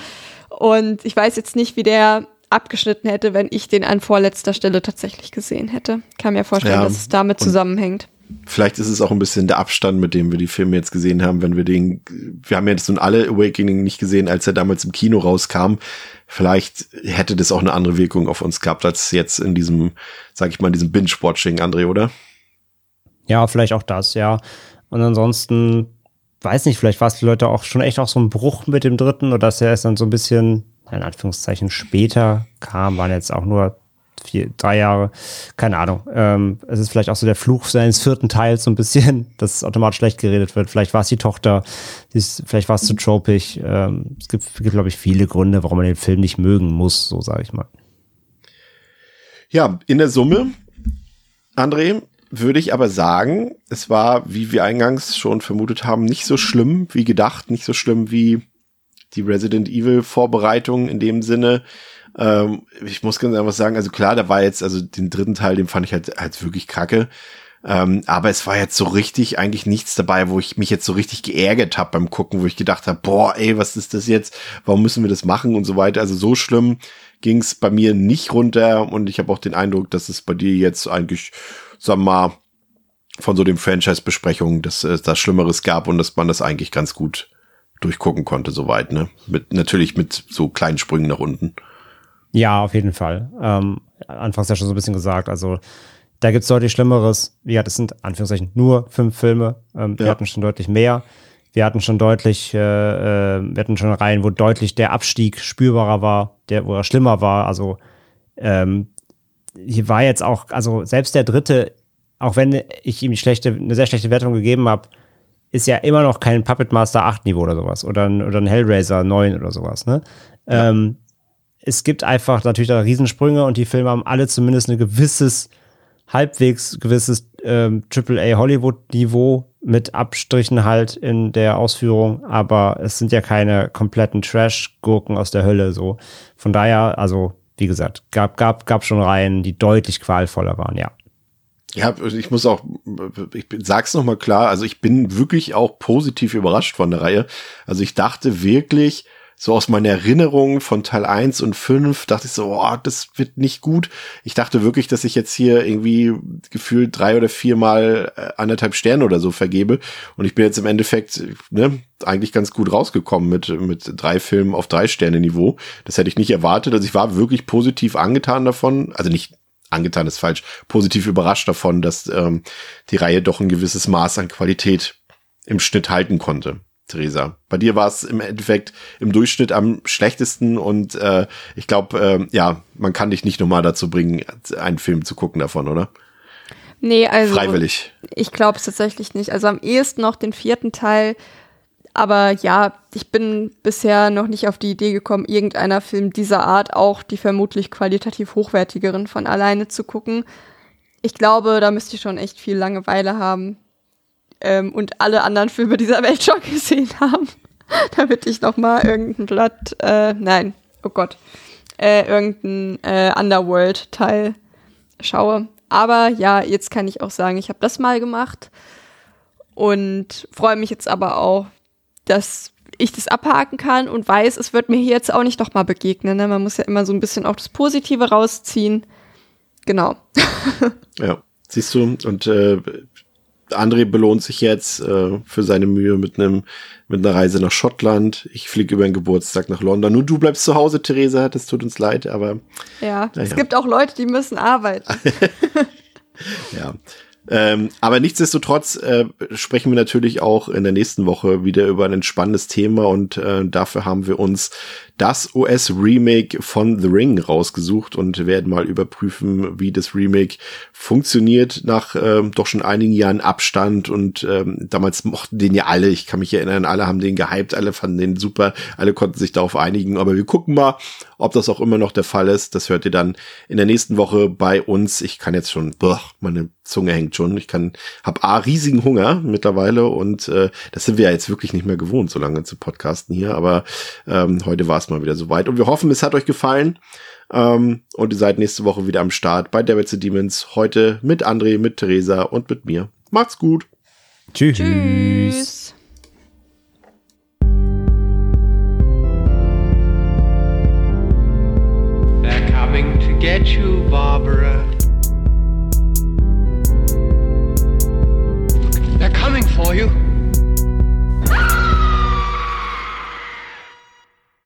Und ich weiß jetzt nicht, wie der abgeschnitten hätte, wenn ich den an vorletzter Stelle tatsächlich gesehen hätte. Kann mir vorstellen, Ja, dass es damit zusammenhängt. Vielleicht ist es auch ein bisschen der Abstand, mit dem wir die Filme jetzt gesehen haben, wenn wir den, wir haben jetzt nun alle Awakening nicht gesehen, als er damals im Kino rauskam. Vielleicht hätte das auch eine andere Wirkung auf uns gehabt, als jetzt in diesem, sag ich mal, diesem Binge-Watching, André, oder? Ja, vielleicht auch das, ja. Und ansonsten, weiß nicht, vielleicht war es die Leute auch schon echt auch so ein Bruch mit dem dritten oder dass er erst dann so ein bisschen, in Anführungszeichen, später kam, waren jetzt auch nur vier, drei Jahre, keine Ahnung. Ähm, es ist vielleicht auch so der Fluch seines vierten Teils so ein bisschen, dass automatisch schlecht geredet wird. Vielleicht war es die Tochter, ist, vielleicht war es zu tropig. Ähm, es gibt, gibt glaube ich, viele Gründe, warum man den Film nicht mögen muss, so sage ich mal. Ja, in der Summe, André, würde ich aber sagen, es war, wie wir eingangs schon vermutet haben, nicht so schlimm wie gedacht, nicht so schlimm wie die Resident Evil Vorbereitung in dem Sinne. Ähm, ich muss ganz einfach sagen, also klar, da war jetzt, also den dritten Teil, den fand ich halt, halt wirklich kacke. Ähm, aber es war jetzt so richtig eigentlich nichts dabei, wo ich mich jetzt so richtig geärgert habe beim Gucken, wo ich gedacht habe, boah, ey, was ist das jetzt? Warum müssen wir das machen und so weiter? Also so schlimm ging es bei mir nicht runter und ich habe auch den Eindruck, dass es bei dir jetzt eigentlich, wir mal, von so den Franchise-Besprechungen, dass es da Schlimmeres gab und dass man das eigentlich ganz gut durchgucken konnte, soweit, ne? Mit, natürlich mit so kleinen Sprüngen nach unten. Ja, auf jeden Fall. Ähm, anfangs ja schon so ein bisschen gesagt, also da gibt's deutlich Schlimmeres. Gesagt, es sind Anführungszeichen nur fünf Filme. Ähm, Wir Ja. hatten schon deutlich mehr. Wir hatten schon deutlich, äh, äh, wir hatten schon Reihen, wo deutlich der Abstieg spürbarer war, der, wo er schlimmer war. Also ähm, hier war jetzt auch, also selbst der dritte, auch wenn ich ihm schlechte, eine sehr schlechte Wertung gegeben habe, ist ja immer noch kein Puppet Master 8 Niveau oder sowas oder ein, oder ein Hellraiser 9 oder sowas, ne? Ähm, es gibt einfach natürlich da Riesensprünge und die Filme haben alle zumindest ein gewisses, halbwegs gewisses ähm, AAA Hollywood-Niveau mit Abstrichen halt in der Ausführung, aber es sind ja keine kompletten Trash-Gurken aus der Hölle so. Von daher, also wie gesagt, gab, gab, gab schon Reihen, die deutlich qualvoller waren, ja. Ja, ich muss auch, ich sag's noch mal klar, also ich bin wirklich auch positiv überrascht von der Reihe. Also ich dachte wirklich, so aus meiner Erinnerung von Teil 1 und 5 dachte ich so, oh, das wird nicht gut. Ich dachte wirklich, dass ich jetzt hier irgendwie gefühlt drei oder viermal äh, anderthalb Sterne oder so vergebe. Und ich bin jetzt im Endeffekt ne, eigentlich ganz gut rausgekommen mit, mit drei Filmen auf drei Sterne Niveau. Das hätte ich nicht erwartet. Also ich war wirklich positiv angetan davon. Also nicht angetan ist falsch, positiv überrascht davon, dass ähm, die Reihe doch ein gewisses Maß an Qualität im Schnitt halten konnte. Theresa, bei dir war es im Endeffekt im Durchschnitt am schlechtesten und äh, ich glaube, äh, ja, man kann dich nicht nochmal dazu bringen, einen Film zu gucken davon, oder? Nee, also. Freiwillig. Ich glaube es tatsächlich nicht. Also am ehesten noch den vierten Teil, aber ja, ich bin bisher noch nicht auf die Idee gekommen, irgendeiner Film dieser Art auch die vermutlich qualitativ hochwertigeren von alleine zu gucken. Ich glaube, da müsste ich schon echt viel Langeweile haben ähm, und alle anderen Filme dieser Welt schon gesehen haben, damit ich noch mal irgendein Blatt, äh, nein, oh Gott, äh, irgendein äh, Underworld-Teil schaue. Aber ja, jetzt kann ich auch sagen, ich habe das mal gemacht und freue mich jetzt aber auch, dass ich das abhaken kann und weiß, es wird mir hier jetzt auch nicht nochmal begegnen. Ne? Man muss ja immer so ein bisschen auch das Positive rausziehen. Genau. ja, siehst du, und äh, André belohnt sich jetzt äh, für seine Mühe mit einem mit einer Reise nach Schottland. Ich fliege über den Geburtstag nach London. Nun, du bleibst zu Hause, Theresa. Das tut uns leid, aber ja, es ja. gibt auch Leute, die müssen arbeiten. ja, ähm, aber nichtsdestotrotz äh, sprechen wir natürlich auch in der nächsten Woche wieder über ein spannendes Thema und äh, dafür haben wir uns das US-Remake von The Ring rausgesucht und werden mal überprüfen, wie das Remake funktioniert nach ähm, doch schon einigen Jahren Abstand und ähm, damals mochten den ja alle, ich kann mich erinnern, alle haben den gehypt, alle fanden den super, alle konnten sich darauf einigen, aber wir gucken mal, ob das auch immer noch der Fall ist. Das hört ihr dann in der nächsten Woche bei uns. Ich kann jetzt schon, boah, meine Zunge hängt schon. Ich kann, hab A, riesigen Hunger mittlerweile und äh, das sind wir ja jetzt wirklich nicht mehr gewohnt, so lange zu podcasten hier, aber ähm, heute war es es mal wieder soweit. Und wir hoffen, es hat euch gefallen. Ähm, und ihr seid nächste Woche wieder am Start bei Devils and Demons. Heute mit André, mit Theresa und mit mir. Macht's gut. Tschüss. Tschüss. To get you, Barbara. They're coming for you.